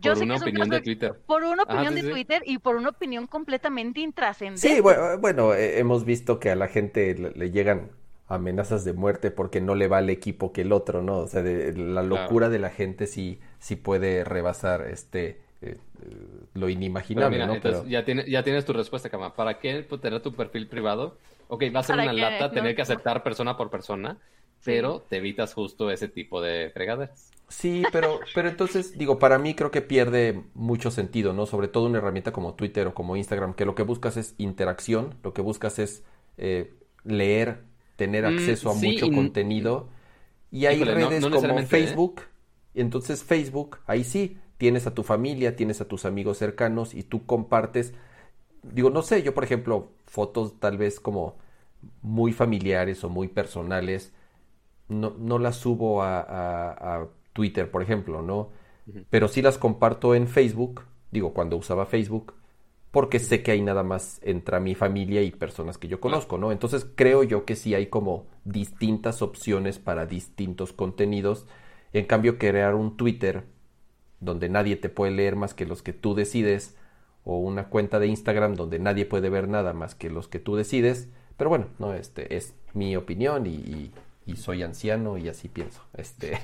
Yo por una opinión de Twitter. Por una opinión de Twitter y por una opinión completamente intrascendente. Sí, bueno, bueno, eh, hemos visto que a la gente le llegan amenazas de muerte porque no le va al equipo que el otro, ¿no? O sea, de, la locura de la gente sí, sí puede rebasar este eh, lo inimaginable, ¿no? Entonces ya, tienes, ya tienes tu respuesta, Cama. ¿Para qué tener tu perfil privado? Ok, va a ser una lata tener que aceptar persona por persona, pero te evitas justo ese tipo de fregaderas. Sí, pero, pero entonces, digo, para mí creo que pierde mucho sentido, ¿no? Sobre todo una herramienta como Twitter o como Instagram, que lo que buscas es interacción, lo que buscas es eh, leer tener mm, acceso a mucho contenido. Y hay redes como ¿eh? Entonces Facebook, ahí sí, tienes a tu familia, tienes a tus amigos cercanos y tú compartes, digo, no sé, yo por ejemplo, fotos tal vez como muy familiares o muy personales, no, no las subo a, a, Twitter, por ejemplo, ¿no? Pero sí las comparto en Facebook, digo, cuando usaba Facebook, porque sé que hay nada más entre mi familia y personas que yo conozco, ¿no? Entonces creo yo que sí hay como distintas opciones para distintos contenidos. En cambio, crear un Twitter donde nadie te puede leer más que los que tú decides, o una cuenta de Instagram donde nadie puede ver nada más que los que tú decides. Pero bueno, no, este es mi opinión y, soy anciano y así pienso. Este.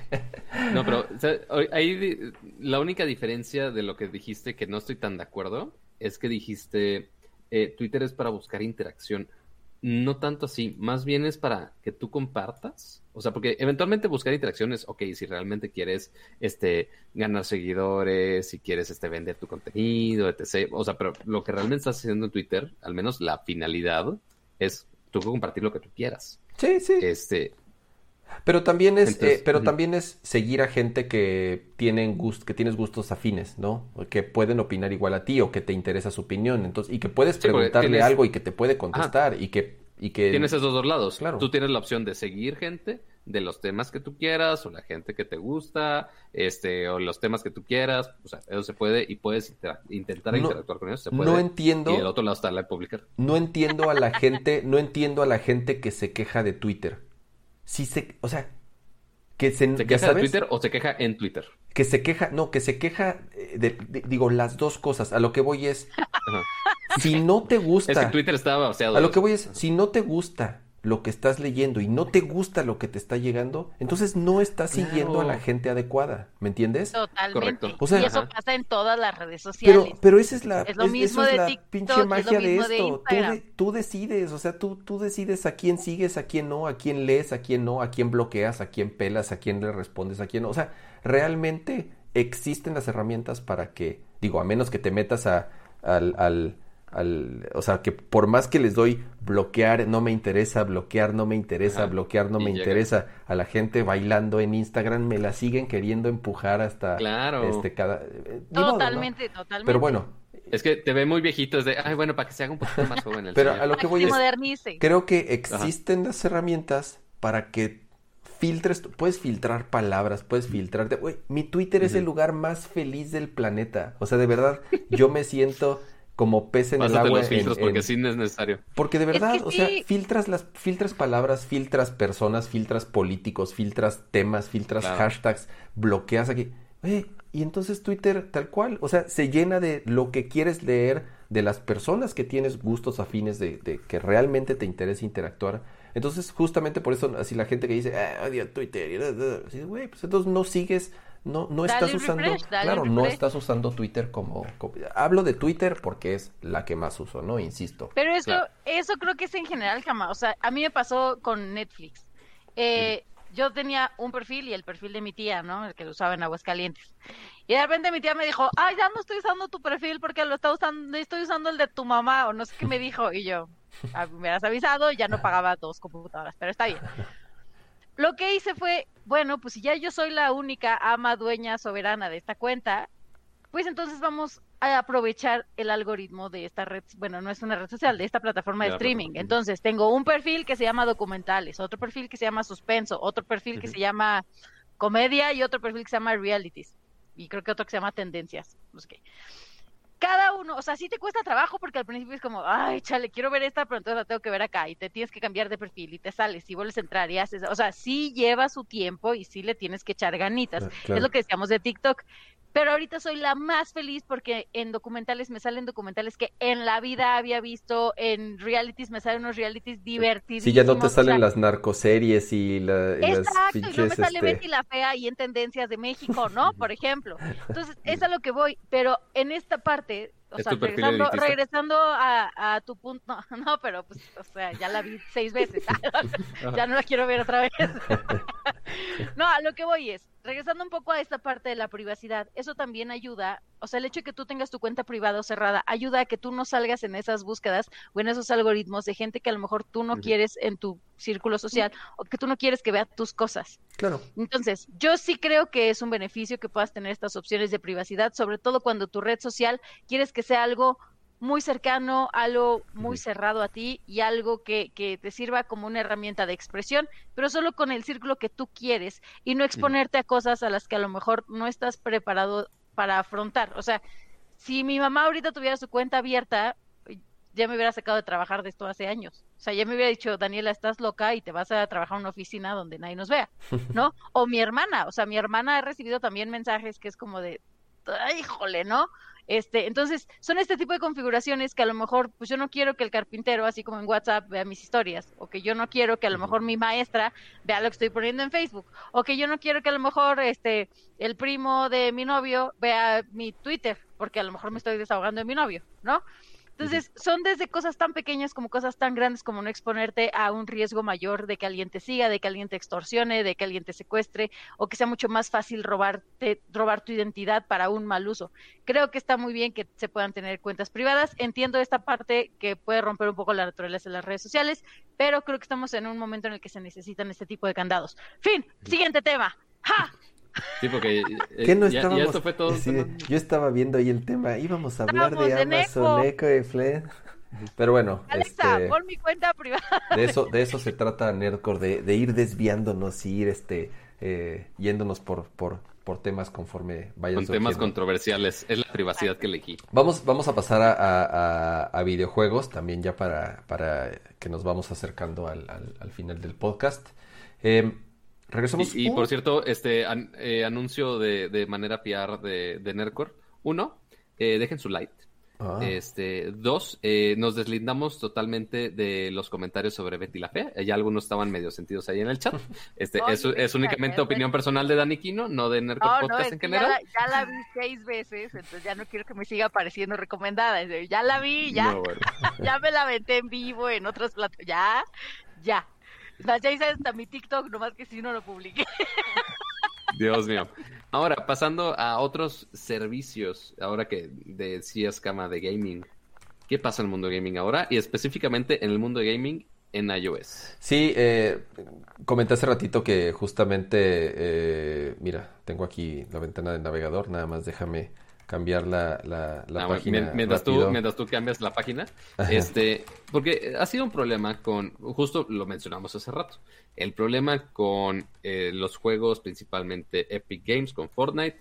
No, pero ahí la única diferencia de lo que dijiste que no estoy tan de acuerdo es que dijiste, eh, Twitter es para buscar interacción. No tanto así, más bien es para que tú compartas. O sea, porque eventualmente buscar interacciones, ok, si realmente quieres este, ganar seguidores, si quieres este, vender tu contenido, etc. O sea, pero lo que realmente estás haciendo en Twitter, al menos la finalidad, es tú compartir lo que tú quieras. Sí, sí. Este, pero también es, eh, pero también es seguir a gente que tienen gust que tienes gustos afines, ¿no? Que pueden opinar igual a ti o que te interesa su opinión, entonces y que puedes preguntarle algo y que te puede contestar y que y que tienes esos dos lados. Claro. Tú tienes la opción de seguir gente de los temas que tú quieras o la gente que te gusta, este o los temas que tú quieras, o sea, eso se puede y puedes intentar interactuar con ellos, se puede. No entiendo. Y el otro lado está la publicar. No entiendo a la gente, no entiendo a la gente que se queja de Twitter si se, o sea, que se, ¿Se queja de Twitter o se queja en Twitter? Que se queja, no, que se queja, eh, de, digo, las dos cosas. A lo que voy es, si no te gusta. Es que Twitter estaba A lo que voy es, si no te gusta lo que estás leyendo y no te gusta lo que te está llegando, entonces no estás siguiendo a la gente adecuada, ¿me entiendes? Totalmente. y eso pasa en todas las redes sociales. Pero, pero esa es la, es lo mismo de la pinche magia de esto. tú, decides, o sea, tú, tú decides a quién sigues, a quién no, a quién lees, a quién no, a quién bloqueas, a quién pelas, a quién le respondes, a quién no. O sea, realmente existen las herramientas para que, digo, a menos que te metas a, al, al o sea, que por más que les doy bloquear, no me interesa, bloquear, no me interesa, bloquear, no me interesa, a la gente bailando en Instagram me la siguen queriendo empujar hasta claro. este cada eh, totalmente, totalmente. Pero bueno, es que te ve muy viejito, es de, ay, bueno, para que se haga un poquito más joven el Pero a lo que voy es, creo que existen las herramientas para que filtres, puedes filtrar palabras, puedes filtrarte. mi Twitter es el lugar más feliz del planeta. O sea, de verdad, yo me siento como pez en el agua. Los filtros porque sí es necesario. Porque de verdad, o sea, filtras las filtras palabras, filtras personas, filtras políticos, filtras temas, filtras hashtags, bloqueas aquí. y entonces Twitter tal cual, o sea, se llena de lo que quieres leer, de las personas que tienes gustos afines, de, de que realmente te interesa interactuar. Entonces, justamente por eso, así la gente que dice, ah, odio Twitter, güey, pues entonces no sigues no, no estás usando, claro, no estás usando Twitter como, hablo de Twitter porque es la que más uso, ¿no? Insisto. Pero eso, eso creo que es en general jamás, o sea, a mí me pasó con Netflix. Eh, yo tenía un perfil y el perfil de mi tía, ¿no? El que lo usaba en Aguascalientes. Y de repente mi tía me dijo, ay, ya no estoy usando tu perfil porque lo está usando, estoy usando el de tu mamá, o no sé qué me dijo. Y yo, ah, me has avisado, ya no pagaba dos computadoras, pero está bien. Lo que hice fue, bueno, pues si ya yo soy la única ama, dueña, soberana de esta cuenta, pues entonces vamos a aprovechar el algoritmo de esta red, bueno, no es una red social, de esta plataforma de streaming. Entonces, tengo un perfil que se llama documentales, otro perfil que se llama suspenso, otro perfil que se llama comedia y otro perfil que se llama realities. Y creo que otro que se llama tendencias. No sé qué cada uno, o sea, sí te cuesta trabajo porque al principio es como, ay, chale, quiero ver esta, pero entonces la tengo que ver acá y te tienes que cambiar de perfil y te sales y vuelves a entrar y haces, o sea, sí lleva su tiempo y sí le tienes que echar ganitas. Es lo que decíamos de TikTok. Pero ahorita soy la más feliz porque en documentales me salen documentales que en la vida había visto, en realities me salen unos realities divertidos. Sí, ya no te salen las narcoseries y, la, Exacto, y no me sale este Betty la Fea y en Tendencias de México, ¿no? Por ejemplo. Entonces, es a lo que voy. Pero en esta parte, o sea, regresando, regresando a, tu punto, no, pero pues, o sea, ya la vi seis veces, ya no la quiero ver otra vez. no, a lo que voy es, regresando un poco a esta parte de la privacidad, eso también ayuda, o sea, el hecho de que tú tengas tu cuenta privada o cerrada, ayuda a que tú no salgas en esas búsquedas o en esos algoritmos de gente que a lo mejor tú no quieres en tu círculo social o que tú no quieres que vea tus cosas. Claro. Entonces, yo sí creo que es un beneficio que puedas tener estas opciones de privacidad, sobre todo cuando tu red social quieres que sea algo muy cercano, algo muy cerrado a ti y algo que, que, te sirva como una herramienta de expresión, pero solo con el círculo que tú quieres y no exponerte a cosas a las que a lo mejor no estás preparado para afrontar. O sea, si mi mamá ahorita tuviera su cuenta abierta, ya me hubiera sacado de trabajar de esto hace años. O sea, ya me hubiera dicho, Daniela, estás loca y te vas a trabajar en una oficina donde nadie nos vea, ¿no? O mi hermana, o sea, mi hermana ha recibido también mensajes que es como de, híjole, ¿no? Este, entonces, son este tipo de configuraciones que a lo mejor, pues yo no quiero que el carpintero, así como en WhatsApp, vea mis historias, o que yo no quiero que a lo mejor mi maestra vea lo que estoy poniendo en Facebook, o que yo no quiero que a lo mejor este el primo de mi novio vea mi Twitter, porque a lo mejor me estoy desahogando de mi novio, ¿no? Entonces, son desde cosas tan pequeñas como cosas tan grandes como no exponerte a un riesgo mayor de que alguien te siga, de que alguien te extorsione, de que alguien te secuestre o que sea mucho más fácil robarte, robar tu identidad para un mal uso. Creo que está muy bien que se puedan tener cuentas privadas. Entiendo esta parte que puede romper un poco la naturaleza de las redes sociales, pero creo que estamos en un momento en el que se necesitan este tipo de candados. Fin, siguiente tema. ¡Ja! Sí, porque ¿Qué no estábamos, fue todo. yo estaba viendo ahí el tema, íbamos a hablar de, Amazon Echo y Fled. Pero bueno, Alexa, este, mi cuenta privada. De eso, de eso se trata Nerdcore, de, ir desviándonos y ir este eh, yéndonos por, por, por temas conforme vayan Con temas controversiales, es la privacidad que elegí. Vamos, vamos a pasar a, a, videojuegos también ya para, para que nos vamos acercando al, al, final del podcast. Eh, Regresamos. Y, por cierto, este eh, anuncio de, de, manera PR de, de Nercor. Uno, eh, dejen su like. Ah. Este, dos, eh, nos deslindamos totalmente de los comentarios sobre Betty la Fea. Ya algunos estaban medio sentidos ahí en el chat. Este, es, es, únicamente opinión personal de Dani Quino, no de Nercor Podcast en general. Ya la, vi seis veces, entonces ya no quiero que me siga apareciendo recomendada. Ya la vi, ya, ya me la aventé en vivo en otros platos. Ya, ya. Ya hice hasta mi TikTok, nomás que si no lo publiqué. Dios mío. Ahora, pasando a otros servicios, ahora que decías, Cama, de gaming. ¿Qué pasa en el mundo de gaming ahora? Y específicamente en el mundo de gaming en iOS. Sí, eh, comenté hace ratito que justamente, eh, mira, tengo aquí la ventana del navegador, nada más déjame cambiar la, la, ah, página. Mientras tú, mientras tú cambias la página, este, porque ha sido un problema con, justo lo mencionamos hace rato, el problema con eh, los juegos, principalmente Epic Games con Fortnite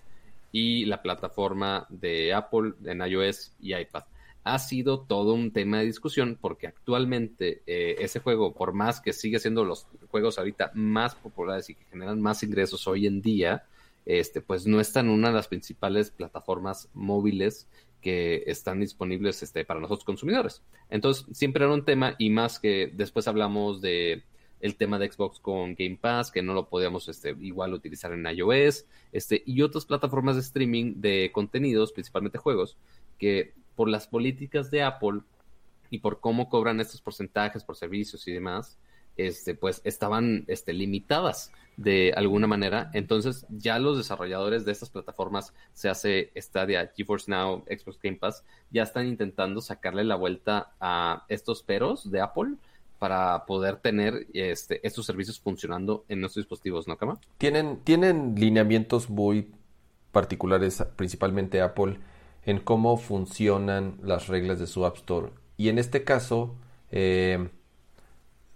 y la plataforma de Apple en iOS y iPad. Ha sido todo un tema de discusión porque actualmente eh, ese juego, por más que sigue siendo los juegos ahorita más populares y que generan más ingresos hoy en día, este, pues no está en una de las principales plataformas móviles que están disponibles este, para nosotros consumidores. Entonces, siempre era un tema y más que después hablamos de el tema de Xbox con Game Pass, que no lo podíamos este, igual utilizar en iOS, este, y otras plataformas de streaming de contenidos, principalmente juegos, que por las políticas de Apple y por cómo cobran estos porcentajes por servicios y demás, este, pues estaban este, limitadas de alguna manera. Entonces, ya los desarrolladores de estas plataformas, se hace Stadia, GeForce Now, Xbox Game Pass, ya están intentando sacarle la vuelta a estos peros de Apple para poder tener este, estos servicios funcionando en nuestros dispositivos, ¿no, Cama? Tienen, tienen lineamientos muy particulares, principalmente Apple, en cómo funcionan las reglas de su App Store. Y en este caso, eh,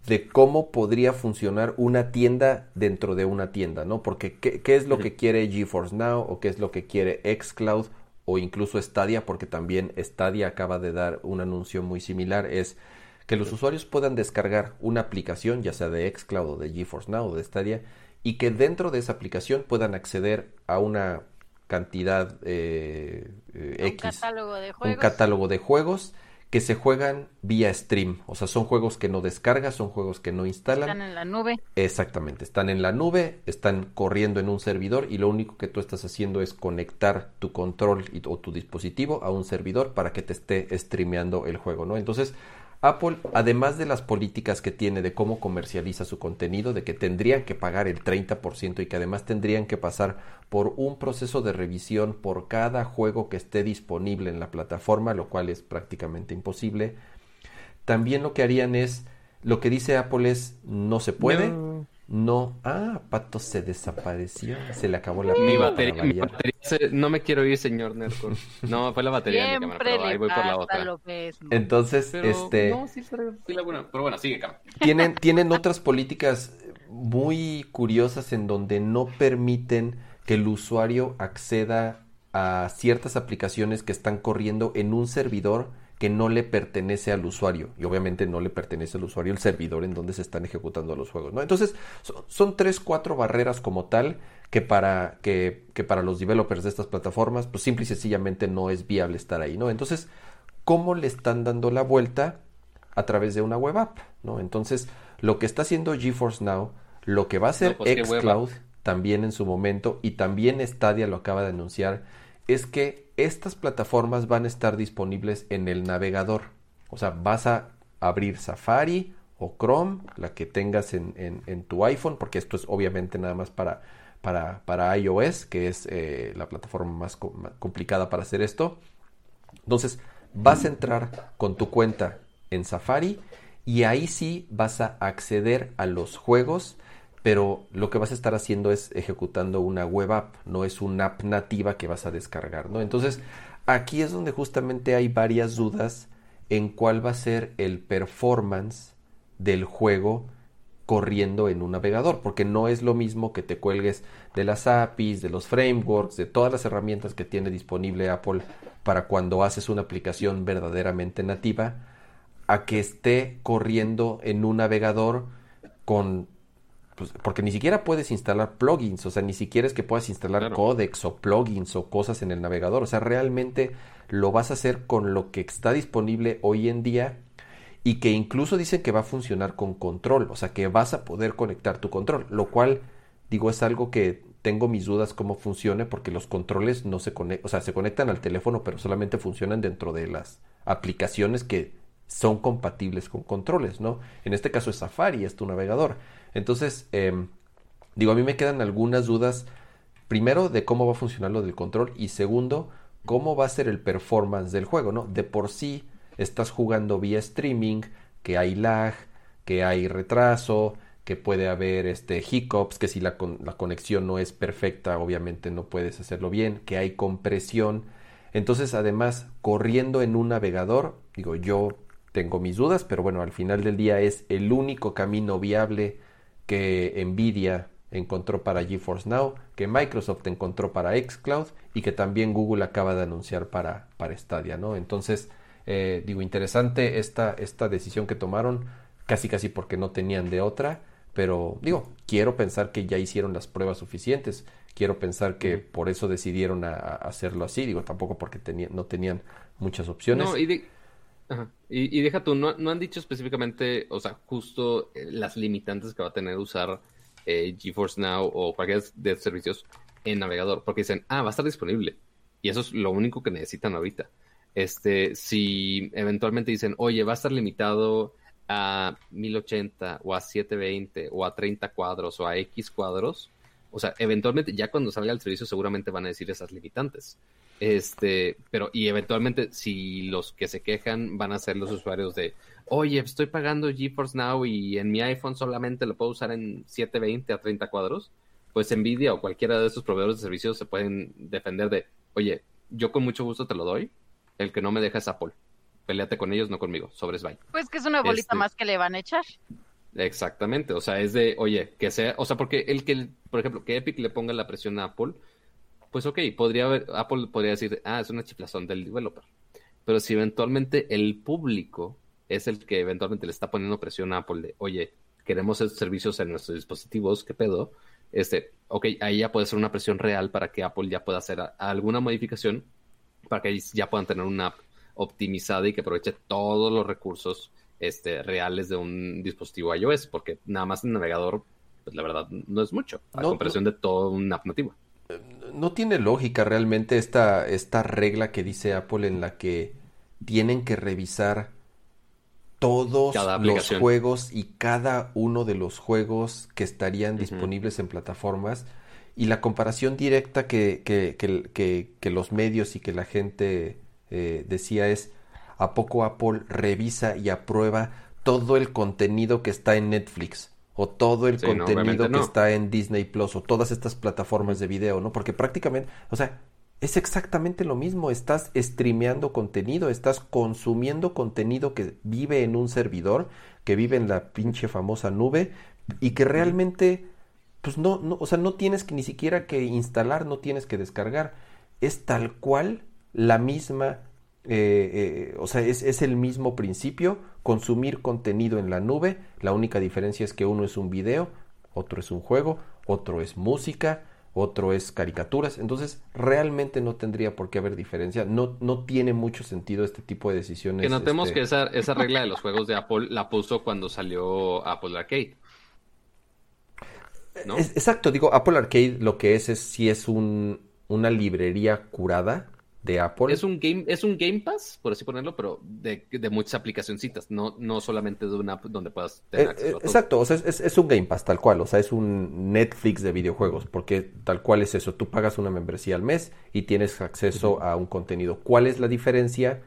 de cómo podría funcionar una tienda dentro de una tienda, ¿no? Porque ¿qué, qué es lo que quiere GeForce Now o qué es lo que quiere Xcloud o incluso Stadia? Porque también Stadia acaba de dar un anuncio muy similar, es que los usuarios puedan descargar una aplicación, ya sea de Xcloud o de GeForce Now o de Stadia, y que dentro de esa aplicación puedan acceder a una cantidad eh, eh, X, catálogo de juegos. un catálogo de juegos que se juegan vía stream. O sea, son juegos que no descargas, son juegos que no instalan. Están en la nube. Exactamente, están en la nube, están corriendo en un servidor y lo único que tú estás haciendo es conectar tu control o tu dispositivo a un servidor para que te esté streameando el juego, ¿no? Entonces, Apple, además de las políticas que tiene de cómo comercializa su contenido, de que tendrían que pagar el 30% y que además tendrían que pasar por un proceso de revisión por cada juego que esté disponible en la plataforma, lo cual es prácticamente imposible, también lo que harían es, lo que dice Apple es, no se puede. Ah, Pato se desapareció. Se le acabó la mi batería. Mi batería No me quiero ir, señor Nerdcore. No, fue la batería de mi cámara, pero ahí voy por la otra. Entonces, este. No, sí, sí la buena. Pero bueno, sigue, Cam. Tienen, tienen otras políticas muy curiosas en donde no permiten que el usuario acceda a ciertas aplicaciones que están corriendo en un servidor que no le pertenece al usuario y obviamente no le pertenece al usuario el servidor en donde se están ejecutando los juegos, ¿no? Entonces son, tres, cuatro barreras como tal que para, que, que, para los developers de estas plataformas pues simple y sencillamente no es viable estar ahí, ¿no? Entonces, ¿cómo le están dando la vuelta? A través de una web app, ¿no? Entonces, lo que está haciendo GeForce Now, lo que va a hacer pues, Xcloud también en su momento y también Stadia lo acaba de anunciar, es que estas plataformas van a estar disponibles en el navegador. O sea, vas a abrir Safari o Chrome, la que tengas en, tu iPhone, porque esto es obviamente nada más para, para, para iOS, que es eh, la plataforma más, complicada para hacer esto. Entonces, vas a entrar con tu cuenta en Safari y ahí sí vas a acceder a los juegos pero lo que vas a estar haciendo es ejecutando una web app, no es una app nativa que vas a descargar, ¿no? Entonces, aquí es donde justamente hay varias dudas en cuál va a ser el performance del juego corriendo en un navegador, porque no es lo mismo que te cuelgues de las APIs, de los frameworks, de todas las herramientas que tiene disponible Apple para cuando haces una aplicación verdaderamente nativa, a que esté corriendo en un navegador con pues, porque ni siquiera puedes instalar plugins, o sea, ni siquiera es que puedas instalar codecs o plugins o cosas en el navegador, o sea, realmente lo vas a hacer con lo que está disponible hoy en día y que incluso dicen que va a funcionar con control, o sea, que vas a poder conectar tu control, lo cual digo es algo que tengo mis dudas cómo funcione porque los controles no se conectan, o sea, se conectan al teléfono, pero solamente funcionan dentro de las aplicaciones que son compatibles con controles, ¿no? En este caso es Safari, es tu navegador. Entonces, em, digo, a mí me quedan algunas dudas, primero, de cómo va a funcionar lo del control y segundo, cómo va a ser el performance del juego, ¿no? De por sí estás jugando vía streaming, que hay lag, que hay retraso, que puede haber este hiccups, que si la, la conexión no es perfecta, obviamente no puedes hacerlo bien, que hay compresión. Entonces, además, corriendo en un navegador, digo, yo tengo mis dudas, pero bueno, al final del día es el único camino viable que Nvidia encontró para GeForce Now, que Microsoft encontró para Xcloud y que también Google acaba de anunciar para, para Stadia, ¿no? Entonces, eh, digo, interesante esta, esta decisión que tomaron, casi casi porque no tenían de otra, pero digo, quiero pensar que ya hicieron las pruebas suficientes, quiero pensar que por eso decidieron a, hacerlo así, digo, tampoco porque no tenían muchas opciones. No, y y, deja tú, no, han dicho específicamente, o sea, justo eh, las limitantes que va a tener usar eh, GeForce Now o cualquier de servicios en navegador, porque dicen, ah, va a estar disponible. Y eso es lo único que necesitan ahorita. Este, si eventualmente dicen, oye, va a estar limitado a 1080 o a 720 o a 30 cuadros o a X cuadros, o sea, eventualmente ya cuando salga el servicio seguramente van a decir esas limitantes. Este, pero y eventualmente si los que se quejan van a ser los usuarios de, oye, estoy pagando GeForce Now y en mi iPhone solamente lo puedo usar en 720 a 30 cuadros, pues Nvidia o cualquiera de esos proveedores de servicios se pueden defender de, oye, yo con mucho gusto te lo doy, el que no me deja es Apple. Peleate con ellos, no conmigo, sobres bye. Pues que es una bolita este más que le van a echar. Exactamente, o sea, es de, oye, que sea, o sea, porque el que, por ejemplo, que Epic le ponga la presión a Apple, pues ok, podría haber, Apple podría decir, ah, es una chiflazón del developer. Pero si eventualmente el público es el que eventualmente le está poniendo presión a Apple de, oye, queremos esos servicios en nuestros dispositivos, ¿qué pedo? Este, ok, ahí ya puede ser una presión real para que Apple ya pueda hacer alguna modificación para que ya puedan tener una app optimizada y que aproveche todos los recursos este, reales de un dispositivo iOS, porque nada más el navegador, pues la verdad, no es mucho, a comparación de todo un app nativo. No tiene lógica realmente esta, esta regla que dice Apple en la que tienen que revisar todos los juegos y cada uno de los juegos que estarían disponibles en plataformas. Y la comparación directa que, que, que, que los medios y que la gente eh, decía es a poco Apple revisa y aprueba todo el contenido que está en Netflix o todo el contenido que está en Disney Plus o todas estas plataformas de video, ¿no? Porque prácticamente, o sea, es exactamente lo mismo, estás streameando contenido, estás consumiendo contenido que vive en un servidor, que vive en la pinche famosa nube y que realmente pues no, no, o sea, no tienes que ni siquiera que instalar, no tienes que descargar, es tal cual la misma eh, eh, o sea, es, es, el mismo principio, consumir contenido en la nube, la única diferencia es que uno es un video, otro es un juego, otro es música, otro es caricaturas, entonces realmente no tendría por qué haber diferencia, no, no tiene mucho sentido este tipo de decisiones. Que notemos este que esa, esa regla de los juegos de Apple la puso cuando salió Apple Arcade. exacto, digo, Apple Arcade lo que es es si es un, una librería curada de Apple. Es un Game, es un Game Pass, por así ponerlo, pero de, de muchas aplicacioncitas, no, no solamente de una app donde puedas tener eh, acceso a todo. Exacto, o sea, es, es, un Game Pass tal cual, o sea, es un Netflix de videojuegos, porque tal cual es eso, tú pagas una membresía al mes y tienes acceso a un contenido. ¿Cuál es la diferencia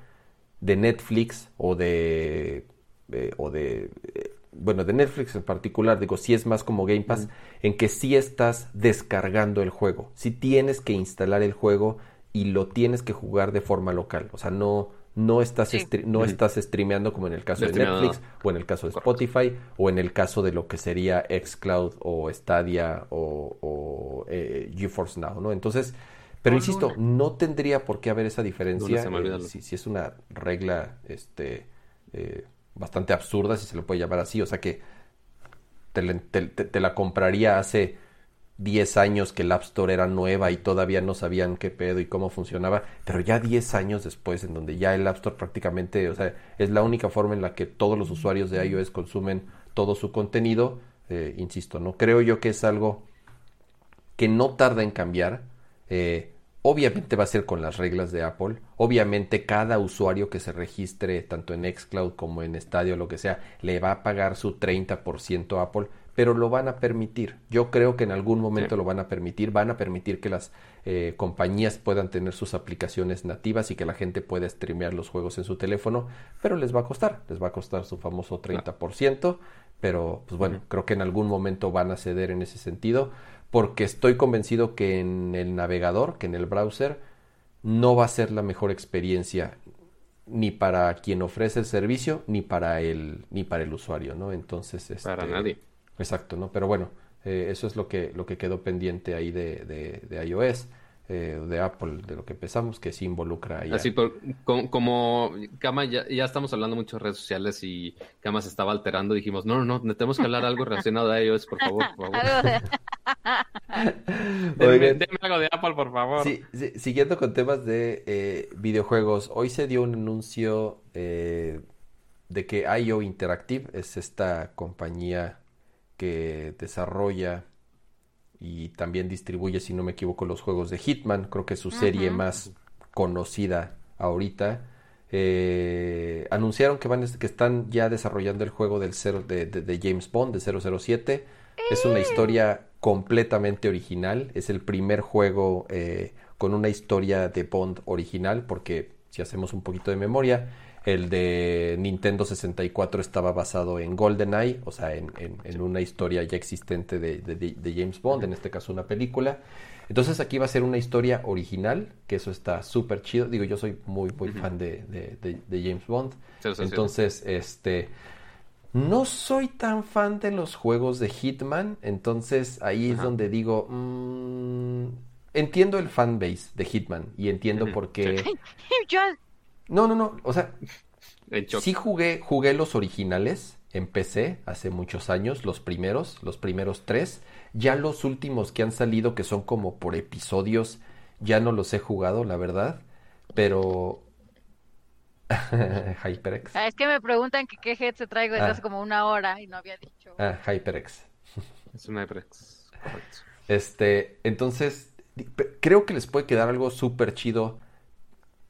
de Netflix o de... Eh, o de eh, bueno, de Netflix en particular, digo, si es más como Game Pass, en que si estás descargando el juego, si tienes que instalar el juego y lo tienes que jugar de forma local. O sea, no, no estás, no estás streameando como en el caso de, Netflix o en el caso de Spotify o en el caso de lo que sería Xcloud o Stadia o, o eh, GeForce Now, ¿no? Entonces, pero insisto, no tendría por qué haber esa diferencia eh, si, es una regla este eh, bastante absurda, si se lo puede llamar así, o sea que te la compraría hace 10 años que el App Store era nueva y todavía no sabían qué pedo y cómo funcionaba, pero ya 10 años después, en donde ya el App Store prácticamente, o sea, es la única forma en la que todos los usuarios de iOS consumen todo su contenido, eh, insisto, no creo yo que es algo que no tarda en cambiar. Eh, obviamente va a ser con las reglas de Apple. Obviamente cada usuario que se registre tanto en Xcloud como en Stadio o lo que sea, le va a pagar su 30% a Apple pero lo van a permitir. Yo creo que en algún momento lo van a permitir. Van a permitir que las eh, compañías puedan tener sus aplicaciones nativas y que la gente pueda streamear los juegos en su teléfono, pero les va a costar. Les va a costar su famoso 30%, pero pues bueno, creo que en algún momento van a ceder en ese sentido, porque estoy convencido que en el navegador, que en el browser, no va a ser la mejor experiencia ni para quien ofrece el servicio ni para el ni para el usuario, ¿no? Entonces, para este, nadie Exacto, ¿no? Pero bueno, eh, eso es lo que, lo que quedó pendiente ahí de, de, iOS. Eh, de Apple, de lo que empezamos, que sí involucra ahí. Así, por, como, Kama, ya, ya, estamos hablando mucho de redes sociales y Kama se estaba alterando, dijimos, no, no, no, tenemos que hablar algo relacionado a iOS, por favor, por favor. Deme, algo de Apple, por favor. Sí, siguiendo con temas de eh, videojuegos, hoy se dio un anuncio de que IO Interactive es esta compañía que desarrolla y también distribuye, si no me equivoco, los juegos de Hitman. Creo que es su serie más conocida ahorita. Eh, anunciaron que, van, que están ya desarrollando el juego del cero, de, James Bond, de 007. Es una historia completamente original. Es el primer juego eh, con una historia de Bond original, porque si hacemos un poquito de memoria, el de Nintendo 64 estaba basado en GoldenEye, o sea, en, una historia ya existente de, James Bond, en este caso una película. Entonces aquí va a ser una historia original, que eso está súper chido. Digo, yo soy muy, muy fan de, James Bond. Entonces, este, No soy tan fan de los juegos de Hitman, entonces ahí es donde digo, mmm, entiendo el fanbase de Hitman y entiendo por qué... No, no, no, o sea, sí jugué, jugué los originales en PC hace muchos años, los primeros, los primeros tres. Ya los últimos que han salido, que son como por episodios, ya no los he jugado, la verdad. Pero HyperX. Ah, es que me preguntan que qué head se traigo desde ah. hace como una hora y no había dicho. Ah, HyperX. Es un HyperX, Este, entonces, creo que les puede quedar algo súper chido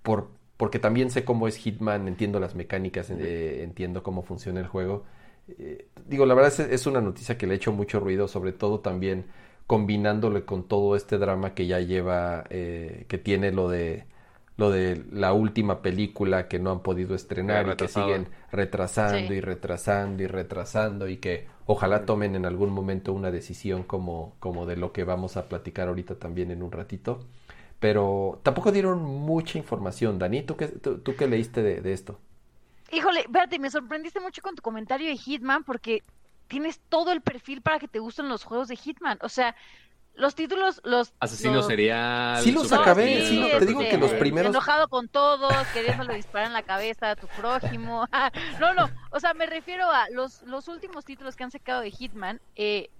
por, porque también sé cómo es Hitman, entiendo las mecánicas, eh, entiendo cómo funciona el juego. Eh, digo, la verdad es, es, una noticia que le ha hecho mucho ruido, sobre todo también combinándole con todo este drama que ya lleva, eh, que tiene lo de lo de la última película que no han podido estrenar y que siguen retrasando y retrasando y retrasando y que ojalá tomen en algún momento una decisión como, como de lo que vamos a platicar ahorita también en un ratito. Pero tampoco dieron mucha información. Dani, ¿tú qué, tú, qué leíste de, de, esto? Híjole, Berti, me sorprendiste mucho con tu comentario de Hitman porque tienes todo el perfil para que te gusten los juegos de Hitman. O sea, los títulos, los... Asesino sería Sí los acabé, sí, te digo que los primeros... Enojado con todos, queriéndole disparar en la cabeza a tu prójimo. no, no, o sea, me refiero a los, los últimos títulos que han sacado de Hitman. Eh,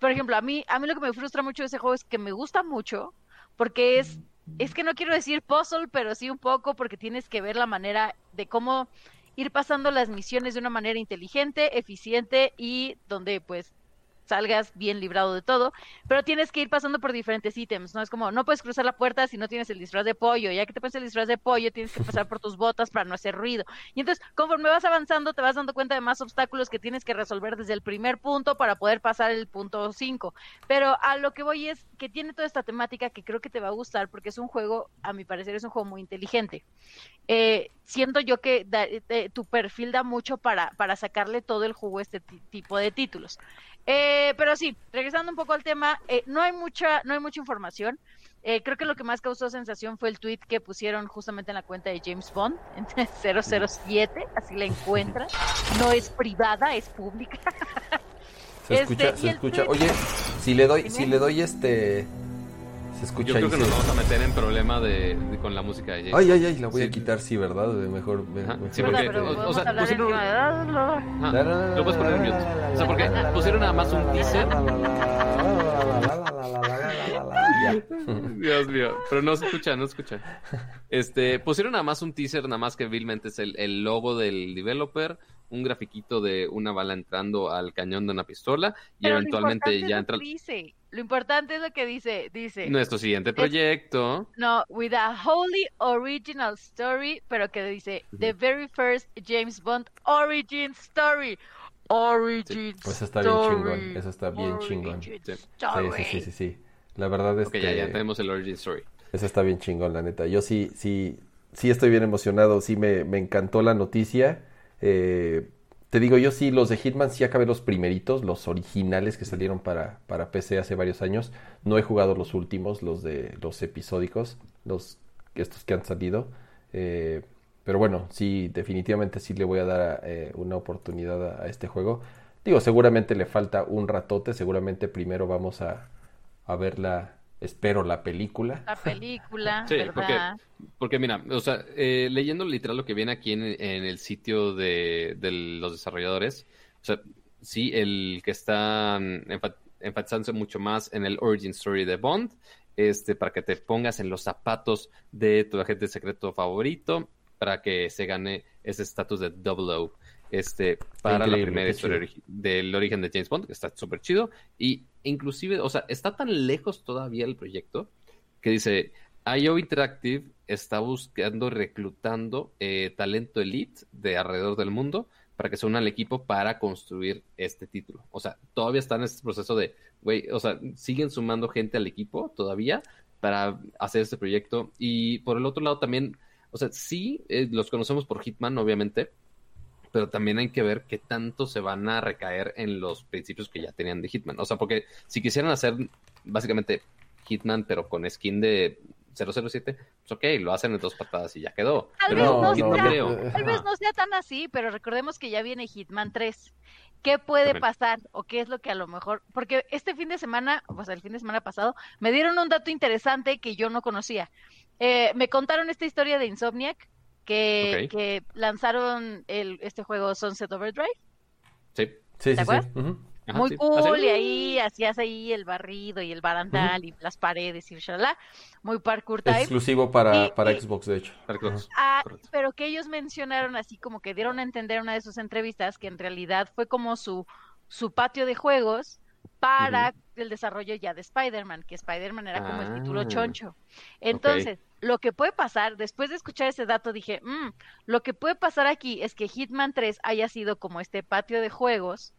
por ejemplo, a mí, a mí lo que me frustra mucho de ese juego es que me gusta mucho, porque es, es que no quiero decir puzzle, pero sí un poco, porque tienes que ver la manera de cómo ir pasando las misiones de una manera inteligente, eficiente y donde pues salgas bien librado de todo, pero tienes que ir pasando por diferentes ítems, ¿no? Es como, no puedes cruzar la puerta si no tienes el disfraz de pollo, ya que te pones el disfraz de pollo, tienes que pasar por tus botas para no hacer ruido. Y entonces, conforme vas avanzando, te vas dando cuenta de más obstáculos que tienes que resolver desde el primer punto para poder pasar el punto 5. Pero a lo que voy es que tiene toda esta temática que creo que te va a gustar porque es un juego, a mi parecer, es un juego muy inteligente. Eh, siento yo que eh, tu perfil da mucho para, para sacarle todo el jugo a este tipo de títulos. Eh, pero sí, regresando un poco al tema, eh, no hay mucha, no hay mucha información. Eh, creo que lo que más causó sensación fue el tweet que pusieron justamente en la cuenta de James Bond, en 007, así la encuentran. No es privada, es pública. Se escucha, este, se escucha. Oye, si le doy, si le doy este yo creo que nos vamos a meter en problema de, con la música de James. Ay, ay, ay, la voy a quitar, sí, ¿verdad? De mejor, Sí, porque, o, sea, pusieron... lo puedes poner en mute. O sea, porque pusieron nada más un teaser. Dios mío, pero no se escucha, no se escucha. Este, pusieron nada más un teaser, nada más que vilmente es el, el logo del developer, un grafiquito de una bala entrando al cañón de una pistola y eventualmente ya entra. Dice. Lo importante es lo que dice, dice. Nuestro siguiente proyecto. no, with a wholly original story, pero que dice the very first James Bond origin story. Origin Pues está bien chingón, eso está bien chingón. Sí. sí. sí, sí, sí, La verdad es que ya, ya tenemos el origin story. Eso está bien chingón, la neta. Yo sí, sí, sí estoy bien emocionado, sí me, me encantó la noticia. Eh, te digo, yo sí, los de Hitman sí acabé los primeritos, los originales que salieron para, para PC hace varios años. No he jugado los últimos, los de los episódicos, los estos que han salido. Eh, pero bueno, sí, definitivamente sí le voy a dar eh, una oportunidad a, este juego. Digo, seguramente le falta un ratote, seguramente primero vamos a, a verla espero la película. La película, sí, Porque, porque mira, o sea, eh, leyendo literal lo que viene aquí en, el sitio de, los desarrolladores, o sea, sí, el que está enfatizándose mucho más en el origin story de Bond, este, para que te pongas en los zapatos de tu agente secreto favorito, para que se gane ese estatus de double O este, para la primera historia del origen de James Bond, que está súper chido. Y inclusive, o sea, está tan lejos todavía el proyecto que dice, IO Interactive está buscando, reclutando eh, talento elite de alrededor del mundo para que se una al equipo para construir este título. O sea, todavía están en este proceso de, güey, o sea, siguen sumando gente al equipo todavía para hacer este proyecto. Y por el otro lado también, o sea, sí, eh, los conocemos por Hitman, obviamente, pero también hay que ver qué tanto se van a recaer en los principios que ya tenían de Hitman. O sea, porque si quisieran hacer básicamente Hitman, pero con skin de, 007, pues ok, lo hacen en dos patadas y ya quedó. Tal, vez, no, sea, tal vez no sea tan así, pero recordemos que ya viene Hitman 3. ¿Qué puede pasar o qué es lo que a lo mejor, porque este fin de semana, o sea, el fin de semana pasado, me dieron un dato interesante que yo no conocía. Eh, me contaron esta historia de Insomniac, que, que lanzaron el, este juego Sunset Overdrive. Sí, sí, ¿Te acuerdas? Muy cool, y ahí hacías ahí el barrido y el barandal y las paredes y shalala. Muy parkour type. Exclusivo para, para Xbox, de hecho. Ah, pero que ellos mencionaron así como que dieron a entender en una de sus entrevistas que en realidad fue como su, su patio de juegos para el desarrollo ya de Spider-Man, que Spider-Man era como el título ah, choncho. Entonces, lo que puede pasar, después de escuchar ese dato, dije, mm, lo que puede pasar aquí es que Hitman 3 haya sido como este patio de juegos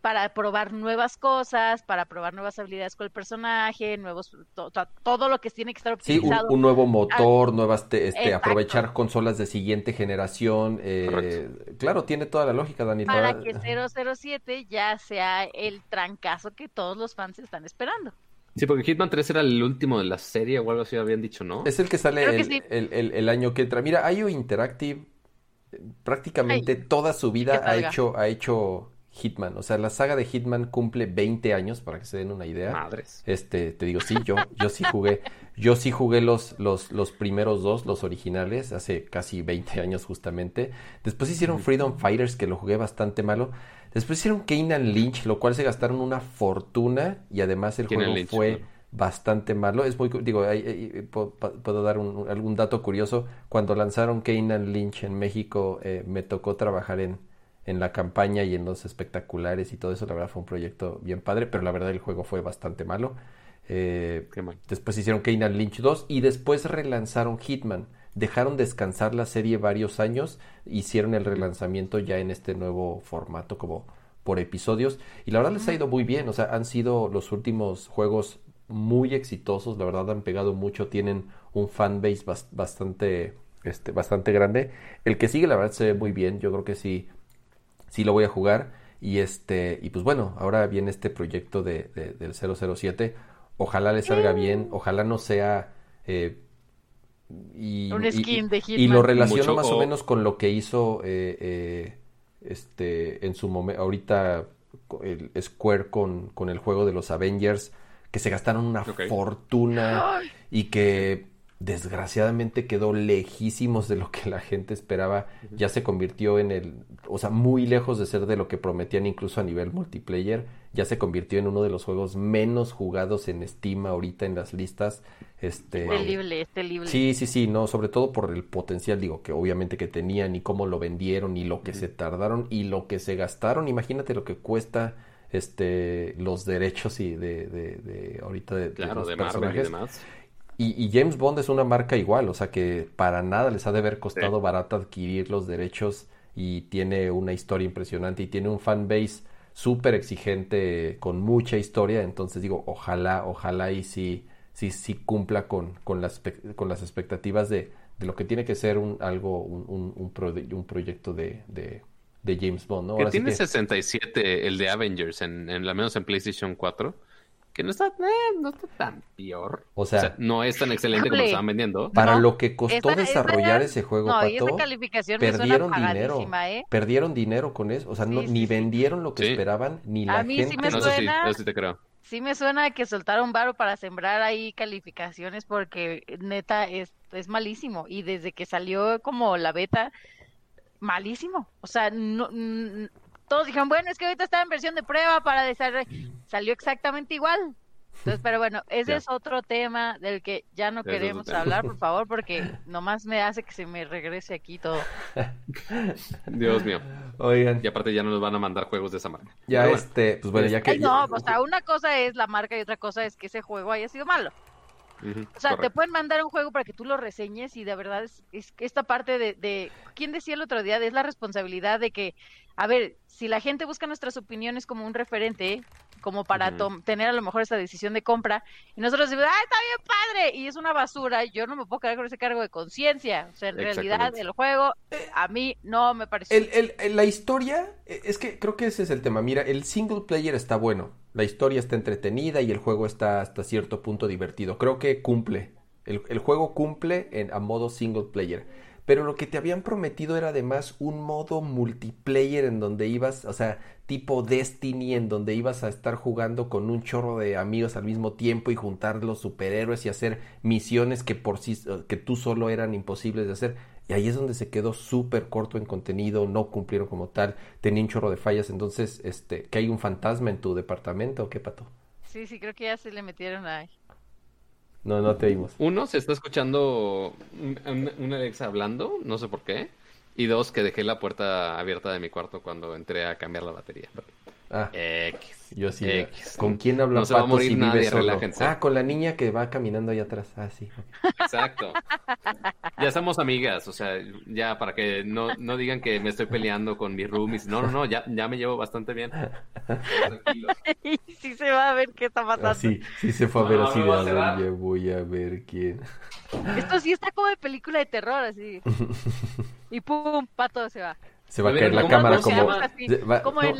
para probar nuevas cosas, para probar nuevas habilidades con el personaje, nuevos todo lo que tiene que estar optimizado. Sí, un, nuevo motor, nuevas este, aprovechar consolas de siguiente generación. Eh, claro, tiene toda la lógica, Dani. Para que 007 ya sea el trancazo que todos los fans están esperando. Sí, porque Hitman 3 era el último de la serie o algo así habían dicho, ¿no? Es el que sale el, año que entra. Mira, IO Interactive eh, prácticamente toda su vida ha hecho, ha hecho Hitman. O sea, la saga de Hitman cumple 20 años, para que se den una idea. Madres. Este, te digo, sí, yo, yo sí jugué, yo sí jugué los, los, los primeros dos, los originales, hace casi 20 años justamente. Después hicieron Freedom Fighters, que lo jugué bastante malo. Después hicieron Kanan Lynch, lo cual se gastaron una fortuna y además el juego fue bastante malo. Es muy, digo, puedo, dar algún dato curioso. Cuando lanzaron Kanan Lynch en México, eh, me tocó trabajar en en la campaña y en los espectaculares y todo eso. La verdad fue un proyecto bien padre, pero la verdad el juego fue bastante malo. Eh, después hicieron Keynan Lynch 2 y después relanzaron Hitman. Dejaron descansar la serie varios años, hicieron el relanzamiento ya en este nuevo formato como por episodios y la verdad les ha ido muy bien, o sea, han sido los últimos juegos muy exitosos, la verdad han pegado mucho, tienen un fanbase bastante este, bastante grande. El que sigue la verdad se ve muy bien, yo creo que sí sí lo voy a jugar. Y este, y pues bueno, ahora viene este proyecto de, del 007. Ojalá le salga bien, ojalá no sea eh, y, un skin de y, lo relaciono más o menos con lo que hizo eh, eh, este en su momento ahorita el Square con, con, el juego de los Avengers que se gastaron una fortuna y que desgraciadamente quedó lejísimos de lo que la gente esperaba. Ya se convirtió en el, o sea, muy lejos de ser de lo que prometían incluso a nivel multiplayer. Ya se convirtió en uno de los juegos menos jugados en Steam ahorita en las listas. Este, terrible, terrible. Sí, sí, sí, no, sobre todo por el potencial, digo, que obviamente que tenían y cómo lo vendieron y lo que se tardaron y lo que se gastaron. Imagínate lo que cuesta este los derechos y de, de, ahorita de, los personajes. Y, James Bond es una marca igual, o sea que para nada les ha de haber costado barato adquirir los derechos y tiene una historia impresionante y tiene un fanbase súper exigente con mucha historia, entonces digo, ojalá, ojalá y sí, sí, sí cumpla con, con, las, con las expectativas de, de lo que tiene que ser un, algo, un, un, un proyecto de, de, James Bond, ¿no? que tiene 67 el de Avengers, en, en, al menos en PlayStation 4 que no está, eh, no está tan peor. O sea, no es tan excelente como lo estaban vendiendo. Para lo que costó desarrollar ese juego, no, Pato, calificación perdieron dinero. ¿eh? Perdieron dinero con eso. O sea, no, ni vendieron lo que esperaban, ni la gente. Sí me suena, eso sí, te creo. Sí me suena que soltaron varo para sembrar ahí calificaciones porque neta es, es malísimo. Y desde que salió como la beta, malísimo. O sea, no todos dijeron, bueno, es que ahorita está en versión de prueba para desarrollar. Salió exactamente igual. Entonces, pero bueno, ese es otro tema del que ya no queremos hablar, por favor, porque nomás me hace que se me regrese aquí todo. Dios mío. Oigan. Y aparte ya no nos van a mandar juegos de esa marca. Ya este, pues bueno, ya que... no, o sea, una cosa es la marca y otra cosa es que ese juego haya sido malo. O sea, te pueden mandar un juego para que tú lo reseñes y de verdad es, es esta parte de, de, ¿quién decía el otro día? Es la responsabilidad de que a ver, si la gente busca nuestras opiniones como un referente, como para tener a lo mejor esa decisión de compra, y nosotros decimos, ¡ah, está bien padre! Y es una basura, yo no me puedo quedar con ese cargo de conciencia. O sea, en realidad, el juego a mí no me pareció. El, el, la historia, e, es que creo que ese es el tema. Mira, el single player está bueno, la historia está entretenida y el juego está hasta cierto punto divertido. Creo que cumple El, el juego cumple en, a modo single player. Pero lo que te habían prometido era además un modo multiplayer en donde ibas, o sea, tipo Destiny, en donde ibas a estar jugando con un chorro de amigos al mismo tiempo y juntar los superhéroes y hacer misiones que por sí, que tú solo eran imposibles de hacer. Y ahí es donde se quedó súper corto en contenido, no cumplieron como tal, tenía un chorro de fallas. Entonces, este, ¿que hay un fantasma en tu departamento o qué pato? Sí, sí, creo que ya se le metieron ahí. No, no te oímos. Uno, se está escuchando un, Alexa hablando, no sé por qué. Y dos, que dejé la puerta abierta de mi cuarto cuando entré a cambiar la batería. Ah, X. Yo sí. ¿Con quién habla no se va a morir nadie, relájense. Ah, con la niña que va caminando ahí atrás. Ah, sí. Exacto. ya somos amigas, o sea, ya para que no, no digan que me estoy peleando con mis roomies. No, no, no, ya, ya me llevo bastante bien. Tranquilo. sí se va a ver qué está pasando. Ah, sí, sí se fue a ver así de a ver, ya voy a ver quién. Esto sí está como de película de terror, así. y pum, pato se va. Se va a caer la cámara como, como, en,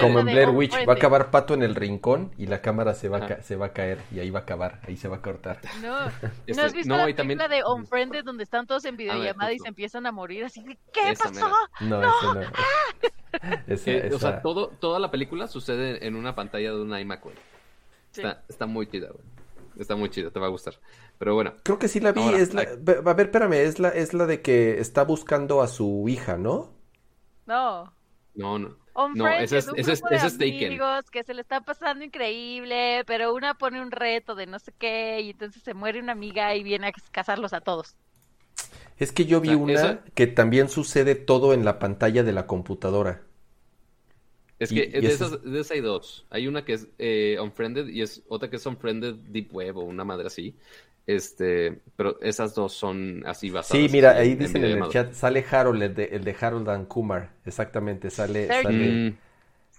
como en Blair Witch. Va a acabar Pato en el rincón y la cámara se va, a, se va a caer y ahí va a acabar, ahí se va a cortar. No, ¿no este, has visto la película de Unfriended donde están todos en videollamada y se empiezan a morir así ¿qué pasó? No, eso no. Eh, o sea, todo, toda la película sucede en una pantalla de un iMac, güey. Está, está muy chida, güey. Está muy chida, te va a gustar. Pero bueno. Creo que sí la vi. es la... A ver, espérame, es la, es la de que está buscando a su hija, ¿no? No. No, no. no, ese es, ese es, ese es amigos que se le está pasando increíble, pero una pone un reto de no sé qué y entonces se muere una amiga y viene a casarlos a todos. Es que yo vi una que también sucede todo en la pantalla de la computadora. Es que de, esas, de esas hay dos. Hay una que es eh, Unfriended y es otra que es Unfriended Deep Web o una madre así. Este, pero esas dos son así basadas. Sí, mira, ahí dicen en, el chat, sale Harold, el de, el de Harold and Kumar, exactamente, sale... sale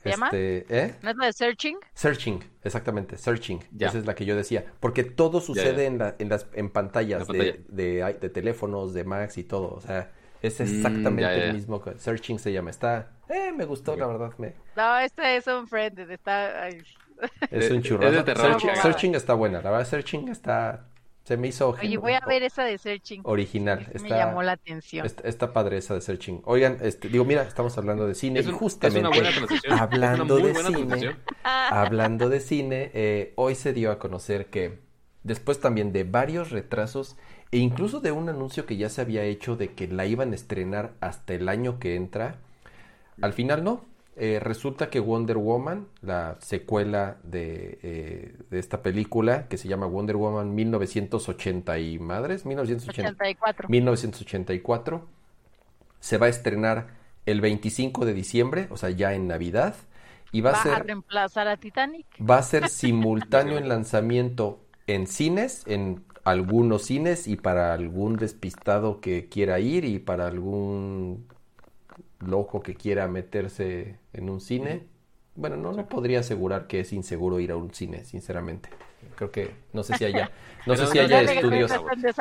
¿Se llama? Este, ¿eh? ¿No es la de Searching? Searching, exactamente, Searching. Esa es la que yo decía. Porque todo sucede En, la, en, las, en pantallas de, de, de, teléfonos, de Macs y todo. O sea, es mm, exactamente el mismo. Searching se llama. Está... Eh, me gustó, la verdad. Me... No, este es un friend. Está... Es un churro. Searching, Searching, está buena. La verdad, Searching está se me hizo. Oye, voy a ver esa de Searching. Original. me llamó la atención. Está, padre esa de Searching. Oigan, este, digo, mira, estamos hablando de cine y justamente hablando de cine, hablando de cine, hoy se dio a conocer que después también de varios retrasos e incluso de un anuncio que ya se había hecho de que la iban a estrenar hasta el año que entra, al final no, eh, resulta que Wonder Woman, la secuela de, eh, de, esta película que se llama Wonder Woman 1980 y madres, 1984. 1984, se va a estrenar el 25 de diciembre, o sea, ya en Navidad. Y va, a ser. reemplazar a Titanic. Va a ser simultáneo en lanzamiento en cines, en algunos cines y para algún despistado que quiera ir y para algún loco que quiera meterse en un cine, bueno, no, no podría asegurar que es inseguro ir a un cine, sinceramente. Creo que no sé si haya, no sé si haya estudios,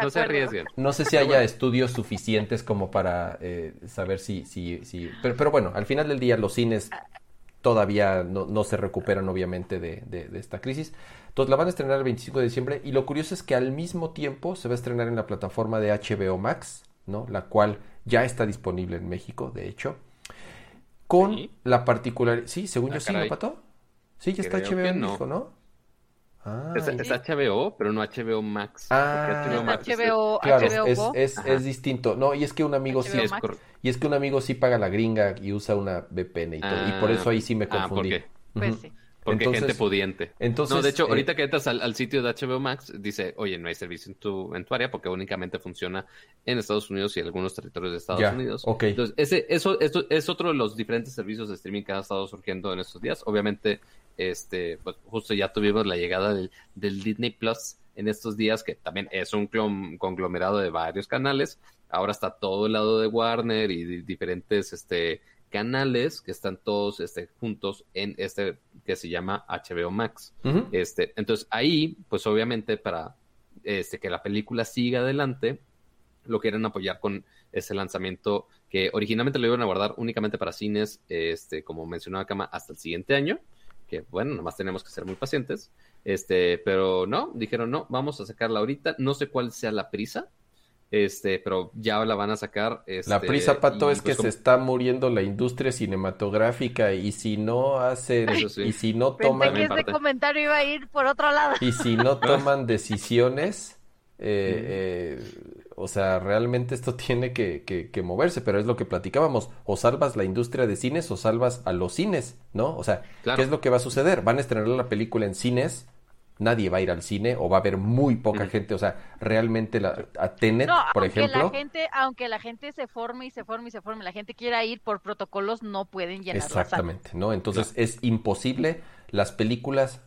no se arriesguen. No sé si haya estudios suficientes como para eh, saber si, si, si, pero, pero bueno, al final del día los cines todavía no, no se recuperan obviamente de, de, de, esta crisis. Entonces la van a estrenar el 25 de diciembre y lo curioso es que al mismo tiempo se va a estrenar en la plataforma de HBO Max, ¿no? La cual ya está disponible en México, de hecho. Con la particularidad. Sí, según ah, yo sí, ¿no, Pato? Sí, ya está HBO en México, ¿no? Ah, es, HBO, pero no HBO Max. Ah, HBO, Max HBO, claro, es, es, distinto. No, y es que un amigo sí y es que un amigo sí paga la gringa y usa una VPN y todo. y por eso ahí sí me ah, confundí. Ah, Pues sí. Porque gente pudiente. Entonces, no, de hecho, eh, ahorita que entras al, sitio de HBO Max, dice, oye, no hay servicio en tu, en tu área porque únicamente funciona en Estados Unidos y algunos territorios de Estados Unidos. Entonces, ese, eso, eso es otro de los diferentes servicios de streaming que ha estado surgiendo en estos días. Obviamente, este, pues justo ya tuvimos la llegada del, del Disney Plus en estos días, que también es un conglomerado de varios canales. Ahora está todo el lado de Warner y diferentes este, canales que están todos este, juntos en este que se llama HBO Max. este, entonces ahí, pues obviamente para este, que la película siga adelante, lo quieren apoyar con ese lanzamiento que originalmente lo iban a guardar únicamente para cines, este, como mencionaba Kama, hasta el siguiente año, que bueno, nomás tenemos que ser muy pacientes, Este, pero no, dijeron no, vamos a sacarla ahorita. No sé cuál sea la prisa, este, pero ya la van a sacar. la este, prisa, Pato, es que pues se está muriendo la industria cinematográfica y si no hacen, y si no toman... que este comentario iba a ir por otro lado. Y si no toman decisiones, eh, eh, o sea, realmente esto tiene que, que, moverse, pero es lo que platicábamos, o salvas la industria de cines o salvas a los cines, ¿no? O sea, ¿qué es lo que va a suceder? Van a estrenar la película en cines, nadie va a ir al cine o va a haber muy poca gente, o sea, realmente la, a Tenet, por ejemplo. La gente, aunque la gente se forme y se forme y se forme, la gente quiera ir por protocolos, no pueden llenar Exactamente, ¿no? Entonces es imposible, las películas,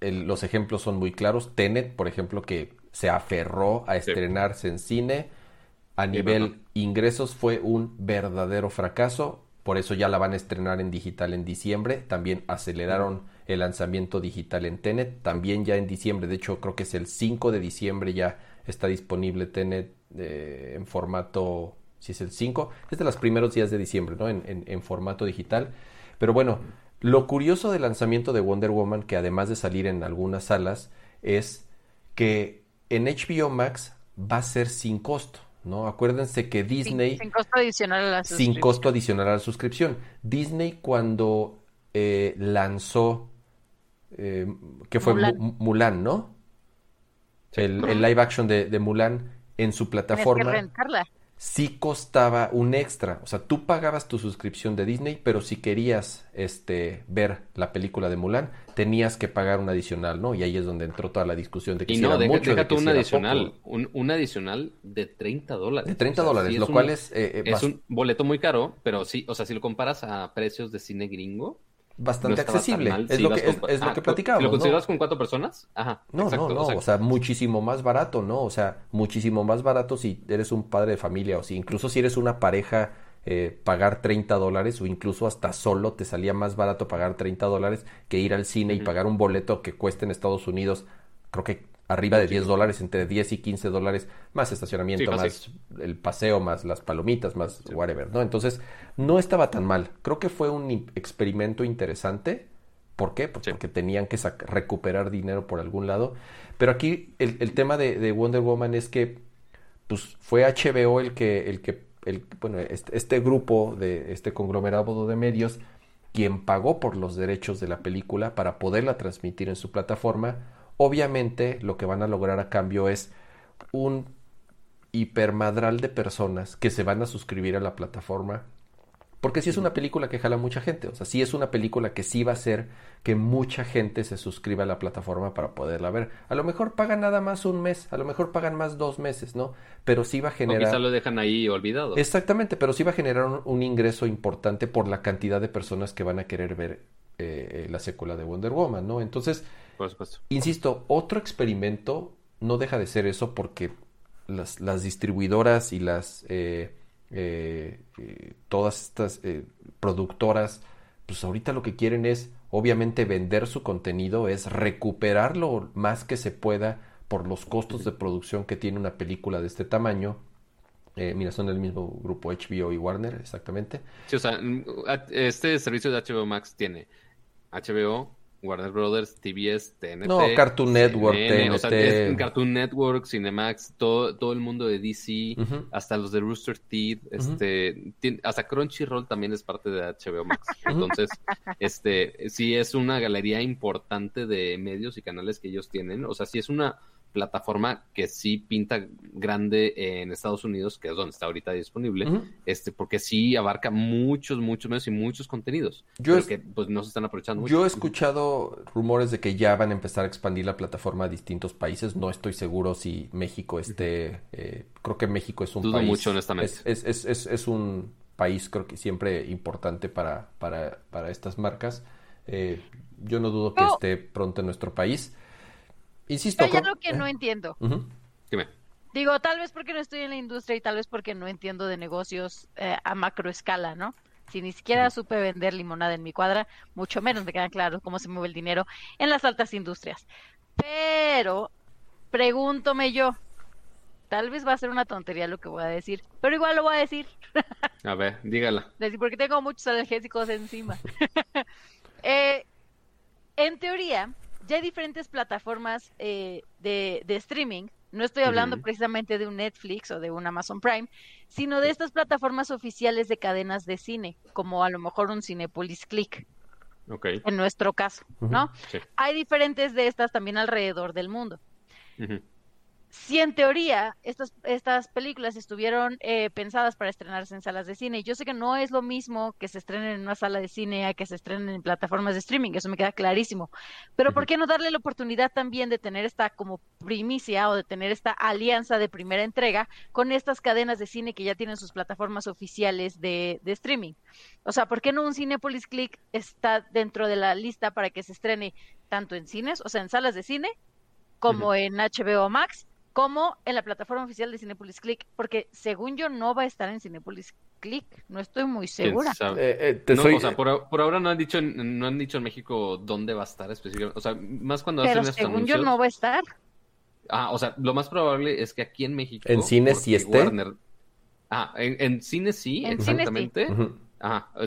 los ejemplos son muy claros, Tenet, por ejemplo, que se aferró a estrenarse en cine. A nivel ingresos fue un verdadero fracaso, por eso ya la van a estrenar en digital en diciembre. También aceleraron el lanzamiento digital en Tenet, también ya en diciembre, de hecho creo que es el 5 de diciembre ya está disponible Tenet eh, en formato, si es el 5, es de los primeros días de diciembre, ¿no? En, en formato digital. Pero bueno, lo curioso del lanzamiento de Wonder Woman, que además de salir en algunas salas, es que en HBO Max va a ser sin costo. ¿no? Acuérdense que Disney... Sin, costo adicional a la suscripción. Sin costo adicional a la suscripción. Disney cuando eh, lanzó, eh, que fue Mulan, ¿no? El, live action de, de Mulan en su plataforma sí costaba un extra. O sea, tú pagabas tu suscripción de Disney, pero si querías este, ver la película de Mulan, tenías que pagar un adicional, ¿no? Y ahí es donde entró toda la discusión de que y no, mucho, de un adicional, un, adicional de 30 dólares. De 30 dólares, lo cual es... Eh, eh, es un boleto muy caro, pero sí, o sea, si lo comparas a precios de cine gringo, bastante accesible. Es, lo, que, es, lo que platicábamos. ¿Lo consideras con cuatro personas? Ajá. No, no, no. O sea, muchísimo más barato, ¿no? O sea, muchísimo más barato si eres un padre de familia o si incluso si eres una pareja, eh, pagar 30 dólares o incluso hasta solo te salía más barato pagar 30 dólares que ir al cine y pagar un boleto que cueste en Estados Unidos, creo que arriba de 10 dólares, entre 10 y 15 dólares, más estacionamiento, más el paseo, más las palomitas, más whatever, ¿no? Entonces, no estaba tan mal. Creo que fue un experimento interesante. ¿Por qué? Porque tenían que recuperar dinero por algún lado. Pero aquí el, tema de, Wonder Woman es que pues, fue HBO el que, el que el, bueno, este, este grupo de este conglomerado de medios quien pagó por los derechos de la película para poderla transmitir en su plataforma Obviamente lo que van a lograr a cambio es un hipermadral de personas que se van a suscribir a la plataforma. Porque si es una película que jala mucha gente, o sea, si es una película que sí va a hacer que mucha gente se suscriba a la plataforma para poderla ver. A lo mejor pagan nada más un mes, a lo mejor pagan más dos meses, ¿no? Pero sí va a generar... O quizá lo dejan ahí olvidado. Exactamente, pero sí va a generar un, ingreso importante por la cantidad de personas que van a querer ver eh, la secuela de Wonder Woman, ¿no? Entonces, por supuesto. Insisto, otro experimento no deja de ser eso porque las, las distribuidoras y las eh, eh, eh, todas estas productoras, pues ahorita lo que quieren es obviamente vender su contenido, es recuperar lo más que se pueda por los costos de producción que tiene una película de este tamaño. mira, son del mismo grupo HBO y Warner, exactamente. Sí, o sea, este servicio de HBO Max tiene HBO, Warner Brothers, TBS, TNT. No, Cartoon Network, TNT. Cartoon Network, Cinemax, todo, todo el mundo de DC, hasta los de Rooster Teeth, este, hasta Crunchyroll también es parte de HBO Max. Entonces, este, sí es una galería importante de medios y canales que ellos tienen. O sea, sí es una plataforma que sí pinta grande en Estados Unidos, que es donde está ahorita disponible, este, porque sí abarca muchos, muchos medios y muchos contenidos yo que pues no se están aprovechando mucho. Yo he escuchado rumores de que ya van a empezar a expandir la plataforma a distintos países. No estoy seguro si México esté. Eh, creo que México es un Dudo mucho, honestamente. Es, es, es, es, un país, creo que siempre importante para, para, para estas marcas. Eh, yo no dudo que esté pronto en nuestro país. Insisto. Hay algo que no entiendo. Dime. Digo, tal vez porque no estoy en la industria y tal vez porque no entiendo de negocios eh, a macro escala, ¿no? Si ni siquiera supe vender limonada en mi cuadra, mucho menos me queda claro cómo se mueve el dinero en las altas industrias. Pero, pregúntome yo, tal vez va a ser una tontería lo que voy a decir, pero igual lo voy a decir. a ver, dígala. Porque tengo muchos analgésicos encima. eh, en teoría, ya hay diferentes plataformas eh, de, de, streaming. No estoy hablando precisamente de un Netflix o de un Amazon Prime, sino de estas plataformas oficiales de cadenas de cine, como a lo mejor un Cinepolis Click. Okay. En nuestro caso, ¿no? Hay diferentes de estas también alrededor del mundo si en teoría estas, estas películas estuvieron eh, pensadas para estrenarse en salas de cine, yo sé que no es lo mismo que se estrenen en una sala de cine a que se estrenen en plataformas de streaming, eso me queda clarísimo. Pero ¿por qué no darle la oportunidad también de tener esta como primicia o de tener esta alianza de primera entrega con estas cadenas de cine que ya tienen sus plataformas oficiales de, de streaming? O sea, ¿por qué no un Cinepolis Click está dentro de la lista para que se estrene tanto en cines, o sea, en salas de cine, como en HBO Max? Como en la plataforma oficial de Cinepolis Click, porque según yo no va a estar en Cinepolis Click, no estoy muy segura. Eh, eh, no, o sea, por, ahora no han dicho no han dicho en México dónde va a estar específicamente, o sea, más cuando Pero hacen según yo no va a estar. Ah, o sea, lo más probable es que aquí en México en cine sí esté. Ah, en, en cine sí, exactamente. Ajá, el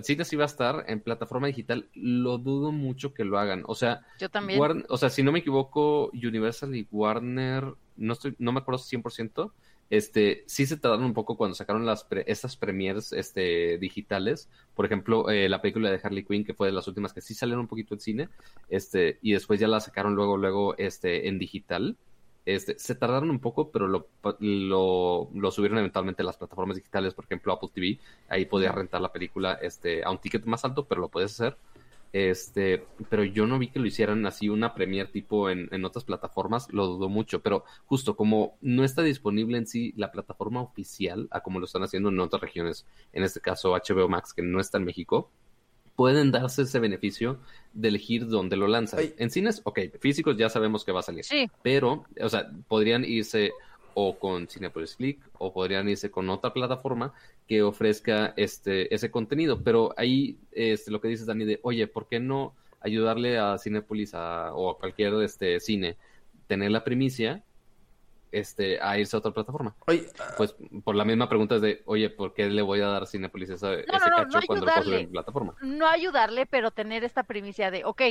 cine sí va a estar en plataforma digital. Lo dudo mucho que lo hagan. O sea, yo también. o sea, si no me equivoco, Universal y Warner, no estoy, no me acuerdo 100%, este, sí se tardaron un poco cuando sacaron las estas premiers este, digitales. Por ejemplo, eh, la película de Harley Quinn, que fue de las últimas que sí salieron un poquito en cine, este, y después ya la sacaron luego, luego, este, en digital. Este, se tardaron un poco, pero lo, lo, subieron eventualmente a las plataformas digitales, por ejemplo Apple TV, ahí podías rentar la película este, a un ticket más alto, pero lo puedes hacer. Este, pero yo no vi que lo hicieran así una premier tipo en, en otras plataformas, lo dudo mucho, pero justo como no está disponible en sí la plataforma oficial, a como lo están haciendo en otras regiones, en este caso HBO Max, que no está en México, pueden darse ese beneficio de elegir dónde lo lanzan. En cines, ok, físicos ya sabemos que va a salir. Sí. Pero, o sea, podrían irse o con Cinepolis Click o podrían irse con otra plataforma que ofrezca este ese contenido. Pero ahí este, lo que dices, Dani, de, oye, ¿por qué no ayudarle a Cinepolis o a cualquier este, cine tener la primicia este, a irse a otra plataforma. pues por la misma pregunta es de, oye, ¿por qué le voy a dar Cinepolis ese cacho cuando lo puedo en plataforma? No ayudarle, pero tener esta primicia de, ok,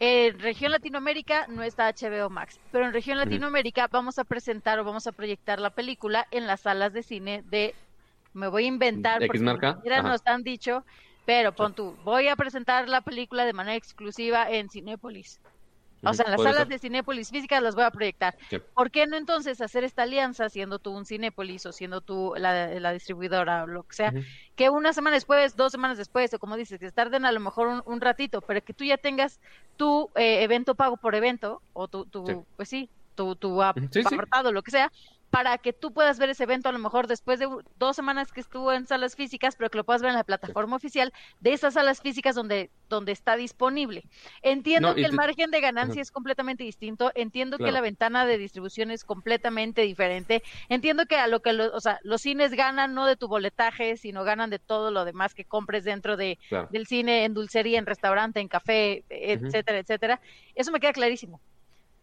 en región Latinoamérica no está HBO Max, pero en región Latinoamérica vamos a presentar o vamos a proyectar la película en las salas de cine de, me voy a inventar, porque marca? nos han dicho, pero pon tú, voy a presentar la película de manera exclusiva en Cinépolis. O sea, en las salas de Cinépolis físicas las voy a proyectar. ¿Por qué no entonces hacer esta alianza, siendo tú un Cinépolis o siendo tú la, distribuidora o lo que sea, que una semana después, dos semanas después, o como dices, que tarden a lo mejor un, ratito, pero que tú ya tengas tu eh, evento pago por evento, o tu, tu pues sí, tu, tu apartado, lo que sea, para que tú puedas ver ese evento a lo mejor después de dos semanas que estuvo en salas físicas, pero que lo puedas ver en la plataforma oficial de esas salas físicas donde, donde está disponible. Entiendo que el margen de ganancia es completamente distinto, entiendo que la ventana de distribución es completamente diferente, entiendo que a lo que o sea, los cines ganan no de tu boletaje, sino ganan de todo lo demás que compres dentro de, del cine, en dulcería, en restaurante, en café, etcétera, etcétera. Eso me queda clarísimo.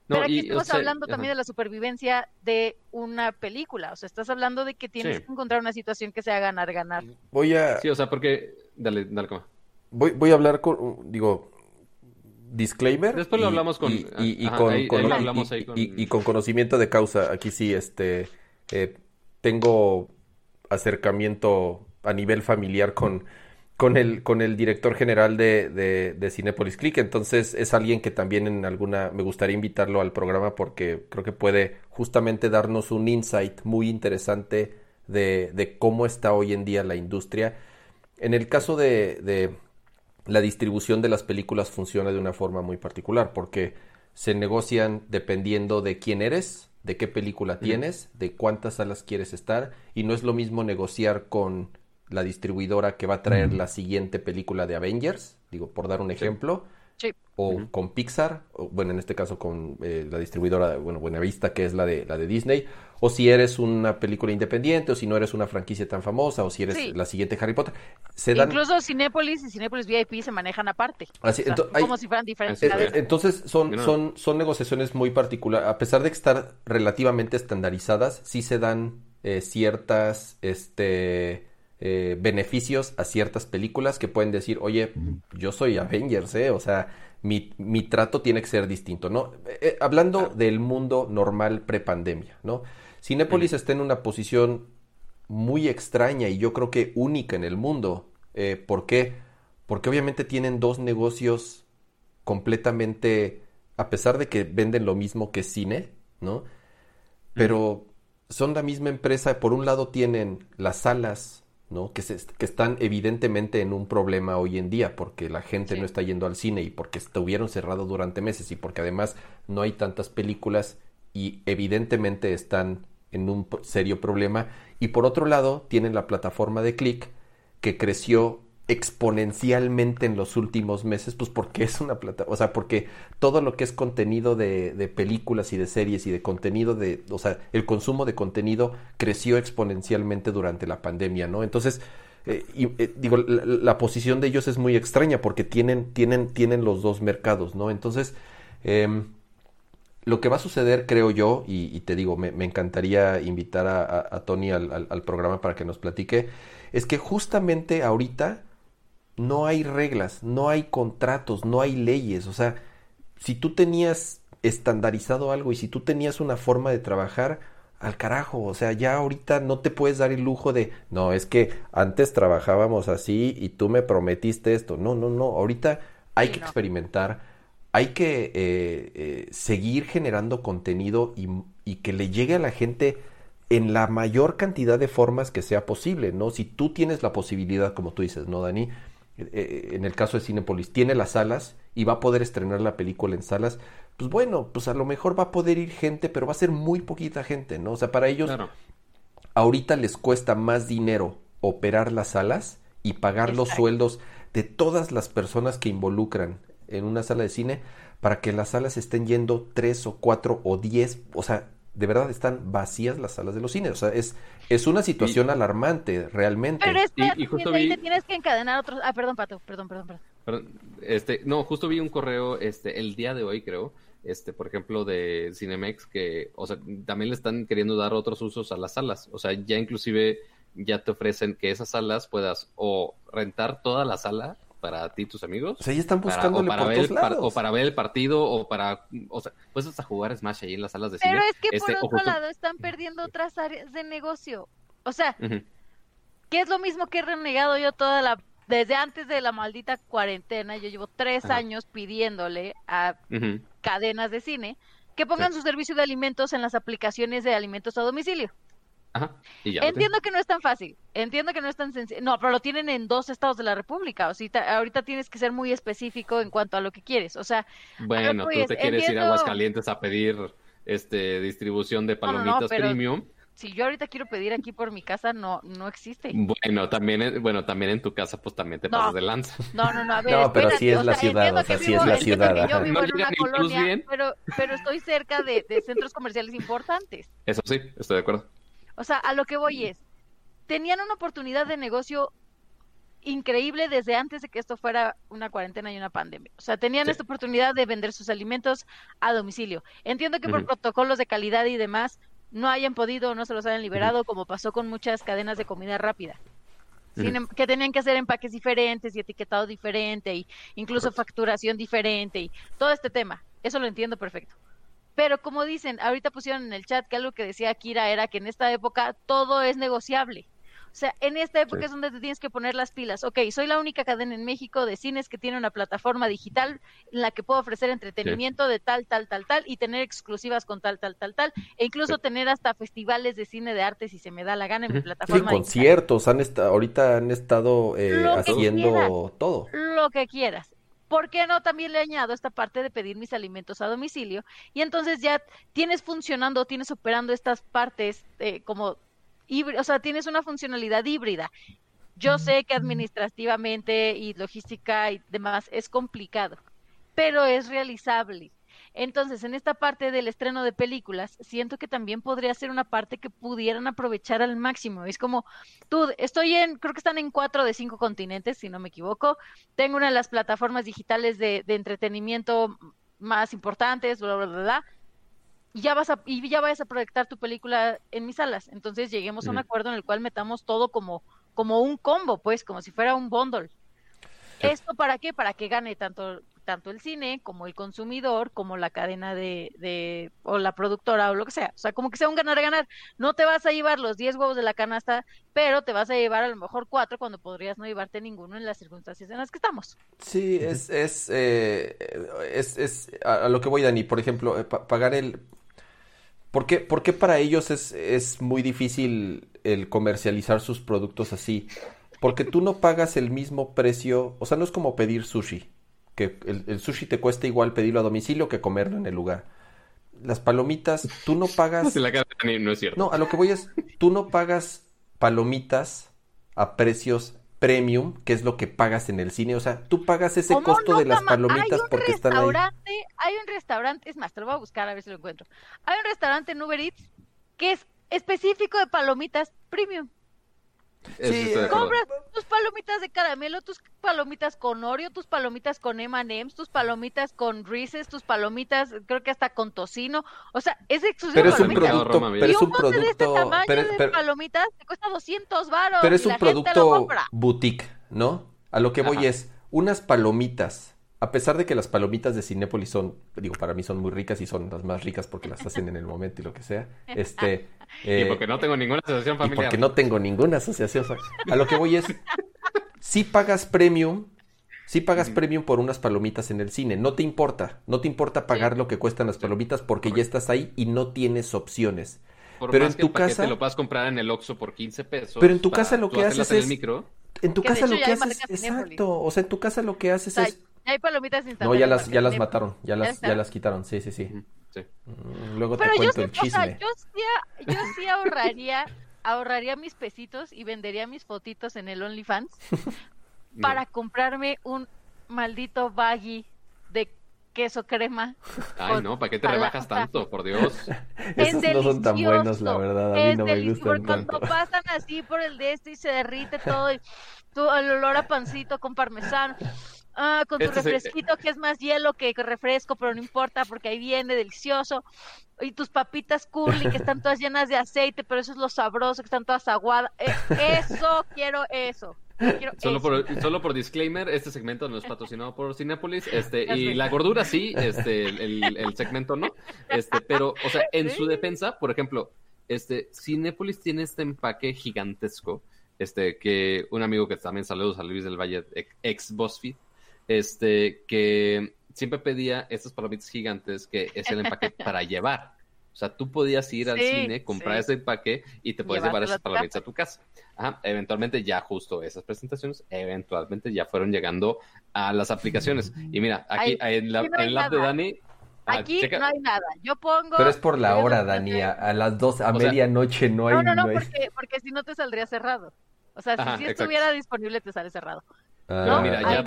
Pero aquí estamos hablando también de la supervivencia de una película. O sea, estás hablando de que tienes que encontrar una situación que sea ganar, ganar. Voy a. Sí, o sea, porque. Dale, dale, cómo. Voy, voy a hablar con. Digo. Disclaimer. Después lo hablamos con. Y, con, conocimiento de causa. Aquí sí, este. Eh, tengo acercamiento a nivel familiar con con el, con el director general de, de, de, Cinepolis Click. Entonces es alguien que también en alguna me gustaría invitarlo al programa porque creo que puede justamente darnos un insight muy interesante de, de cómo está hoy en día la industria. En el caso de, de la distribución de las películas funciona de una forma muy particular porque se negocian dependiendo de quién eres, de qué película tienes, de cuántas salas quieres estar y no es lo mismo negociar con la distribuidora que va a traer la siguiente película de Avengers, digo, por dar un ejemplo, o con Pixar, o, bueno, en este caso con eh, la distribuidora, bueno, Buenavista, que es la de, la de Disney, o si eres una película independiente, o si no eres una franquicia tan famosa, o si eres la siguiente Harry Potter. Se dan... Incluso Cinépolis y Cinépolis VIP se manejan aparte. como si fueran diferentes. Eh, entonces son, son, son negociaciones muy particulares, a pesar de estar relativamente estandarizadas, sí se dan eh, ciertas, este eh, beneficios a ciertas películas que pueden decir, oye, yo soy Avengers, ¿eh? O sea, mi, mi, trato tiene que ser distinto, ¿no? Eh, hablando del mundo normal prepandemia, ¿no? Cinépolis está en una posición muy extraña y yo creo que única en el mundo. ¿Por qué? Porque obviamente tienen dos negocios completamente, a pesar de que venden lo mismo que cine, ¿no? Pero son la misma empresa. Por un lado tienen las salas ¿no? Que, se, que están evidentemente en un problema hoy en día porque la gente no está yendo al cine y porque estuvieron cerrados durante meses y porque además no hay tantas películas y evidentemente están en un serio problema. Y por otro lado, tienen la plataforma de Click que creció exponencialmente en los últimos meses, pues porque es una plata, o sea, porque todo lo que es contenido de, de, películas y de series y de contenido de, o sea, el consumo de contenido creció exponencialmente durante la pandemia, ¿no? Entonces, eh, y, eh, digo, la, posición de ellos es muy extraña porque tienen, tienen, tienen los dos mercados, ¿no? Entonces, eh, lo que va a suceder, creo yo, y, te digo, me, encantaría invitar a, a, Tony al, al programa para que nos platique, es que justamente ahorita no hay reglas, no hay contratos, no hay leyes. O sea, si tú tenías estandarizado algo y si tú tenías una forma de trabajar, al carajo, o sea, ya ahorita no te puedes dar el lujo de, no, es que antes trabajábamos así y tú me prometiste esto. No, no, no, ahorita hay que experimentar, hay que eh, eh, seguir generando contenido y, y que le llegue a la gente en la mayor cantidad de formas que sea posible, ¿no? Si tú tienes la posibilidad, como tú dices, ¿no, Dani? Eh, en el caso de Cinepolis, tiene las salas y va a poder estrenar la película en salas, pues bueno, pues a lo mejor va a poder ir gente, pero va a ser muy poquita gente, ¿no? O sea, para ellos ahorita les cuesta más dinero operar las salas y pagar los sueldos de todas las personas que involucran en una sala de cine para que las salas estén yendo tres o cuatro o diez, o sea, de verdad están vacías las salas de los cines. O sea, es, es una situación alarmante, realmente. Pero es que y, justo vi... te tienes que encadenar otros... Ah, perdón, Pato, perdón, perdón, perdón. Este, no, justo vi un correo este, el día de hoy, creo, este, por ejemplo, de Cinemex, que, o sea, también le están queriendo dar otros usos a las salas. O sea, ya inclusive ya te ofrecen que esas salas puedas o rentar toda la sala para ti y tus amigos. O sea, ya están buscando para, o, para ver el, o para ver el partido o para, o sea, pues hasta jugar Smash ahí en las salas de cine. Pero es que por este, otro lado están perdiendo otras áreas de negocio. O sea, que es lo mismo que he renegado yo toda la desde antes de la maldita cuarentena. Yo llevo tres años pidiéndole a cadenas de cine que pongan su servicio de alimentos en las aplicaciones de alimentos a domicilio. Entiendo que no es tan fácil, entiendo que no es tan sencillo. No, pero lo tienen en dos estados de la República. O sea, ahorita tienes que ser muy específico en cuanto a lo que quieres. O sea, bueno, tú te quieres ir a Aguascalientes a pedir este distribución de palomitas premium. Si yo ahorita quiero pedir aquí por mi casa, no, no existe. Bueno, también, bueno, también en tu casa, pues también te pasas de lanza. No, no, no, a ver, No, pero sí es la ciudad, o sea, sí es la ciudad. Yo vivo en una colonia, pero, pero estoy cerca de, de centros comerciales importantes. Eso sí, estoy de acuerdo. O sea, a lo que voy es, tenían una oportunidad de negocio increíble desde antes de que esto fuera una cuarentena y una pandemia. O sea, tenían esta oportunidad de vender sus alimentos a domicilio. Entiendo que por protocolos de calidad y demás no hayan podido o no se los hayan liberado, como pasó con muchas cadenas de comida rápida. Em, que tenían que hacer empaques diferentes y etiquetado diferente y incluso facturación diferente y todo este tema. Eso lo entiendo perfecto. Pero como dicen, ahorita pusieron en el chat que algo que decía Kira era que en esta época todo es negociable. O sea, en esta época es donde te tienes que poner las pilas. Ok, soy la única cadena en México de cines que tiene una plataforma digital en la que puedo ofrecer entretenimiento de tal, tal, tal, tal y tener exclusivas con tal, tal, tal, tal. E incluso tener hasta festivales de cine de arte si se me da la gana en mi plataforma. Sí, conciertos. Han ahorita han estado eh, haciendo todo. Lo que quieras. ¿Por qué no también le añado esta parte de pedir mis alimentos a domicilio? Y entonces ya tienes funcionando, tienes operando estas partes eh, como híbrido, o sea, tienes una funcionalidad híbrida. Yo sé que administrativamente y logística y demás es complicado, pero es realizable. Entonces, en esta parte del estreno de películas, siento que también podría ser una parte que pudieran aprovechar al máximo. Es como, tú, estoy en, creo que están en cuatro de cinco continentes, si no me equivoco. Tengo una de las plataformas digitales de, entretenimiento más importantes, bla, bla, bla, bla. Y ya vas a, y ya vayas a proyectar tu película en mis salas. Entonces lleguemos a un acuerdo en el cual metamos todo como, como un combo, pues, como si fuera un bundle. ¿Esto para qué? Para que gane tanto tanto el cine como el consumidor, como la cadena de, o la productora o lo que sea. O sea, como que sea un ganar-ganar. No te vas a llevar los 10 huevos de la canasta, pero te vas a llevar a lo mejor cuatro cuando podrías no llevarte ninguno en las circunstancias en las que estamos. Sí, es, es, eh, es, es a, lo que voy, Dani. Por ejemplo, eh, pagar el... ¿Por qué, ¿Por qué para ellos es, es muy difícil el comercializar sus productos así? Porque tú no pagas el mismo precio, o sea, no es como pedir sushi que el, sushi te cuesta igual pedirlo a domicilio que comerlo en el lugar. Las palomitas, tú no pagas... no es cierto. No, a lo que voy es, tú no pagas palomitas a precios premium, que es lo que pagas en el cine. O sea, tú pagas ese costo de las palomitas porque están ahí. Hay un restaurante, es más, te lo voy a buscar a ver si lo encuentro. Hay un restaurante en Uber Eats que es específico de palomitas premium. Sí, compras tus palomitas de caramelo, tus palomitas con Oreo, tus palomitas con M&M's, tus palomitas con Reese's, tus palomitas, creo que hasta con tocino. O sea, es exclusivo pero es un producto, pero es un producto, de este tamaño de palomitas te cuesta 200 baros. Pero es un producto boutique, ¿no? A lo que voy es unas palomitas a pesar de que las palomitas de Cinépolis son, digo, para mí son muy ricas y son las más ricas porque las hacen en el momento y lo que sea, este... y eh, porque no tengo ninguna asociación familiar. Y porque no tengo ninguna asociación. A lo que voy es, si pagas premium, si pagas premium por unas palomitas en el cine, no te importa, no te importa pagar lo que cuestan las palomitas porque ya estás ahí y no tienes opciones. pero en tu casa te lo puedes comprar en el Oxxo por 15 pesos. Pero en tu casa lo que haces es en tu casa lo que haces exacto, o sea, en tu casa lo que haces es hay palomitas No, ya las, ya las mataron, ya las, ya, las quitaron, sí, sí, sí. Mm, luego te cuento el chisme. yo sí, yo sí ahorraría, ahorraría mis pesitos y vendería mis fotitos en el OnlyFans para comprarme un maldito baggy de queso crema. Ay, no, ¿para qué te rebajas tanto? Por Dios. Esos no son tan buenos, la verdad. A mí no me gustan Cuando pasan así por el de este y se derrite todo, y el olor a pancito con parmesano. Ah, con tu este refresquito que es más hielo que refresco, pero no importa porque ahí viene delicioso. Y tus papitas curly que están todas llenas de aceite, pero eso es lo sabroso, que están todas aguadas. Eh, eso, quiero eso. solo, Por, solo por disclaimer, este segmento no es patrocinado por Cinepolis, este, y la gordura sí, este, el, segmento no, este, pero, o sea, en su defensa, por ejemplo, este, Cinepolis tiene este empaque gigantesco, este, que un amigo que también saludos a Luis del Valle, ex BuzzFeed, este, que siempre pedía estas palomitas gigantes que es el empaque para llevar. O sea, tú podías ir al cine, comprar ese empaque y te puedes llevar esas palomitas a tu casa. Ajá, eventualmente ya justo esas presentaciones, eventualmente ya fueron llegando a las aplicaciones. Y mira, aquí en, la, app de Dani... Aquí no hay nada. Yo pongo. Pero es por la hora, Dani. A, las dos, a medianoche no hay. No, no, no, porque, porque si no te saldría cerrado. O sea, si, estuviera disponible, te sale cerrado. Ah, mira, ya,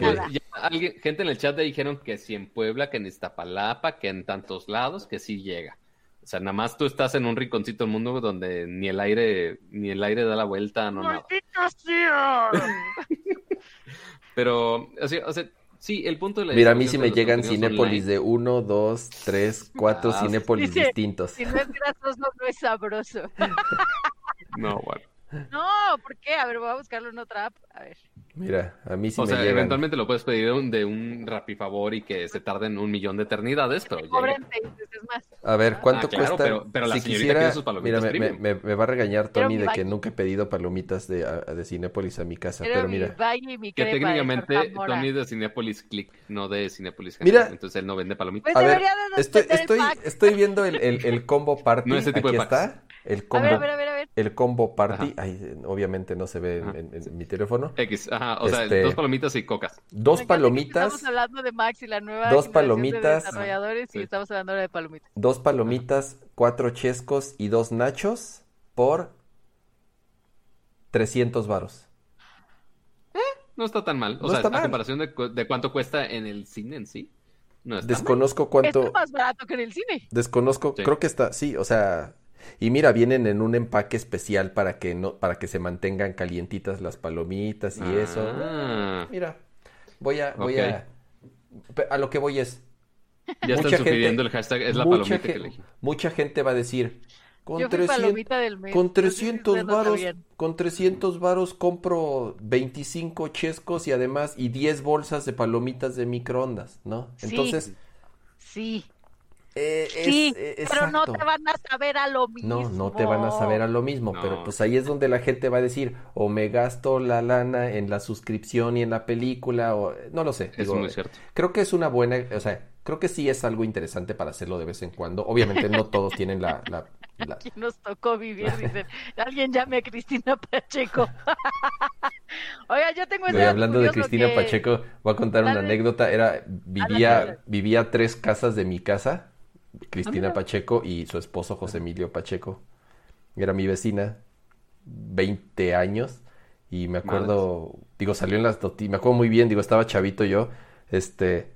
alguien, gente en el chat te dijeron que si en Puebla, que en Iztapalapa, que en tantos lados, que sí llega. O sea, nada más tú estás en un rinconcito del mundo donde ni el aire, ni el aire da la vuelta, no nada. Pero, o sea, o sea, sí, el punto de la Mira, a mí sí me llegan Cinépolis de uno, dos, tres, cuatro ah, Cinépolis distintos. Si no es grasoso, no es sabroso. no, bueno. No, ¿por qué? A ver, voy a buscarlo en otra app. A ver. Mira, a mí sí o me sea, eventualmente lo puedes pedir de un, de un favor y que se tarden un millón de eternidades, pero. A ver, ¿cuánto ah, cuesta? Pero, la si quisiera, mira, me, me, me, va a regañar Tony de que nunca he pedido palomitas de, de Cinépolis a mi casa, pero, mira. que técnicamente Tony es de Cinépolis Click, no de Cinépolis Mira, entonces él no vende palomitas. Pues a ver, estoy, estoy, estoy viendo el, el, el combo party. No ese tipo Aquí de está. El combo, a ver, a ver, a ver, El combo party. Ay, obviamente no se ve en, en, mi teléfono. X, ajá. O sea, este, dos palomitas y cocas. Dos palomitas. Estamos hablando de Max y la nueva dos palomitas, de desarrolladores y estamos hablando de palomitas. Dos palomitas, cuatro chescos y dos nachos por 300 varos. ¿Eh? No está tan mal. O sea, a comparación de, de, cuánto cuesta en el cine en sí. No Desconozco cuánto. Es más barato que en el cine. Desconozco, creo que está, sí, o sea, y mira, vienen en un empaque especial para que no, para que se mantengan calientitas las palomitas y eso. Ah. Mira, voy a, voy a, a lo que voy es. Ya están sugiriendo el hashtag es la palomita que elegí. Mucha gente va a decir, Con 300, con 300 varos, con 300 varos compro 25 chescos y además y 10 bolsas de palomitas de microondas, ¿no? Entonces, sí. Eh, sí, eh, pero no te van a saber a lo mismo. No, no te van a saber a lo mismo, pero pues ahí es donde la gente va a decir, o me gasto la lana en la suscripción y en la película, o no lo sé. Es muy cierto. Creo que es una buena, o sea, creo que sí es algo interesante para hacerlo de vez en cuando. Obviamente no todos tienen la... la, Aquí nos tocó vivir, dicen. Alguien llame a Cristina Pacheco. Oiga, yo tengo ese Hablando de Cristina Pacheco, voy a contar una anécdota. Era, vivía, vivía tres casas de mi casa Cristina Pacheco y su esposo José Emilio Pacheco. Era mi vecina, 20 años, y me acuerdo, digo, salió en las noticias, me acuerdo muy bien, digo, estaba chavito yo, este,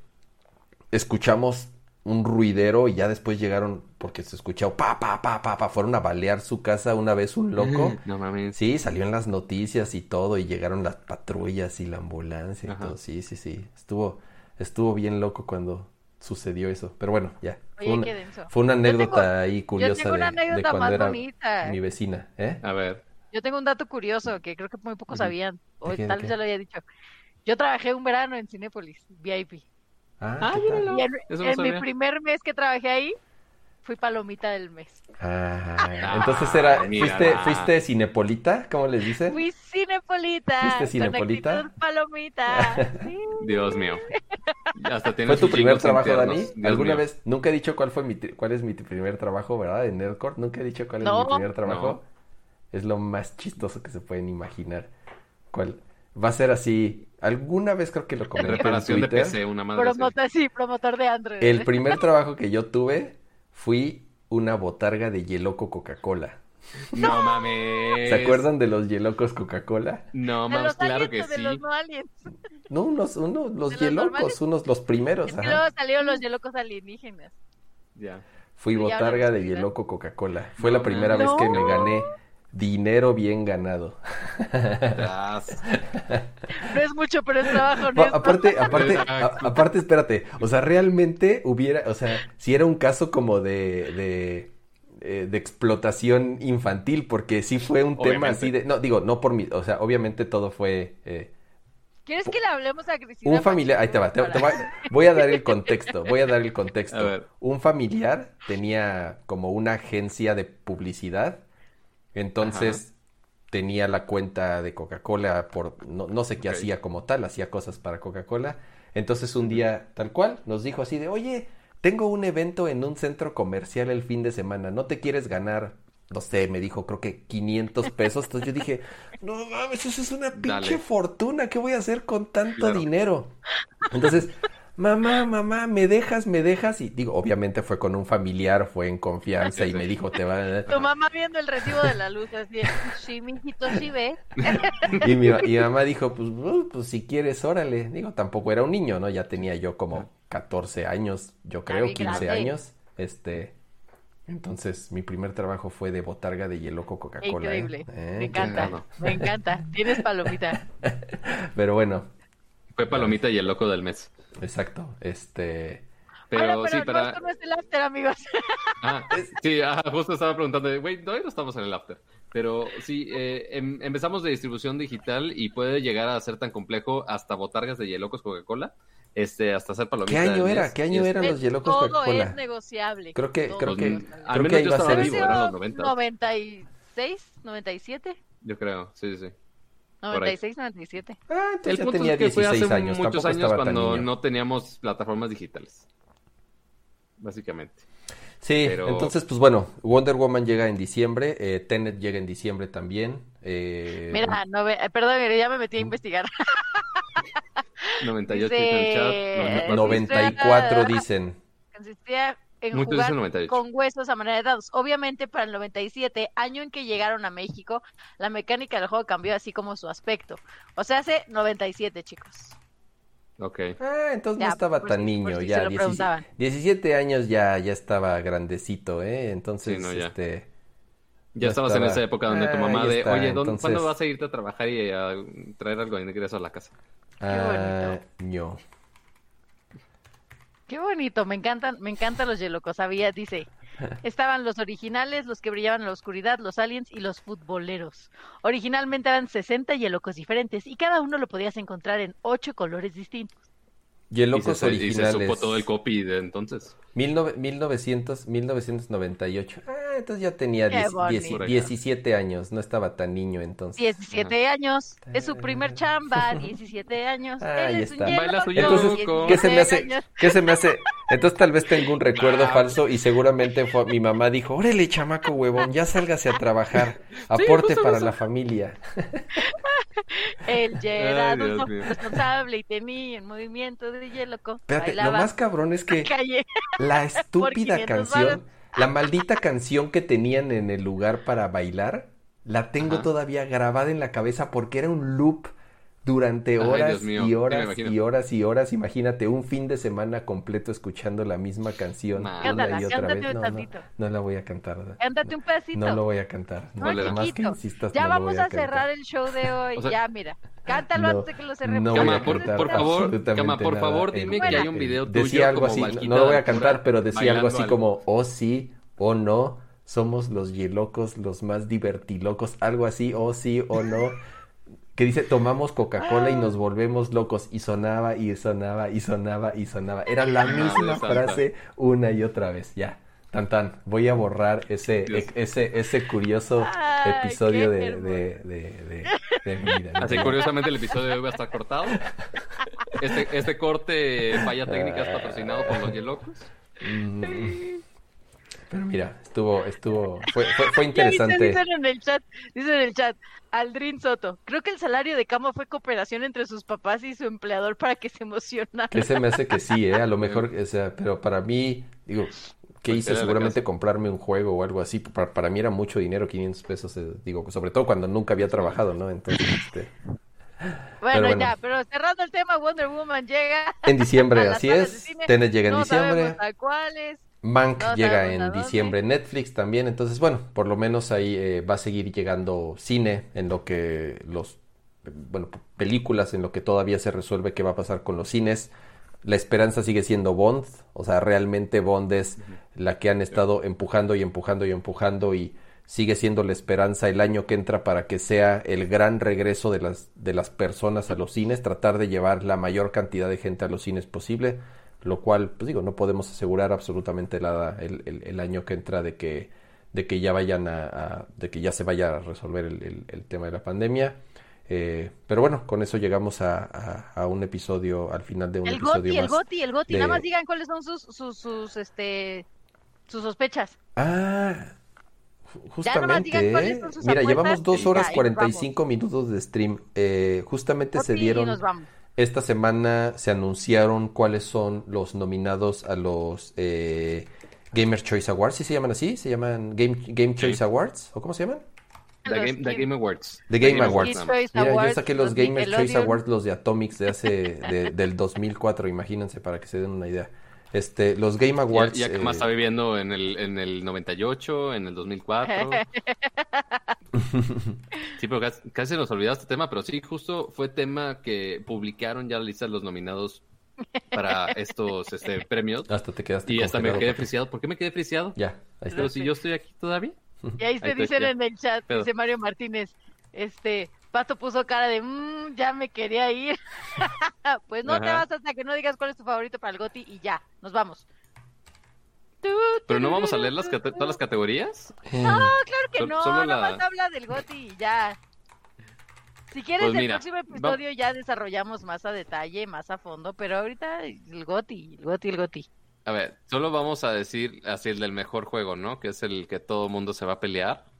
escuchamos un ruidero y ya después llegaron, porque se escuchaba pa, pa, pa, pa, pa, fueron a balear su casa una vez un loco. No mames. Sí, salió en las noticias y todo, y llegaron las patrullas y la ambulancia y todo. Sí, sí, sí. Estuvo, estuvo bien loco cuando sucedió eso. Pero bueno, ya. Fue, una, anécdota ahí curiosa de, cuando era mi vecina. ¿eh? A ver. Yo tengo un dato curioso que creo que muy pocos sabían. O tal vez ya lo había dicho. Yo trabajé un verano en Cinépolis, VIP. Ah, ah y en, mi primer mes que trabajé ahí, fui palomita del mes. Ah, entonces era, ¿fuiste, ¿fuiste cinepolita? ¿Cómo les dice? Fui cinepolita. ¿Fuiste cinepolita? palomita. Dios mío. ¿Fue tu primer trabajo, Dani? ¿Alguna vez? Nunca he dicho cuál fue mi, cuál es mi primer trabajo, ¿verdad? En Nerdcore. Nunca he dicho cuál es mi primer trabajo. Es lo más chistoso que se pueden imaginar. ¿Cuál? Va a ser así. Alguna vez creo que lo comenté Reparación en Twitter. de PC, una madre Promotor, sí, promotor de Android. El primer trabajo que yo tuve fui una botarga de Yeloco Coca-Cola. No mames. ¿Se acuerdan de los Yelocos Coca-Cola? No mames, claro que sí. Los no, no unos, unos, los Yelocos, unos, los primeros. luego salieron los Yelocos alienígenas. Ya. Fui botarga de Yeloco Coca-Cola. Fue la primera vez que me gané dinero bien ganado. no es mucho, pero es trabajo. aparte, aparte, aparte, espérate. O sea, realmente hubiera, o sea, si era un caso como de, de, eh, de explotación infantil, porque sí fue un tema así de, no, digo, no por mí, o sea, obviamente todo fue... Eh, ¿Quieres que le hablemos a Cristina? Un familiar, ahí te va, voy a dar el contexto, voy a dar el contexto. Un familiar tenía como una agencia de publicidad entonces tenía la cuenta de Coca-Cola por no, sé qué hacía como tal, hacía cosas para Coca-Cola. Entonces un día tal cual nos dijo así de, oye, tengo un evento en un centro comercial el fin de semana, ¿no te quieres ganar? No sé, me dijo, creo que 500 pesos. Entonces yo dije, no mames, eso es una pinche fortuna. ¿Qué voy a hacer con tanto dinero? Entonces mamá, mamá, me dejas, me dejas. Y digo, obviamente fue con un familiar, fue en confianza y me dijo, te va Tu mamá viendo el recibo de la luz, así, sí, mijito, sí ve. y mi, mamá dijo, pues, uh, pues si quieres, órale. Digo, tampoco era un niño, ¿no? Ya tenía yo como 14 años, yo creo, 15 años. Este, entonces, mi primer trabajo fue de botarga de Yeloco Coca-Cola. ¿eh? Increíble. ¿Eh? Me encanta, me encanta. Tienes palomita. Pero bueno. Fue palomita y el loco del mes. Exacto, este... Pero, sí, para... No, es el after, amigos. Ah, sí, justo estaba preguntando, güey, todavía no estamos en el after. Pero sí, eh, em, empezamos de distribución digital y puede llegar a ser tan complejo hasta botargas de Yelocos Coca-Cola, este, hasta hacer palomitas. ¿Qué año era? ¿Qué año eran los Yelocos Coca-Cola? Todo es negociable. Creo que, creo que, al menos yo estaba vivo, eran los 90. 96, 97. Yo creo, sí, sí. 96, 97. Ah, entonces el punto tenía es que 16 fue hace años. muchos años cuando no teníamos plataformas digitales. Básicamente. Sí, entonces, pues bueno, Wonder Woman llega en diciembre, eh, Tenet llega en diciembre también. Eh... Mira, no, perdón, ya me metí a investigar. 98 dice, el chat. 94 dicen. Consistía en jugar con huesos a manera de dados. Obviamente para el 97, año en que llegaron a México, la mecánica del juego cambió así como su aspecto. O sea, hace 97, chicos. Ok. Ah, entonces no estaba tan niño, ya 17, años ya, ya estaba grandecito, ¿eh? Entonces, este... Ya, estabas en esa época donde tu mamá de, oye, ¿cuándo vas a irte a trabajar y a traer algo de ingreso a la casa? Ah, no. Qué bonito, me encantan, me encantan los yelocos. Había, dice, estaban los originales, los que brillaban en la oscuridad, los aliens y los futboleros. Originalmente eran 60 yelocos diferentes y cada uno lo podías encontrar en ocho colores distintos. Yelocos originales. Y se supo todo el copy de entonces. 1900, 1998. Ah, entonces ya tenía 17 años, no estaba tan niño entonces. 17 años, es su primer chamba, 17 años. Ahí Él está. Baila su entonces, ¿qué se me hace? ¿Qué se me hace? Entonces tal vez tengo un recuerdo falso y seguramente fue, mi mamá dijo, órale chamaco huevón, ya sálgase a trabajar, aporte para la familia. Ya era responsable y tenía el movimiento de hielo. Espérate, lo más cabrón es que la estúpida canción, la maldita canción que tenían en el lugar para bailar, la tengo todavía grabada en la cabeza porque era un loop durante horas y horas y horas y horas. Imagínate un fin de semana completo escuchando la misma canción una y otra vez. No, la voy a cantar. Cántate un pedacito. No lo voy a cantar. No, más que insistas, ya vamos a, cerrar el show de hoy. ya, mira. Cántalo antes de que lo cerremos. No por, favor, Cama, por favor, dime que hay un video tuyo Decía algo así, no lo voy a cantar, pero decía algo así como, oh sí, oh no, somos los yelocos, los más divertilocos, algo así, oh sí, oh no que dice tomamos Coca-Cola y nos volvemos locos y sonaba y sonaba y sonaba y sonaba. Era la misma frase una y otra vez. Ya, tan tan. Voy a borrar ese e, ese ese curioso episodio de, de, de, mi vida. Así curiosamente el episodio de hoy va a estar cortado. Este, este corte falla técnica es patrocinado por los Yelocos. Mm. Pero mira, estuvo, estuvo, fue, fue, interesante. Dicen, en el chat, dicen en el chat, Aldrin Soto, creo que el salario de Cama fue cooperación entre sus papás y su empleador para que se emocionara. Ese me hace que sí, ¿eh? A lo mejor, o sea, pero para mí, digo, ¿qué pues hice? Seguramente comprarme un juego o algo así. Para, para mí era mucho dinero, 500 pesos, eh, digo, sobre todo cuando nunca había trabajado, ¿no? Entonces, este... Bueno, ya, pero cerrando el tema, Wonder Woman llega. En diciembre, así es. Tenet llega en diciembre. A cuáles. Mank llega en diciembre, Netflix también, entonces bueno, por lo menos ahí eh, va a seguir llegando cine en lo que los, bueno, películas en lo que todavía se resuelve qué va a pasar con los cines. La esperanza sigue siendo Bond, o sea, realmente Bond es la que han estado empujando y empujando y empujando y sigue siendo la esperanza el año que entra para que sea el gran regreso de las, de las personas a los cines, tratar de llevar la mayor cantidad de gente a los cines posible lo cual, pues digo, no podemos asegurar absolutamente nada el, el, año que entra de que, de que ya vayan a, de que ya se vaya a resolver el, el tema de la pandemia. Eh, pero bueno, con eso llegamos a, a, un episodio, al final de un episodio más. El Goti, el Goti, nada más digan cuáles son sus, sus, sus, este, sus sospechas. Ah, justamente. Mira, llevamos dos horas cuarenta y cinco minutos de stream. Eh, justamente se dieron. Esta semana se anunciaron cuáles son los nominados a los eh, Gamer Choice Awards. ¿Sí se llaman así? ¿Se llaman Game, Game Choice Awards? ¿O cómo se llaman? The Game, Awards. The Game, Awards. Mira, yo saqué los Gamer Choice Awards, los de Atomics de hace, de, del 2004, imagínense, para que se den una idea. Este, los Game Awards. Ya, que más eh, está viviendo en el, en el 98, en el 2004. sí, pero casi, nos olvidamos este tema, pero sí, justo fue tema que publicaron ya la lista de los nominados para estos este, premios. Hasta te quedaste Y hasta me quedé friseado. ¿Por qué me quedé friseado? Ya, ahí está. Pero si yo estoy aquí todavía. Y ahí se dicen en el chat, dice Mario Martínez, este, Pato puso cara de, mmm, ya me quería ir. pues no te vas hasta que no digas cuál es tu favorito para el Goti y ya, nos vamos. ¿Pero no vamos a leer las todas las categorías? No, claro que no, solo nada más habla del Goti y ya. Si quieres, pues el próximo episodio ya desarrollamos más a detalle, más a fondo, pero ahorita el Goti, el Goti, el Goti. A ver, solo vamos a decir así el del mejor juego, ¿no? Que es el que todo mundo se va a pelear.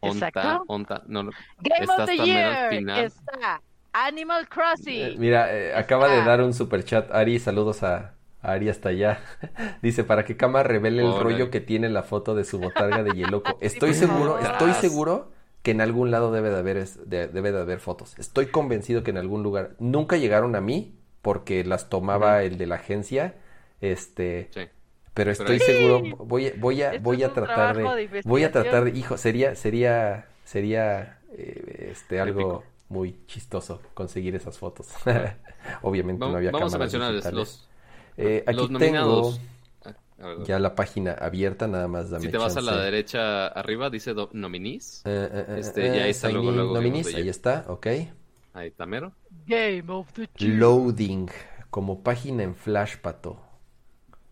Onta, onta, no, Game of the Year está Animal Crossing. Eh, mira, eh, acaba de dar un super chat Ari, saludos a, Ari hasta allá. Dice, para que Kama revele el rollo que tiene la foto de su botarga de Yeloco. Estoy seguro, estoy seguro que en algún lado debe de haber debe de haber fotos. Estoy convencido que en algún lugar nunca llegaron a mí porque las tomaba el de la agencia. Este, sí. Pero estoy seguro, voy, voy a, voy a tratar de, voy a tratar de, hijo, sería, sería, sería, eh, este, algo muy chistoso conseguir esas fotos. Obviamente no había Vamos a mencionar los, Eh, aquí tengo ya la página abierta, nada más dame Si te vas a la derecha arriba, dice nominis. Eh, eh, este, y ahí está luego, luego nominis, ahí está, ok. Ahí está mero. Game of the Loading, como página en Flash, pato.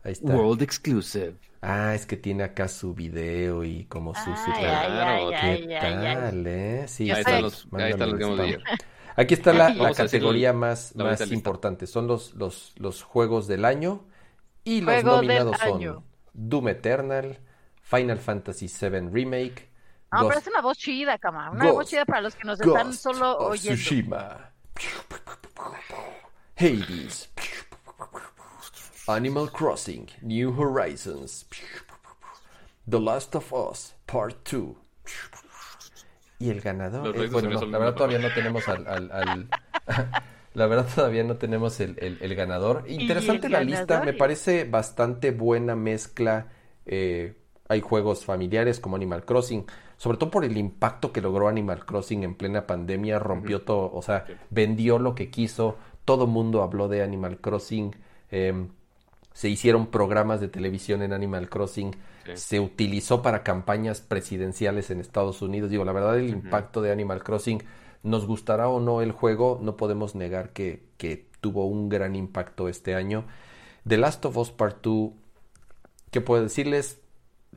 Ahí está. World Exclusive. Ah, es que tiene acá su video y como su... Claro, ¿qué tal, eh? Sí, ahí están los, ahí están los Game Aquí está la, la categoría más, más importante. Son los, los, los juegos del año. Y los nominados son Doom Eternal, Final Fantasy VII Remake. No, pero es una voz chida, cama. Una voz chida para los que nos están solo oyendo. Tsushima. Hades. Animal Crossing, New Horizons. The Last of Us, Part 2. Y el ganador. Eh, bueno, la verdad todavía no tenemos al. la verdad todavía no tenemos el, el, ganador. Interesante la lista, me parece bastante buena mezcla. Eh, hay juegos familiares como Animal Crossing, sobre todo por el impacto que logró Animal Crossing en plena pandemia, rompió todo, o sea, vendió lo que quiso, todo mundo habló de Animal Crossing, em, se hicieron programas de televisión en Animal Crossing, se utilizó para campañas presidenciales en Estados Unidos. Digo, la verdad, el impacto de Animal Crossing, nos gustará o no el juego, no podemos negar que, que tuvo un gran impacto este año. The Last of Us Part 2, ¿qué puedo decirles?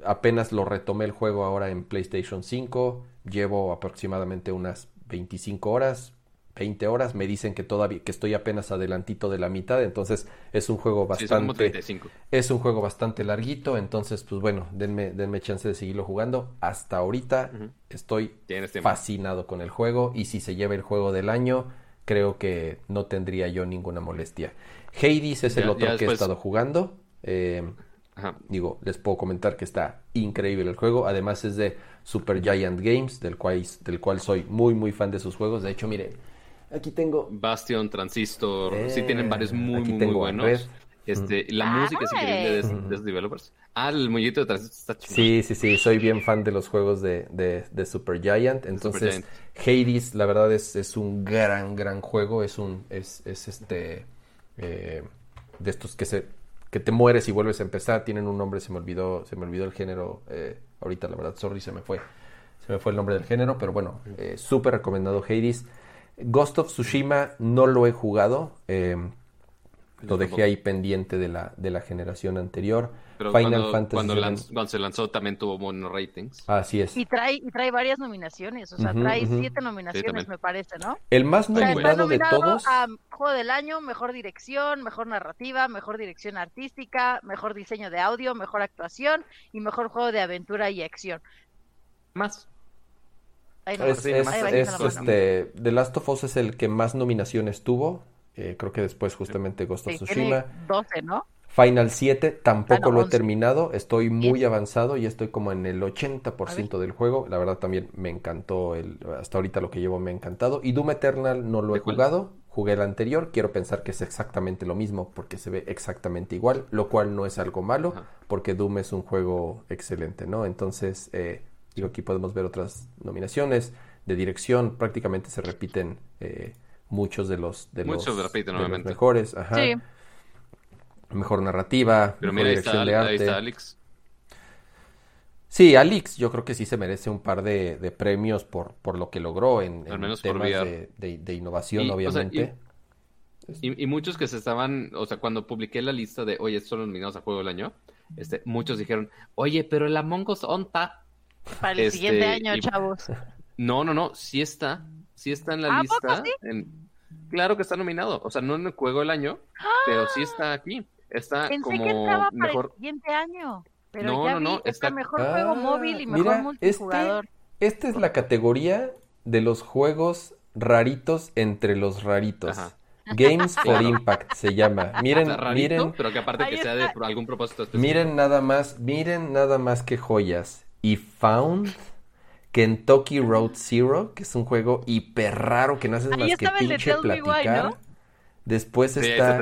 Apenas lo retomé el juego ahora en PlayStation 5, llevo aproximadamente unas 25 horas, 20 horas, me dicen que todavía que estoy apenas adelantito de la mitad, entonces es un juego bastante es un juego bastante larguito, entonces pues bueno, denme denme chance de seguirlo jugando. Hasta ahorita estoy fascinado con el juego y si se lleva el juego del año, creo que no tendría yo ninguna molestia. Hades es el otro que he estado jugando. Eh, digo, les puedo comentar que está increíble el juego. Además es de Super Giant Games, del cual, del cual soy muy, muy fan de sus juegos. De hecho, mire, Aquí tengo. Bastion, Transistor. sí, tienen eh, varios muy, muy, muy buenos. Este, La música es increíble de, esos developers. Ah, el muñequito de Transistor está chido. Sí, sí, sí. Soy bien fan de los juegos de, de, de Super Giant. Entonces, Hades, la verdad, es, es un gran, gran juego. Es un. Es, es este. Eh, de estos que se. que te mueres y vuelves a empezar. Tienen un nombre, se me olvidó. Se me olvidó el género. Eh, ahorita, la verdad, sorry, se me fue. Se me fue el nombre del género. Pero bueno, súper recomendado Hades. Ghost of Tsushima no lo he jugado. Eh, lo dejé ahí pendiente de la, de la generación anterior. Pero Final cuando, Fantasy cuando, se lanzó también tuvo buenos ratings. Así es. Y trae, y trae varias nominaciones, o sea, trae siete nominaciones me parece, ¿no? El más nominado, de todos. A Juego del Año, Mejor Dirección, Mejor Narrativa, Mejor Dirección Artística, Mejor Diseño de Audio, Mejor Actuación y Mejor Juego de Aventura y Acción. Más es, este, The Last of Us es el que más nominaciones tuvo. Eh, creo que después justamente Ghost of Tsushima. 12, ¿no? Final 7 tampoco lo he terminado, estoy muy avanzado y estoy como en el 80% del juego. La verdad también me encantó, el, hasta ahorita lo que llevo me ha encantado. Y Doom Eternal no lo he jugado, jugué el anterior, quiero pensar que es exactamente lo mismo porque se ve exactamente igual, lo cual no es algo malo porque Doom es un juego excelente, ¿no? Entonces, eh, Digo, aquí podemos ver otras nominaciones de dirección, prácticamente se repiten eh, muchos de los de muchos los, repiten, de los mejores, ajá. Sí. Mejor narrativa, Pero mejor dirección de arte. Ahí está Alex. Sí, Alex yo creo que sí se merece un par de, de premios por, por lo que logró en, temas de, de, innovación, obviamente. y, y, muchos que se estaban, o sea, cuando publiqué la lista de, oye, estos son los nominados a Juego del Año, este, muchos dijeron, oye, pero el Among Us onta para el siguiente este, año, chavos. No, no, no, sí está, sí está en la lista. Claro que está nominado, o sea, no en el juego del año, pero sí está aquí. Está como mejor. Para el siguiente año. Pero no, no, no, está mejor juego móvil y mejor este, multijugador. esta es la categoría de los juegos raritos entre los raritos. Games for Impact se llama. Miren, miren. Pero que aparte que sea de algún propósito específico. Miren nada más, miren nada más que joyas y Found Kentucky Road Zero, que es un juego hiper raro que no haces más que pinche platicar. Después está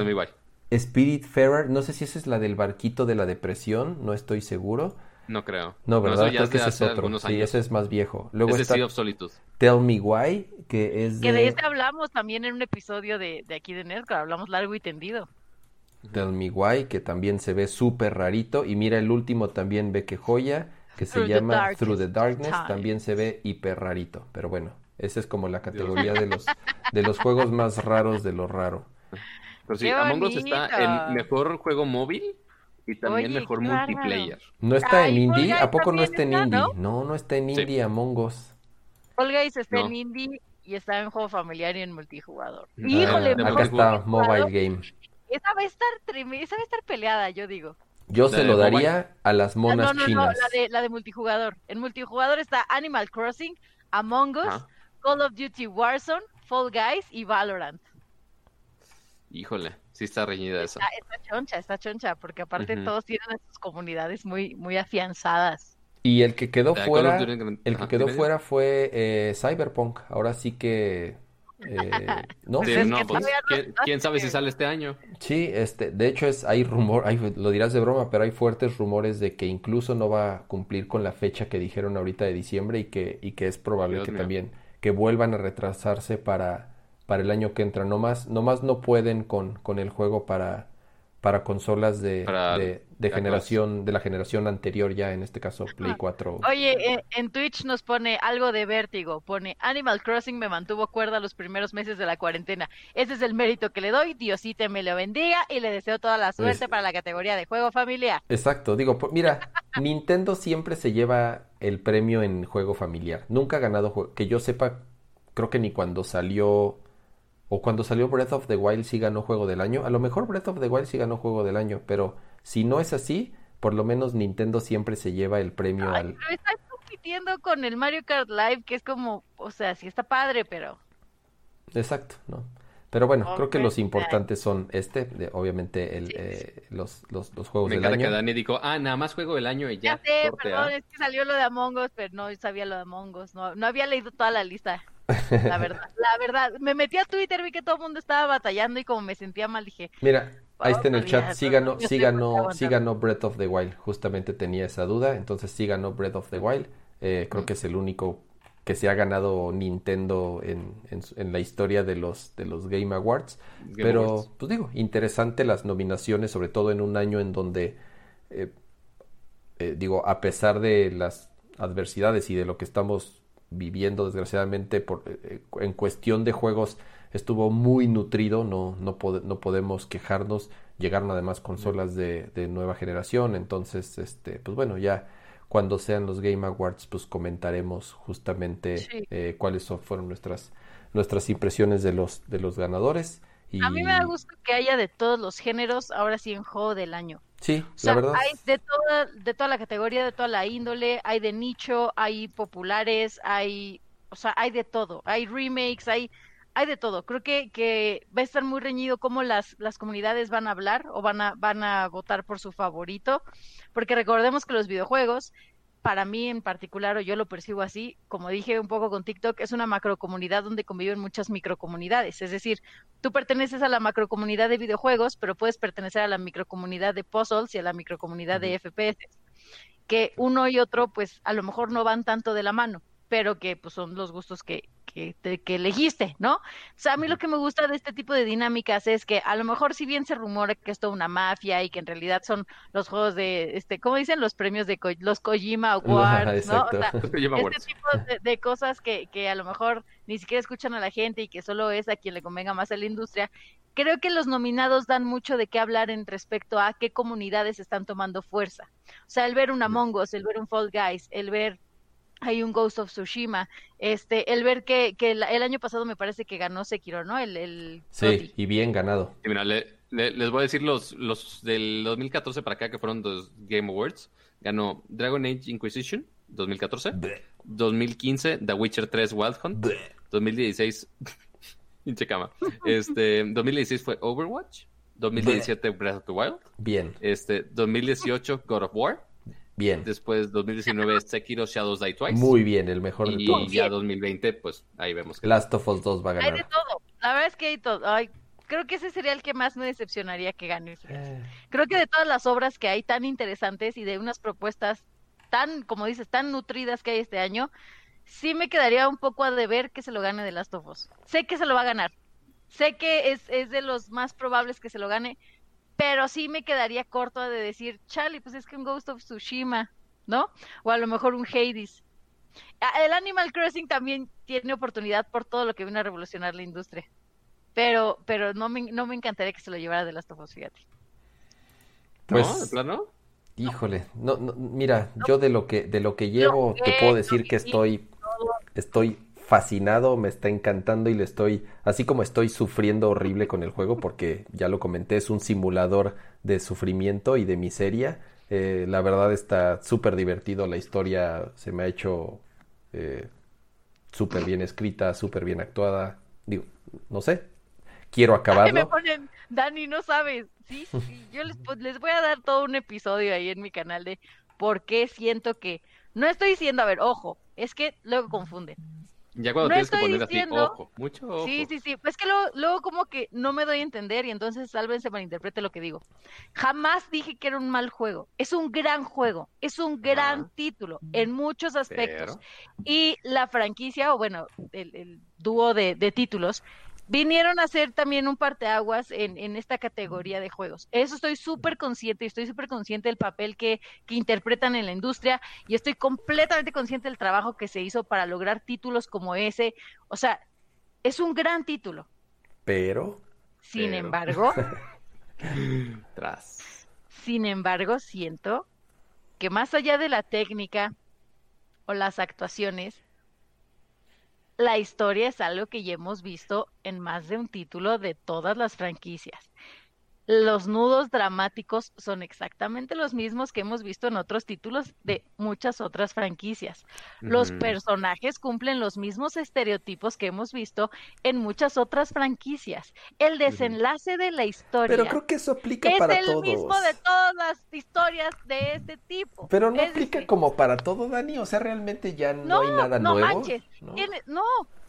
Spirit Farer, no sé si esa es la del barquito de la depresión, no estoy seguro. No creo. No, ¿verdad? Creo que ese es otro. Sí, ese es más viejo. Luego ese está sea of Solitude. Tell Me Why, que es de... Que de este hablamos también en un episodio de, de aquí de Nerdcore, hablamos largo y tendido. Tell Me Why, que también se ve súper rarito. Y mira, el último también ve que joya, que se llama Through the Darkness, también se ve hiper rarito. Pero bueno, esa es como la categoría de los, de los juegos más raros de lo raro. Pero sí, Among Us está el mejor juego móvil y también mejor multiplayer. ¿No está en indie? ¿A poco no está en indie? ¿no? no, está en indie Among Us. Fall Guys está en indie y está en juego familiar y en multijugador. Ah, Híjole, acá está Mobile Game. Esa va a estar esa va a estar peleada, yo digo. Yo se lo daría a las monas no, no, chinas. No, la de, la de multijugador. En multijugador está Animal Crossing, Among Us, Call of Duty Warzone, Fall Guys y Valorant. Híjole, sí está reñida esa. Está, choncha, está choncha, porque aparte todos tienen sus comunidades muy, muy afianzadas. Y el que quedó fuera, el que quedó fuera fue eh, Cyberpunk. Ahora sí que eh, no, pues, ¿quién, sabe si sale este año? Sí, este, de hecho es, hay rumor, lo dirás de broma, pero hay fuertes rumores de que incluso no va a cumplir con la fecha que dijeron ahorita de diciembre y que, y que es probable que también que vuelvan a retrasarse para, para el año que entra. No más, no más no pueden con, con el juego para, para consolas de, de, generación, de la generación anterior ya, en este caso Play 4. Oye, en, Twitch nos pone algo de vértigo, pone Animal Crossing me mantuvo cuerda los primeros meses de la cuarentena. Ese es el mérito que le doy, Diosite me lo bendiga y le deseo toda la suerte para la categoría de juego familiar. Exacto, digo, mira, Nintendo siempre se lleva el premio en juego familiar. Nunca ha ganado, que yo sepa, creo que ni cuando salió o cuando salió Breath of the Wild sí ganó juego del año. A lo mejor Breath of the Wild sí ganó juego del año, pero si no es así, por lo menos Nintendo siempre se lleva el premio al... Pero estás compitiendo con el Mario Kart Live, que es como, o sea, sí está padre, pero... Exacto, ¿no? Pero bueno, creo que los importantes son este, obviamente el, eh, los, los, los, juegos del año. que Dani dijo, ah, nada más juego del año y ya. Ya sé, perdón, es que salió lo de Among Us, pero no sabía lo de Among Us, no, no había leído toda la lista. La verdad, la verdad. Me metí a Twitter, vi que todo el mundo estaba batallando y como me sentía mal, dije. Mira, ahí está en el chat. Sí ganó, sí ganó, sí ganó Breath of the Wild. Justamente tenía esa duda. Entonces sí ganó Breath of the Wild. Eh, creo que es el único que se ha ganado Nintendo en, en, la historia de los, de los Game Awards. Pero, pues digo, interesante las nominaciones, sobre todo en un año en donde, eh, eh, digo, a pesar de las adversidades y de lo que estamos viviendo desgraciadamente por, eh, eh, en cuestión de juegos estuvo muy nutrido, no, no, no podemos quejarnos, llegaron además consolas de, de, nueva generación, entonces, este, pues bueno, ya cuando sean los Game Awards, pues comentaremos justamente eh, cuáles son, fueron nuestras, nuestras impresiones de los, de los ganadores. A mí me da gusto que haya de todos los géneros, ahora sí en juego del año. Sí, la verdad. Hay de toda, de toda la categoría, de toda la índole, hay de nicho, hay populares, hay, o sea, hay de todo. Hay remakes, hay, hay de todo. Creo que, que va a estar muy reñido cómo las, las comunidades van a hablar o van a, van a votar por su favorito. Porque recordemos que los videojuegos para mí en particular, o yo lo percibo así, como dije un poco con TikTok, es una macrocomunidad donde conviven muchas microcomunidades. Es decir, tú perteneces a la macrocomunidad de videojuegos, pero puedes pertenecer a la microcomunidad de puzzles y a la microcomunidad de FPS. Que uno y otro, pues a lo mejor no van tanto de la mano, pero que pues son los gustos que, que, elegiste, ¿no? O sea, a mí lo que me gusta de este tipo de dinámicas es que a lo mejor si bien se rumora que es toda una mafia y que en realidad son los juegos de, este, ¿cómo dicen? Los premios de los Kojima Awards, ¿no? O sea, este tipo de, cosas que, que a lo mejor ni siquiera escuchan a la gente y que solo es a quien le convenga más a la industria, creo que los nominados dan mucho de qué hablar en respecto a qué comunidades están tomando fuerza. O sea, el ver un Among Us, el ver un Fall Guys, el ver hay un Ghost of Tsushima. Este, el ver que, que el, año pasado me parece que ganó Sekiro, ¿no? El, el sí, y bien ganado. mira, les voy a decir los, los del 2014 para acá, que fueron los Game Awards. Ganó Dragon Age Inquisition, 2014. 2015, The Witcher 3 Wild Hunt. 2016, pinche cama. Este, 2016 fue Overwatch. 2017 Breath of the Wild. Bien. Este, 2018 God of War. Bien. Después 2019 Sekiro Shadows Die Twice. Muy bien, el mejor de todos. Y ya 2020, pues ahí vemos que... Last of Us 2 va a ganar. Hay de todo. La verdad es que hay todo. Ay, creo que ese sería el que más me decepcionaría que gane. Eh. Creo que de todas las obras que hay tan interesantes y de unas propuestas tan, como dices, tan nutridas que hay este año, sí me quedaría un poco a deber que se lo gane de Last of Us. Sé que se lo va a ganar. Sé que es, es de los más probables que se lo gane, pero sí me quedaría corto de decir, Charlie, pues es que un Ghost of Tsushima, ¿no? O a lo mejor un Hades. Ah, el Animal Crossing también tiene oportunidad por todo lo que vino a revolucionar la industria. Pero, pero no me, no me encantaría que se lo llevara de Last of Us, fíjate. Pues, ¿No? ¿De plano? Híjole, no, no, mira, yo de lo que, de lo que llevo te puedo decir que estoy, estoy fascinado, me está encantando y le estoy, así como estoy sufriendo horrible con el juego, porque ya lo comenté, es un simulador de sufrimiento y de miseria. Eh, la verdad está súper divertido, la historia se me ha hecho eh, súper bien escrita, súper bien actuada. Digo, no sé, quiero acabarlo. me ponen, Dani, no sabes. Sí, sí, yo les, pues, les voy a dar todo un episodio ahí en mi canal de por qué siento que. No estoy diciendo, a ver, ojo, es que luego confunden. Ya cuando tienes que poner así, ojo, mucho ojo. Sí, sí, sí. Pues que luego, luego como que no me doy a entender y entonces tal vez se malinterprete lo que digo. Jamás dije que era un mal juego. Es un gran juego. Es un gran título en muchos aspectos. Y la franquicia, o bueno, el, el dúo de, de títulos, vinieron a ser también un parteaguas en, en esta categoría de juegos. Eso estoy súper consciente y estoy súper consciente del papel que, que, interpretan en la industria y estoy completamente consciente del trabajo que se hizo para lograr títulos como ese. O sea, es un gran título. Pero. Sin embargo. Tras. Sin embargo, siento que más allá de la técnica o las actuaciones, la historia es algo que ya hemos visto en más de un título de todas las franquicias. Los nudos dramáticos son exactamente los mismos que hemos visto en otros títulos de muchas otras franquicias. Los personajes cumplen los mismos estereotipos que hemos visto en muchas otras franquicias. El desenlace de la historia. Pero creo que eso aplica para todos. Es el mismo de todas las historias de este tipo. Pero no aplica como para todo, Dani. O sea, realmente ya no, hay nada no nuevo. Manches. ¿no? no,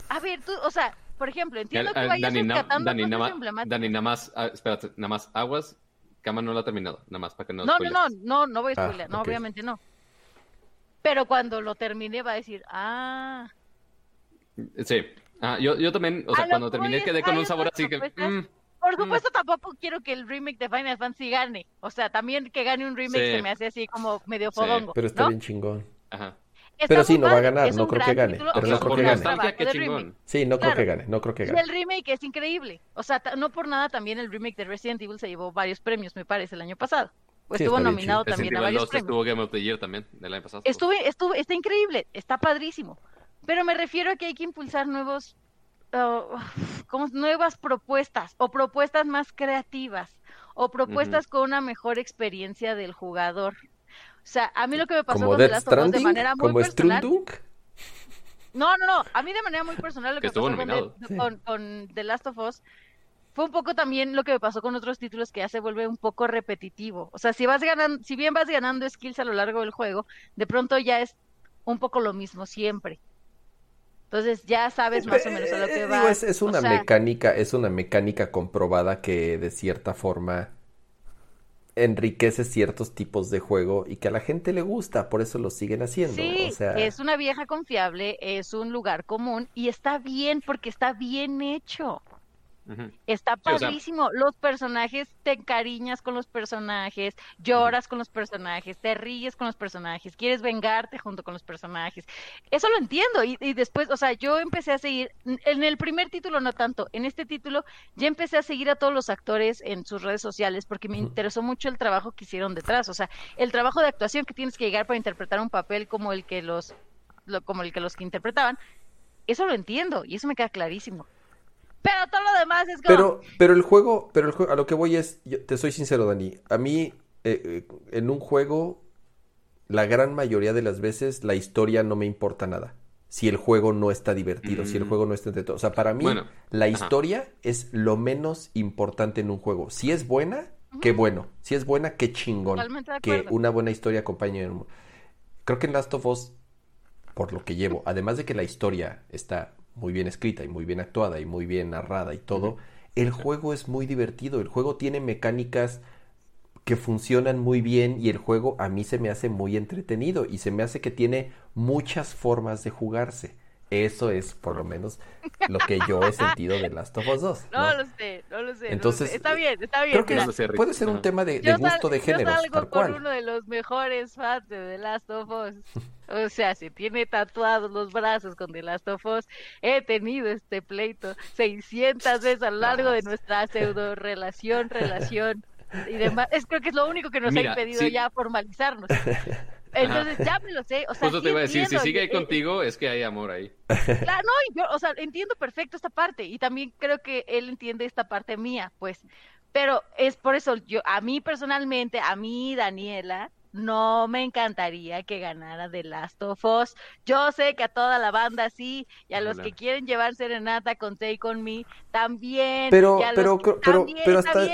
a ver, tú, o sea, por ejemplo, entiendo que vayas Dani, rescatando Dani, cosas nada. Dani, nada más, ah, espérate, nada más, aguas, Cama no lo ha terminado, nada más para que no No, no, no, no, no voy a Ah, spoiler, no, obviamente no. Pero cuando lo termine va a decir, ah, Sí, ah, yo, yo también, o sea, cuando que terminé quedé con un sabor así que... propuestas. mm, por supuesto tampoco quiero que el remake de Final Fantasy gane. O sea, también que gane un remake Sí. se me hace así como medio Sí, fodongo, Pero está ¿no? bien chingón. ajá. Pero sí, no va a ganar, no creo que gane, título, pero no creo que gane. Sí, no creo que gane, no creo que Y gane. el remake es increíble. O sea, no por nada también el remake de Resident Evil se llevó varios premios, me parece, el año pasado. O Sí, estuvo nominado chido. también Resident a varios 2 premios. estuvo Game of the Year también, del año pasado. Estuve, estuve, está increíble, está padrísimo. Pero me refiero a que hay que impulsar nuevos, uh, como nuevas propuestas o propuestas más creativas o propuestas con una mejor experiencia del jugador. O sea, a mí lo que me pasó Como con The Last of Us de Stranding, manera muy como personal. No, no, no. A mí de manera muy personal lo Que que, estuvo pasó con. The, Sí. con, con The Last of Us fue un poco también lo que me pasó con otros títulos que ya se vuelve un poco repetitivo. O sea, si vas ganando, si bien vas ganando skills a lo largo del juego, de pronto ya es un poco lo mismo siempre. Entonces ya sabes más o menos a lo Eh, que digo, vas. es, es O una sea, mecánica, es una mecánica comprobada que de cierta forma enriquece ciertos tipos de juego y que a la gente le gusta, por eso lo siguen haciendo. Sí, o sea, es una vieja confiable, es un lugar común y está bien porque está bien hecho. Está Sí, o sea- padrísimo. Los personajes, te encariñas con los personajes, lloras con los personajes, te ríes con los personajes, quieres vengarte junto con los personajes. Eso lo entiendo. Y, y después, o sea, yo empecé a seguir, en el primer título no tanto, en este título ya empecé a seguir a todos los actores en sus redes sociales porque me interesó mucho el trabajo que hicieron detrás. O sea, el trabajo de actuación que tienes que llegar para interpretar un papel como el que los, lo- como el que los que interpretaban. Eso lo entiendo y eso me queda clarísimo. Pero todo lo demás es como... Pero, pero el juego, pero el juego, a lo que voy es, yo te soy sincero, Dani, a mí eh, eh, en un juego, la gran mayoría de las veces la historia no me importa nada. Si el juego no está divertido, si el Mm. juego no está entretenido. O sea, para mí Bueno, la ajá. historia es lo menos importante en un juego. Si es buena, qué bueno. Si es buena, qué chingón. Que una buena historia acompañe. Creo que en Last of Us, por lo que llevo, además de que la historia está muy bien escrita y muy bien actuada y muy bien narrada y todo, el juego es muy divertido. El juego tiene mecánicas que funcionan muy bien y el juego a mí se me hace muy entretenido y se me hace que tiene muchas formas de jugarse. Eso es por lo menos lo que yo he sentido de Last of Us 2. No, lo sé, no lo sé. Entonces, está bien, está bien. Creo que puede ser un tema de, gusto de género. Yo salgo con uno de los mejores fans de The Last of Us. O sea, si tiene tatuados los brazos con The Last of Us, he tenido este pleito 600 veces a lo largo de nuestra pseudo relación, relación y demás. Es creo que es lo único que nos ha impedido ya formalizarnos. Entonces ya me lo sé. O sea, te iba a decir, si sigue ahí contigo, es que hay amor ahí. Claro, no, yo, o sea, entiendo perfecto esta parte y también creo que él entiende esta parte mía, pues. Pero es por eso, yo, a mí personalmente, a mí, Daniela, no me encantaría que ganara The Last of Us. Yo sé que a toda la banda sí, y a los que quieren llevar serenata con Take On Me también. Pero, pero, pero, pero hasta,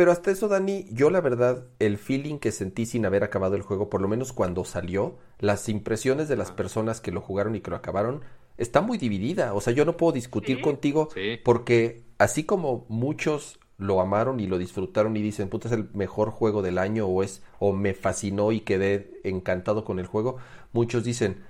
pero hasta eso, Dani, yo la verdad, el feeling que sentí sin haber acabado el juego, por lo menos cuando salió, las impresiones de las personas que lo jugaron y que lo acabaron, está muy dividida. O sea, yo no puedo discutir contigo porque así como muchos lo amaron y lo disfrutaron y dicen, puta, es el mejor juego del año o es o me fascinó y quedé encantado con el juego, muchos dicen,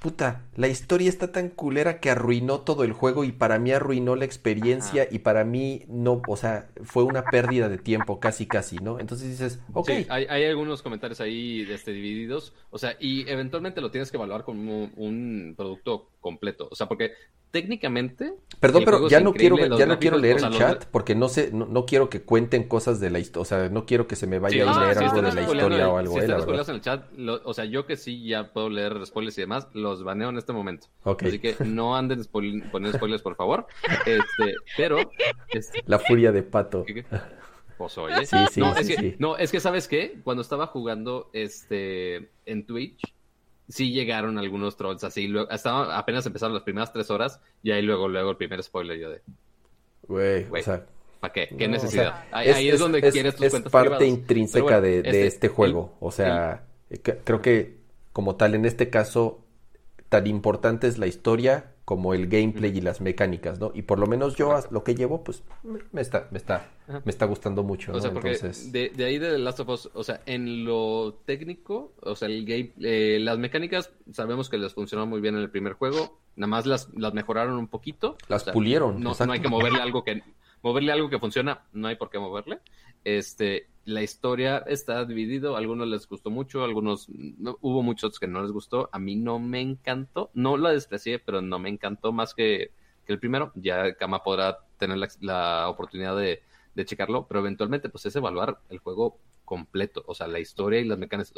puta, la historia está tan culera que arruinó todo el juego y para mí arruinó la experiencia y para mí no, o sea, fue una pérdida de tiempo casi casi, ¿no? Entonces dices, ok. Sí, hay, hay, algunos comentarios ahí este, divididos, o sea, y eventualmente lo tienes que evaluar como un producto completo, o sea, porque técnicamente. Perdón, pero ya no quiero, ya no quiero leer el chat porque no sé, no, quiero que cuenten cosas de la historia, o sea, no quiero que se me vaya a leer algo de la historia o algo. Si están en el chat, o sea, yo que sí ya puedo leer spoilers y demás, los baneo en este momento. Así que no anden poniendo spoilers, por favor. Este, pero. Este la furia de pato. Pues oye. Sí, no, es que, no, es que, ¿sabes qué? Cuando estaba jugando este en Twitch, sí llegaron algunos trolls así. Luego, hasta apenas empezaron las primeras tres horas y ahí luego, luego el primer spoiler yo de... Güey, o sea... ¿Para qué? ¿Qué necesidad? ahí, es, donde quieres tus es parte intrínseca de, este, este, juego. o sea, creo que como tal, en este caso, tan importante es la historia como el gameplay y las mecánicas, ¿no? Y por lo menos yo lo que llevo, pues me está, me está, me está gustando mucho. O sea, porque de, de, ahí de The Last of Us, o sea, en lo técnico, o sea, el game, eh, las mecánicas sabemos que les funcionó muy bien en el primer juego, nada más las, las mejoraron un poquito. Las pulieron. No, no hay que moverle algo que moverle algo que funciona, no hay por qué moverle. Este, la historia está dividido, a algunos les gustó mucho, algunos hubo muchos que no les gustó, a mí no me encantó, no la desprecié, pero no me encantó más que, que el primero, ya Kama podrá tener la, oportunidad de, de, checarlo, pero eventualmente pues es evaluar el juego completo, o sea, la historia y las mecánicas,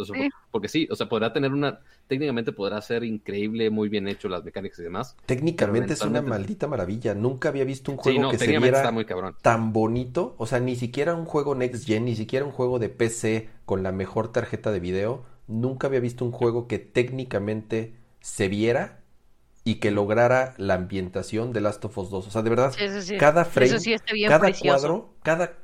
porque sí, o sea, podrá tener una, técnicamente podrá ser increíble, muy bien hecho las mecánicas y demás. Técnicamente es una maldita maravilla, nunca había visto un juego que se viera tan bonito, o sea, ni siquiera un juego next gen, ni siquiera un juego de PC con la mejor tarjeta de video, nunca había visto un juego que técnicamente se viera y que lograra la ambientación de Last of Us 2. O sea, de verdad, cada frame, cada cuadro, cada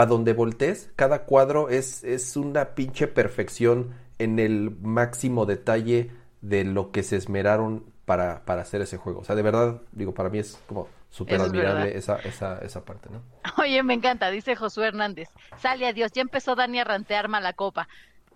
para donde voltees, cada cuadro es, es una pinche perfección en el máximo detalle de lo que se esmeraron para, para hacer ese juego. O sea, de verdad, digo, para mí es como súper admirable esa, esa, esa parte, ¿no? Oye, me encanta, dice Josué Hernández. Sale adiós, ya empezó Dani a rantear mala copa.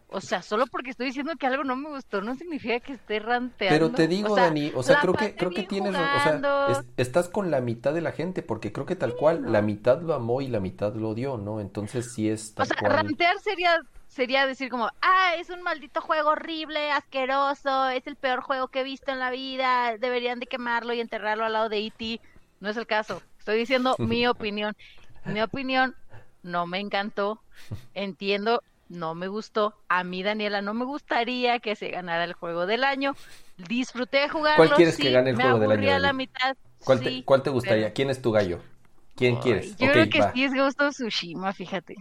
O sea, solo porque estoy diciendo que algo no me gustó, no significa que esté ranteando. Pero te digo, Dani, o sea, creo que, creo que tienes, o sea, estás con la mitad de la gente, porque creo que tal cual, la mitad lo amó y la mitad lo odió, ¿no? Entonces sí es tal O sea, rantear sería, sería decir como, ah, es un maldito juego horrible, asqueroso, es el peor juego que he visto en la vida, deberían de quemarlo y enterrarlo al lado de E.T. No es el caso, estoy diciendo mi opinión. Mi opinión no me encantó, entiendo no me gustó. A mí, Daniela, no me gustaría que se ganara el juego del año. Disfruté jugarlo. ¿Cuál quieres que gane el juego del año? la mitad. ¿Cuál, te, ¿Cuál te gustaría? ¿Quién es tu gallo? ¿Quién quieres? Yo creo que sí es Ghost of Tsushima, fíjate.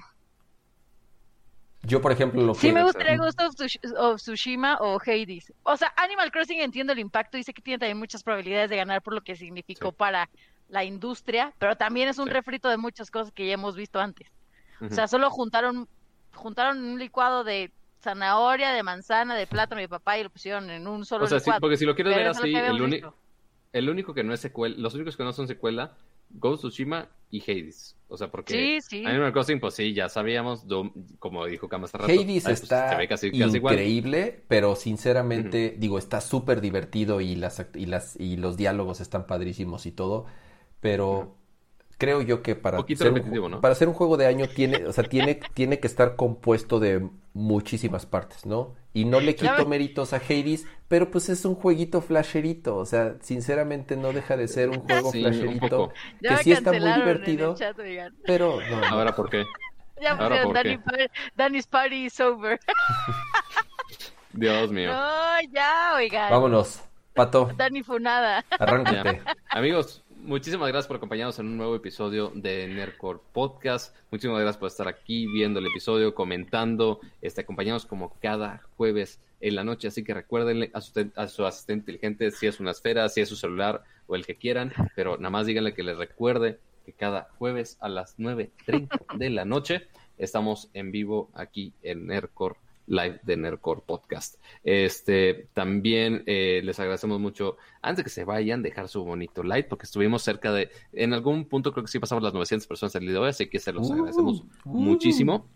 Yo, por ejemplo, lo que... Sí me gustaría Ghost of Tsushima o Hades. O sea, Animal Crossing entiendo el impacto, dice que tiene también muchas probabilidades de ganar por lo que significó para la industria, pero también es un refrito de muchas cosas que ya hemos visto antes. O sea, solo juntaron juntaron un licuado de zanahoria, de manzana, de plátano y papaya y lo pusieron en un solo o sea, licuado. porque si lo quieres ver así, el, único el único que no es secuela, los únicos que no son secuela, Ghost Tsushima y Hades. O sea, porque sí, sí. Animal Crossing, pues sí, ya sabíamos, como dijo Kama hace rato. Hades pues, está increíble, pero sinceramente, digo, está súper divertido y, las, y, las, y los diálogos están padrísimos y todo, pero creo yo que para ser, un, para hacer un juego de año tiene, o sea, tiene, tiene que estar compuesto de muchísimas partes, ¿no? Y no le quito méritos a Hades, pero pues es un jueguito flasherito, o sea, sinceramente no deja de ser un juego flasherito que sí está muy divertido, pero no, Ahora, ¿por qué? Ya Ahora, Danny's party is over. Dios mío. No, ya, oigan. Vámonos, Pato. Dani Funada. Arráncate. Amigos, muchísimas gracias por acompañarnos en un nuevo episodio de Nerdcore Podcast. Muchísimas gracias por estar aquí viendo el episodio, comentando, este, acompañados como cada jueves en la noche. Así que recuérdenle a su, a su asistente inteligente si es una esfera, si es su celular o el que quieran, pero nada más díganle que les recuerde que cada jueves a las 9.30 de la noche estamos en vivo aquí en Nerdcore live de Nerdcore Podcast. Este, también eh, les agradecemos mucho, antes de que se vayan, dejar su bonito like, porque estuvimos cerca de, en algún punto creo que sí pasamos las 900 personas el día de hoy, así que se los uh, agradecemos uh. muchísimo.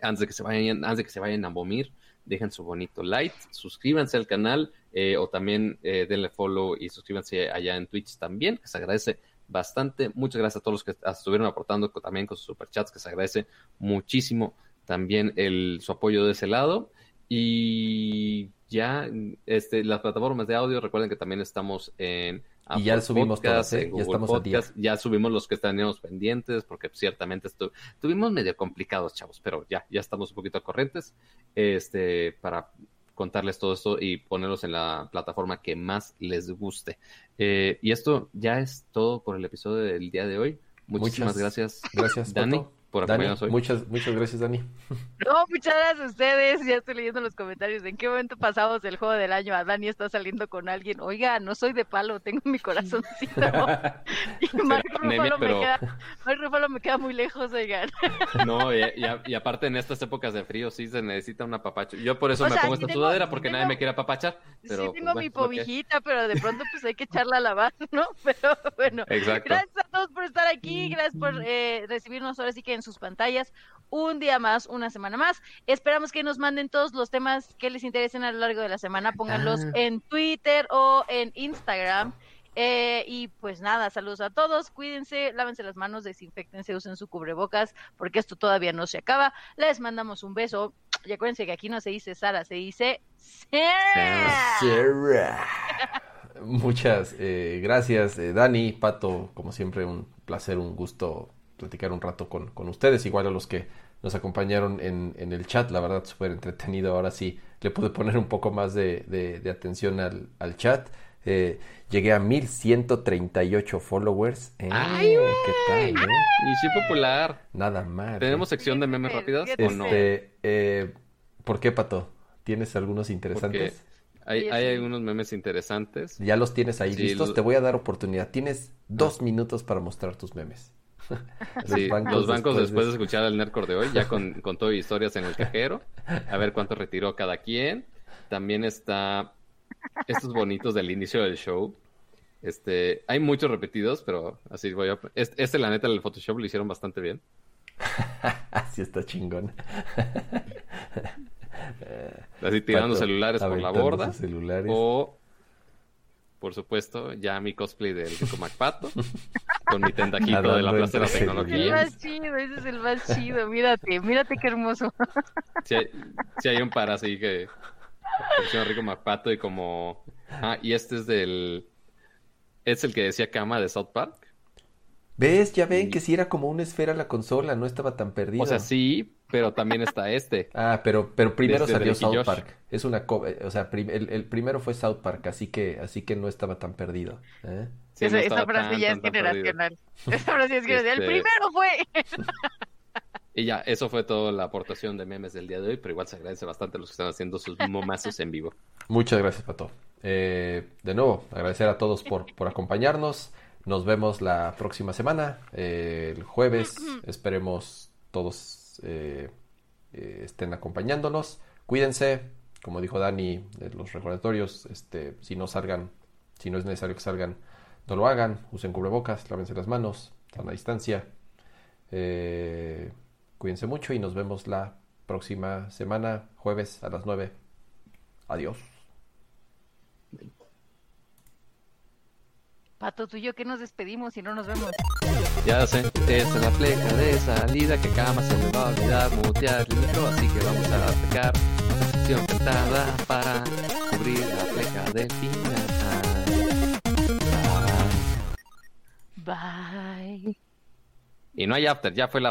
Antes de que se vayan, antes de que se vayan a vomir, dejen su bonito like, suscríbanse al canal eh, o también eh, denle follow y suscríbanse allá en Twitch también, que se agradece bastante. Muchas gracias a todos los que estuvieron aportando también con sus superchats, que se agradece muchísimo también el, su apoyo de ese lado. Y ya, este, las plataformas de audio, recuerden que también estamos en y ya subimos todas, ¿eh? ya estamos podcast, ya subimos los que teníamos pendientes, porque ciertamente estuvimos medio complicados, chavos, pero ya, ya estamos un poquito corrientes, este, para contarles todo esto y ponerlos en la plataforma que más les guste. Eh, y esto ya es todo por el episodio del día de hoy. Muchísimas gracias, gracias, Dani por Muchas, muchas gracias, Dani. No, muchas gracias a ustedes. Ya estoy leyendo los comentarios. ¿En qué momento pasamos el juego del año? A Dani está saliendo con alguien. Oiga, no soy de palo, tengo mi corazoncito. y Mark Ruffalo, me queda, Mark me queda muy lejos, oigan. No, y, y, aparte en estas épocas de frío sí se necesita un apapacho. Yo por eso me pongo esta sudadera porque nadie me quiere apapachar. Pero, sí tengo mi pobijita, pero de pronto pues hay que echarla a lavar, ¿no? Pero bueno. Exacto. Gracias a todos por estar aquí. Gracias por eh, recibirnos ahora sí que en sus pantallas un día más, una semana más. Esperamos que nos manden todos los temas que les interesen a lo largo de la semana. Pónganlos ah. en Twitter o en Instagram. Eh, y pues nada, saludos a todos, cuídense, lávense las manos, desinfectense, usen su cubrebocas, porque esto todavía no se acaba. Les mandamos un beso. Y acuérdense que aquí no se dice Sara, se dice Sarah. Muchas eh, gracias, eh, Dani, Pato, como siempre, un placer, un gusto platicar un rato con, con ustedes, igual a los que nos acompañaron en, en el chat, la verdad súper entretenido, ahora sí le pude poner un poco más de, de, atención al, al chat. Eh, llegué a 1138 followers. Eh, ¡Ay, ¿Qué tal? Eh? Y sí popular. Nada más. ¿Tenemos sección de memes rápidas o no? Este, eh, ¿Por qué, Pato? ¿Tienes algunos interesantes? Hay, hay, algunos memes interesantes. Ya los tienes ahí listos. Te voy a dar oportunidad. Tienes dos minutos para mostrar tus memes. los bancos, los bancos después, de... escuchar el Nerdcore de hoy, ya con, con todo historias en el cajero, a ver cuánto retiró cada quien. También está estos bonitos del inicio del show. Este, hay muchos repetidos, pero así voy a... Este, este la neta, el Photoshop lo hicieron bastante bien. así está chingón. así tirando celulares por la borda. O por supuesto, ya mi cosplay del Rico MacPato, con mi tentajito de la Plaza de la Tecnología. Es el más chido, ese es el más chido, mírate, mírate qué hermoso. Si hay, hay un par así que Rico MacPato y como... Ah, y este es del... Es el que decía cama de South Park. ¿Ves? Ya ven que si era como una esfera la consola, no estaba tan perdido. O sea, sí, pero también está este. ah, pero, pero primero salió South Park. Es una eh, o sea, el, primero fue South Park, así que, así que no estaba tan perdido. ¿eh? esa, frase ya es generacional. Esa frase es generacional. El este primero fue. y ya, eso fue toda la aportación de memes del día de hoy, pero igual se agradece bastante a los que están haciendo sus momazos en vivo. Muchas gracias, Pato. Eh, de nuevo, agradecer a todos por, por acompañarnos. Nos vemos la próxima semana, eh, el jueves. Esperemos todos eh, eh, estén acompañándonos. Cuídense, como dijo Dani, los recordatorios, este, si no salgan, si no es necesario que salgan, no lo hagan. Usen cubrebocas, lávense las manos. a distancia. Eh, cuídense mucho y nos vemos la próxima semana, jueves a las 9. Adiós. Pato, tú y yo que nos despedimos y no nos vemos. Ya sé, esta es la pleca de salida que cama se me va a olvidar mutear el micro, así que vamos a aplicar una sección cantada para cubrir la pleca de final. Bye. Y no hay after, ya fue after.